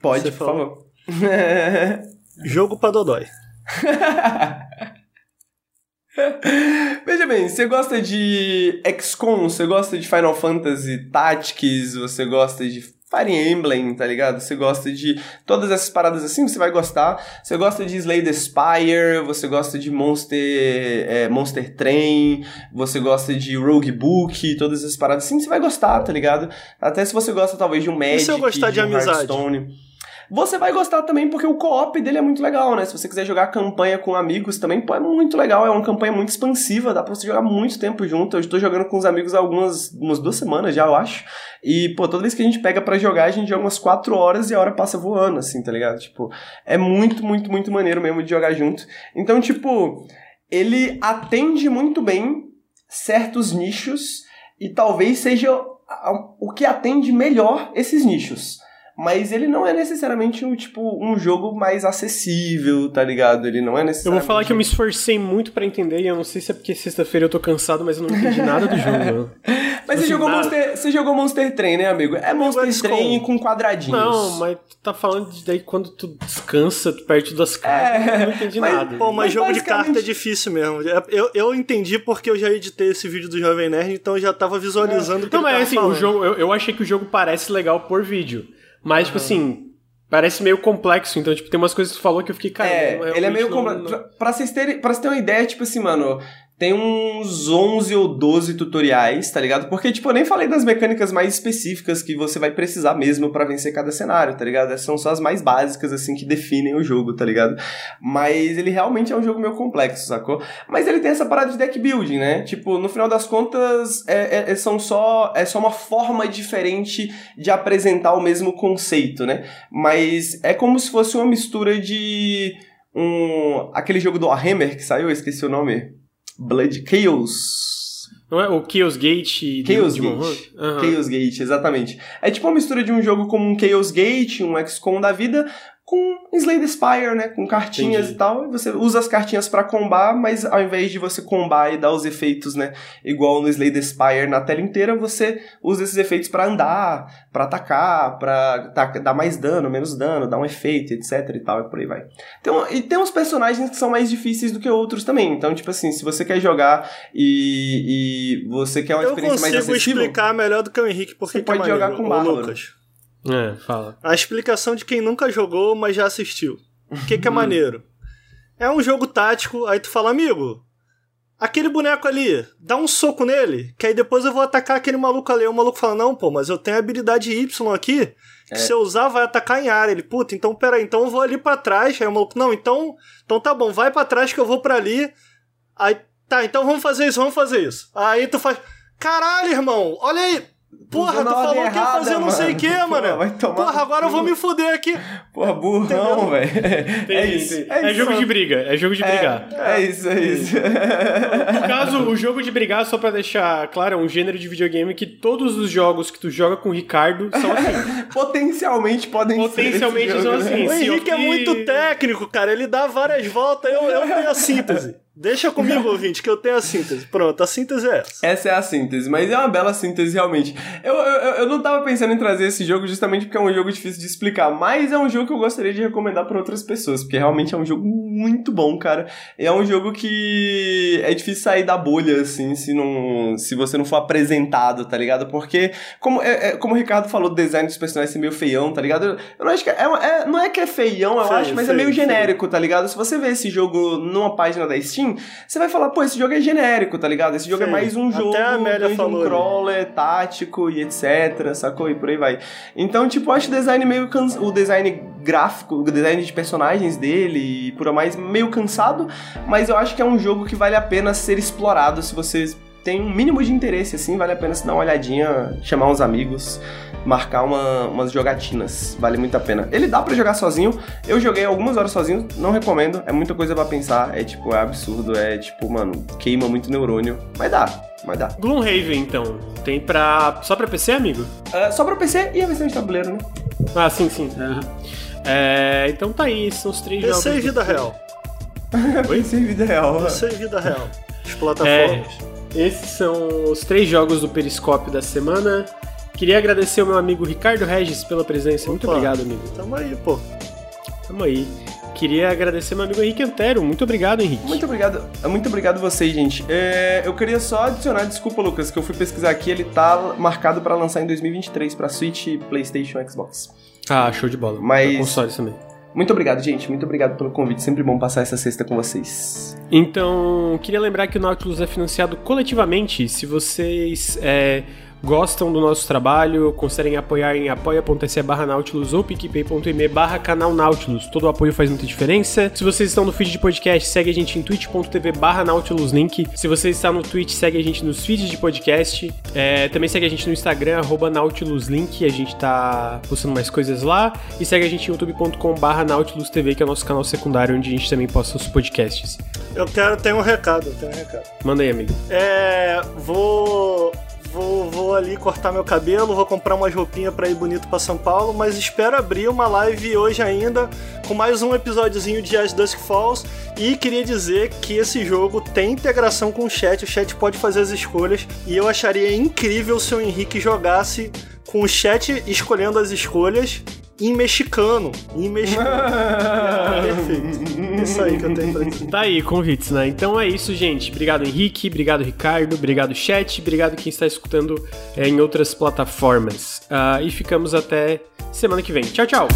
Pode, Você por falou. favor. Jogo pra Dodói. Veja bem, você gosta de XCOM, você gosta de Final Fantasy Tactics, você gosta de Fire Emblem, tá ligado? Você gosta de todas essas paradas assim, você vai gostar. Você gosta de Slay the Spire, você gosta de Monster, é, Monster Train, você gosta de Rogue Book, todas essas paradas assim, você vai gostar, tá ligado? Até se você gosta talvez de um Magic, se eu gostar de um amizade? Hearthstone. Você vai gostar também porque o co-op dele é muito legal, né? Se você quiser jogar campanha com amigos também, pô, é muito legal. É uma campanha muito expansiva, dá pra você jogar muito tempo junto. Eu estou jogando com os amigos há algumas umas duas semanas já, eu acho. E, pô, toda vez que a gente pega pra jogar, a gente joga umas quatro horas e a hora passa voando, assim, tá ligado? Tipo, é muito, muito, muito maneiro mesmo de jogar junto. Então, tipo, ele atende muito bem certos nichos e talvez seja o que atende melhor esses nichos. Mas ele não é necessariamente um, tipo, um jogo mais acessível, tá ligado? Ele não é Eu necessariamente. vou falar que eu me esforcei muito pra entender e eu não sei se é porque sexta-feira eu tô cansado, mas eu não entendi nada do jogo. Mas você assim, jogou, nada. Monster, você jogou Monster Train, né, amigo? É Monster XCOM. Train com quadradinhos. não mas tu tá falando de daí quando tu descansa perto das cartas. É, eu não entendi mas- nada. Pô, mas, Mas jogo de basicamente- carta é difícil mesmo. É, Eu, eu entendi porque eu já editei esse vídeo do Jovem Nerd, então eu já tava visualizando o que Não, ele mas tava assim, o jogo, eu, eu achei que o jogo parece legal por vídeo. Mas, tipo assim, parece meio complexo. Então, tipo, tem umas coisas que tu falou que eu fiquei, cara. É, eu ele é meio não- complexo. não- Pra, pra vocês terem, pra vocês terem uma ideia, tipo assim, mano, tem uns 11 ou 12 tutoriais, tá ligado? Porque, tipo, eu nem falei das mecânicas mais específicas que você vai precisar mesmo para vencer cada cenário, tá ligado? Essas são só as mais básicas, assim, que definem o jogo, tá ligado? Mas ele realmente é um jogo meio complexo, sacou? Mas ele tem essa parada de deck building, né? Tipo, no final das contas, é, é, é são só, é só uma forma diferente de apresentar o mesmo conceito, né? Mas é como se fosse uma mistura de um aquele jogo do Warhammer que saiu, esqueci o nome. Blood Chaos. Não é o Chaos Gate Chaos Gate. Uhum. Chaos Gate, exatamente. É tipo uma mistura de um jogo como um Chaos Gate, um XCOM da vida, com Slay the Spire, né? Com cartinhas Entendi. e tal. E você usa as cartinhas para combar, mas ao invés de você combar e dar os efeitos, né? Igual no Slay the Spire na tela inteira, você usa esses efeitos para andar, para atacar, pra dar mais dano, menos dano, dar um efeito, etc e tal, e por aí vai. Então, e tem uns personagens que são mais difíceis do que outros também. Então, tipo assim, se você quer jogar e, e você quer uma experiência mais acessível... Eu consigo explicar melhor do que o Henrique porque você pode jogar com Bárbaro. Lucas. É, fala. A explicação de quem nunca jogou, mas já assistiu. O que, que é uhum. maneiro? É um jogo tático, aí tu fala, amigo, aquele boneco ali, dá um soco nele, que aí depois eu vou atacar aquele maluco ali. O maluco fala, não, pô, mas eu tenho a habilidade Y aqui, que é. se eu usar vai atacar em área. Ele, puta, então peraí, então eu vou ali para trás. Aí o maluco, não, então, então tá bom, vai para trás que eu vou para ali. Aí, tá, então vamos fazer isso, vamos fazer isso. Aí tu faz, caralho, irmão, olha aí, Porra, tu falou errada, que ia fazer não sei o que, mano. Vai tomar Porra, agora eu vou me fuder aqui. Porra, burrão, velho. É isso. É, é jogo de briga. É jogo de brigar. É, é isso, é isso. No caso, o jogo de brigar, só pra deixar claro, é um gênero de videogame que todos os jogos que tu joga com o Ricardo são assim. Potencialmente podem Potencialmente ser. Potencialmente são assim. O Henrique é muito técnico, cara. Ele dá várias voltas, eu, eu tenho a síntese. Deixa comigo, ouvinte, que eu tenho a síntese. Pronto, a síntese é essa. Essa é a síntese, mas é uma bela síntese, realmente. Eu, eu, eu não tava pensando em trazer esse jogo justamente porque é um jogo difícil de explicar, mas é um jogo que eu gostaria de recomendar para outras pessoas, porque realmente é um jogo muito bom, cara. É um jogo que é difícil sair da bolha, assim, se, não, se você não for apresentado, tá ligado? Porque, como, é, é como o Ricardo falou, o design dos personagens é meio feião, tá ligado? Eu, eu não acho que é, é, não é que é feião, eu feio, acho, mas é feio, é meio genérico, feio. tá ligado? Se você vê esse jogo numa página da Steam, você vai falar, pô, esse jogo é genérico, tá ligado? Esse jogo é Sim. é mais um jogo de um crawler tático e etc, sacou? E por aí vai. Então, tipo, eu acho o design meio cansa... o design gráfico, o design de personagens dele e por mais meio cansado, mas eu acho que é um jogo que vale a pena ser explorado se você tem um mínimo de interesse, assim, vale a pena se dar uma olhadinha, chamar uns amigos marcar uma, umas jogatinas. Vale muito a pena. Ele dá para jogar sozinho. Eu joguei algumas horas sozinho, não recomendo. É muita coisa para pensar. É tipo, é absurdo. É tipo, mano, queima muito neurônio. Mas dá. Mas dá. Gloomhaven, então. Tem pra. Só pra PC, amigo? Uh, só pra PC e a versão de tabuleiro, né? Ah, sim, sim. Uhum. É, então tá aí, são os três PC jogos. PC e vida real. PC e vida real. PC e vida real. As plataformas. É, esses são os três jogos do Periscópio da semana. Queria agradecer o meu amigo Ricardo Regis pela presença. Opa, Muito obrigado, amigo. Tamo aí, pô. Tamo aí. Queria agradecer meu amigo Henrique Antero. Muito obrigado, Henrique. Muito obrigado. Muito obrigado a vocês, gente. É, eu queria só adicionar, desculpa, Lucas, que eu fui pesquisar aqui, ele tá marcado para lançar em 2023 para Switch, PlayStation, Xbox. Ah, show de bola. Mas pra consoles também. Muito obrigado, gente. Muito obrigado pelo convite. Sempre bom passar essa sexta com vocês. Então, queria lembrar que o Nautilus é financiado coletivamente. Se vocês é, gostam do nosso trabalho, considerem apoiar em apoia.se barra Nautilus ou picpay.me barra canal Nautilus. Todo o apoio faz muita diferença. Se vocês estão no feed de podcast, segue a gente em twitch.tv barra Nautilus Link. Se você está no Twitch, segue a gente nos feeds de podcast. É, também segue a gente no Instagram, arroba Nautilus Link. A gente tá postando mais coisas lá. E segue a gente em youtube.com barra Nautilus TV, que é o nosso canal secundário, onde a gente também posta os podcasts. Eu quero, ter um recado, eu tenho um recado. Manda aí, amigo. É, vou vou, vou ali cortar meu cabelo, vou comprar umas roupinhas para ir bonito para São Paulo, mas espero abrir uma live hoje ainda com mais um episódiozinho de As Dusk Falls. E queria dizer que esse jogo tem integração com o chat, o chat pode fazer as escolhas e eu acharia incrível se o Henrique jogasse com o chat escolhendo as escolhas em mexicano. Em mexicano. Perfeito. Isso aí que eu tenho pra dizer. Tá aí, convites, né? Então é isso, gente. Obrigado, Henrique. Obrigado, Ricardo. Obrigado, chat. Obrigado quem está escutando é, em outras plataformas. Uh, e ficamos até semana que vem. Tchau, tchau.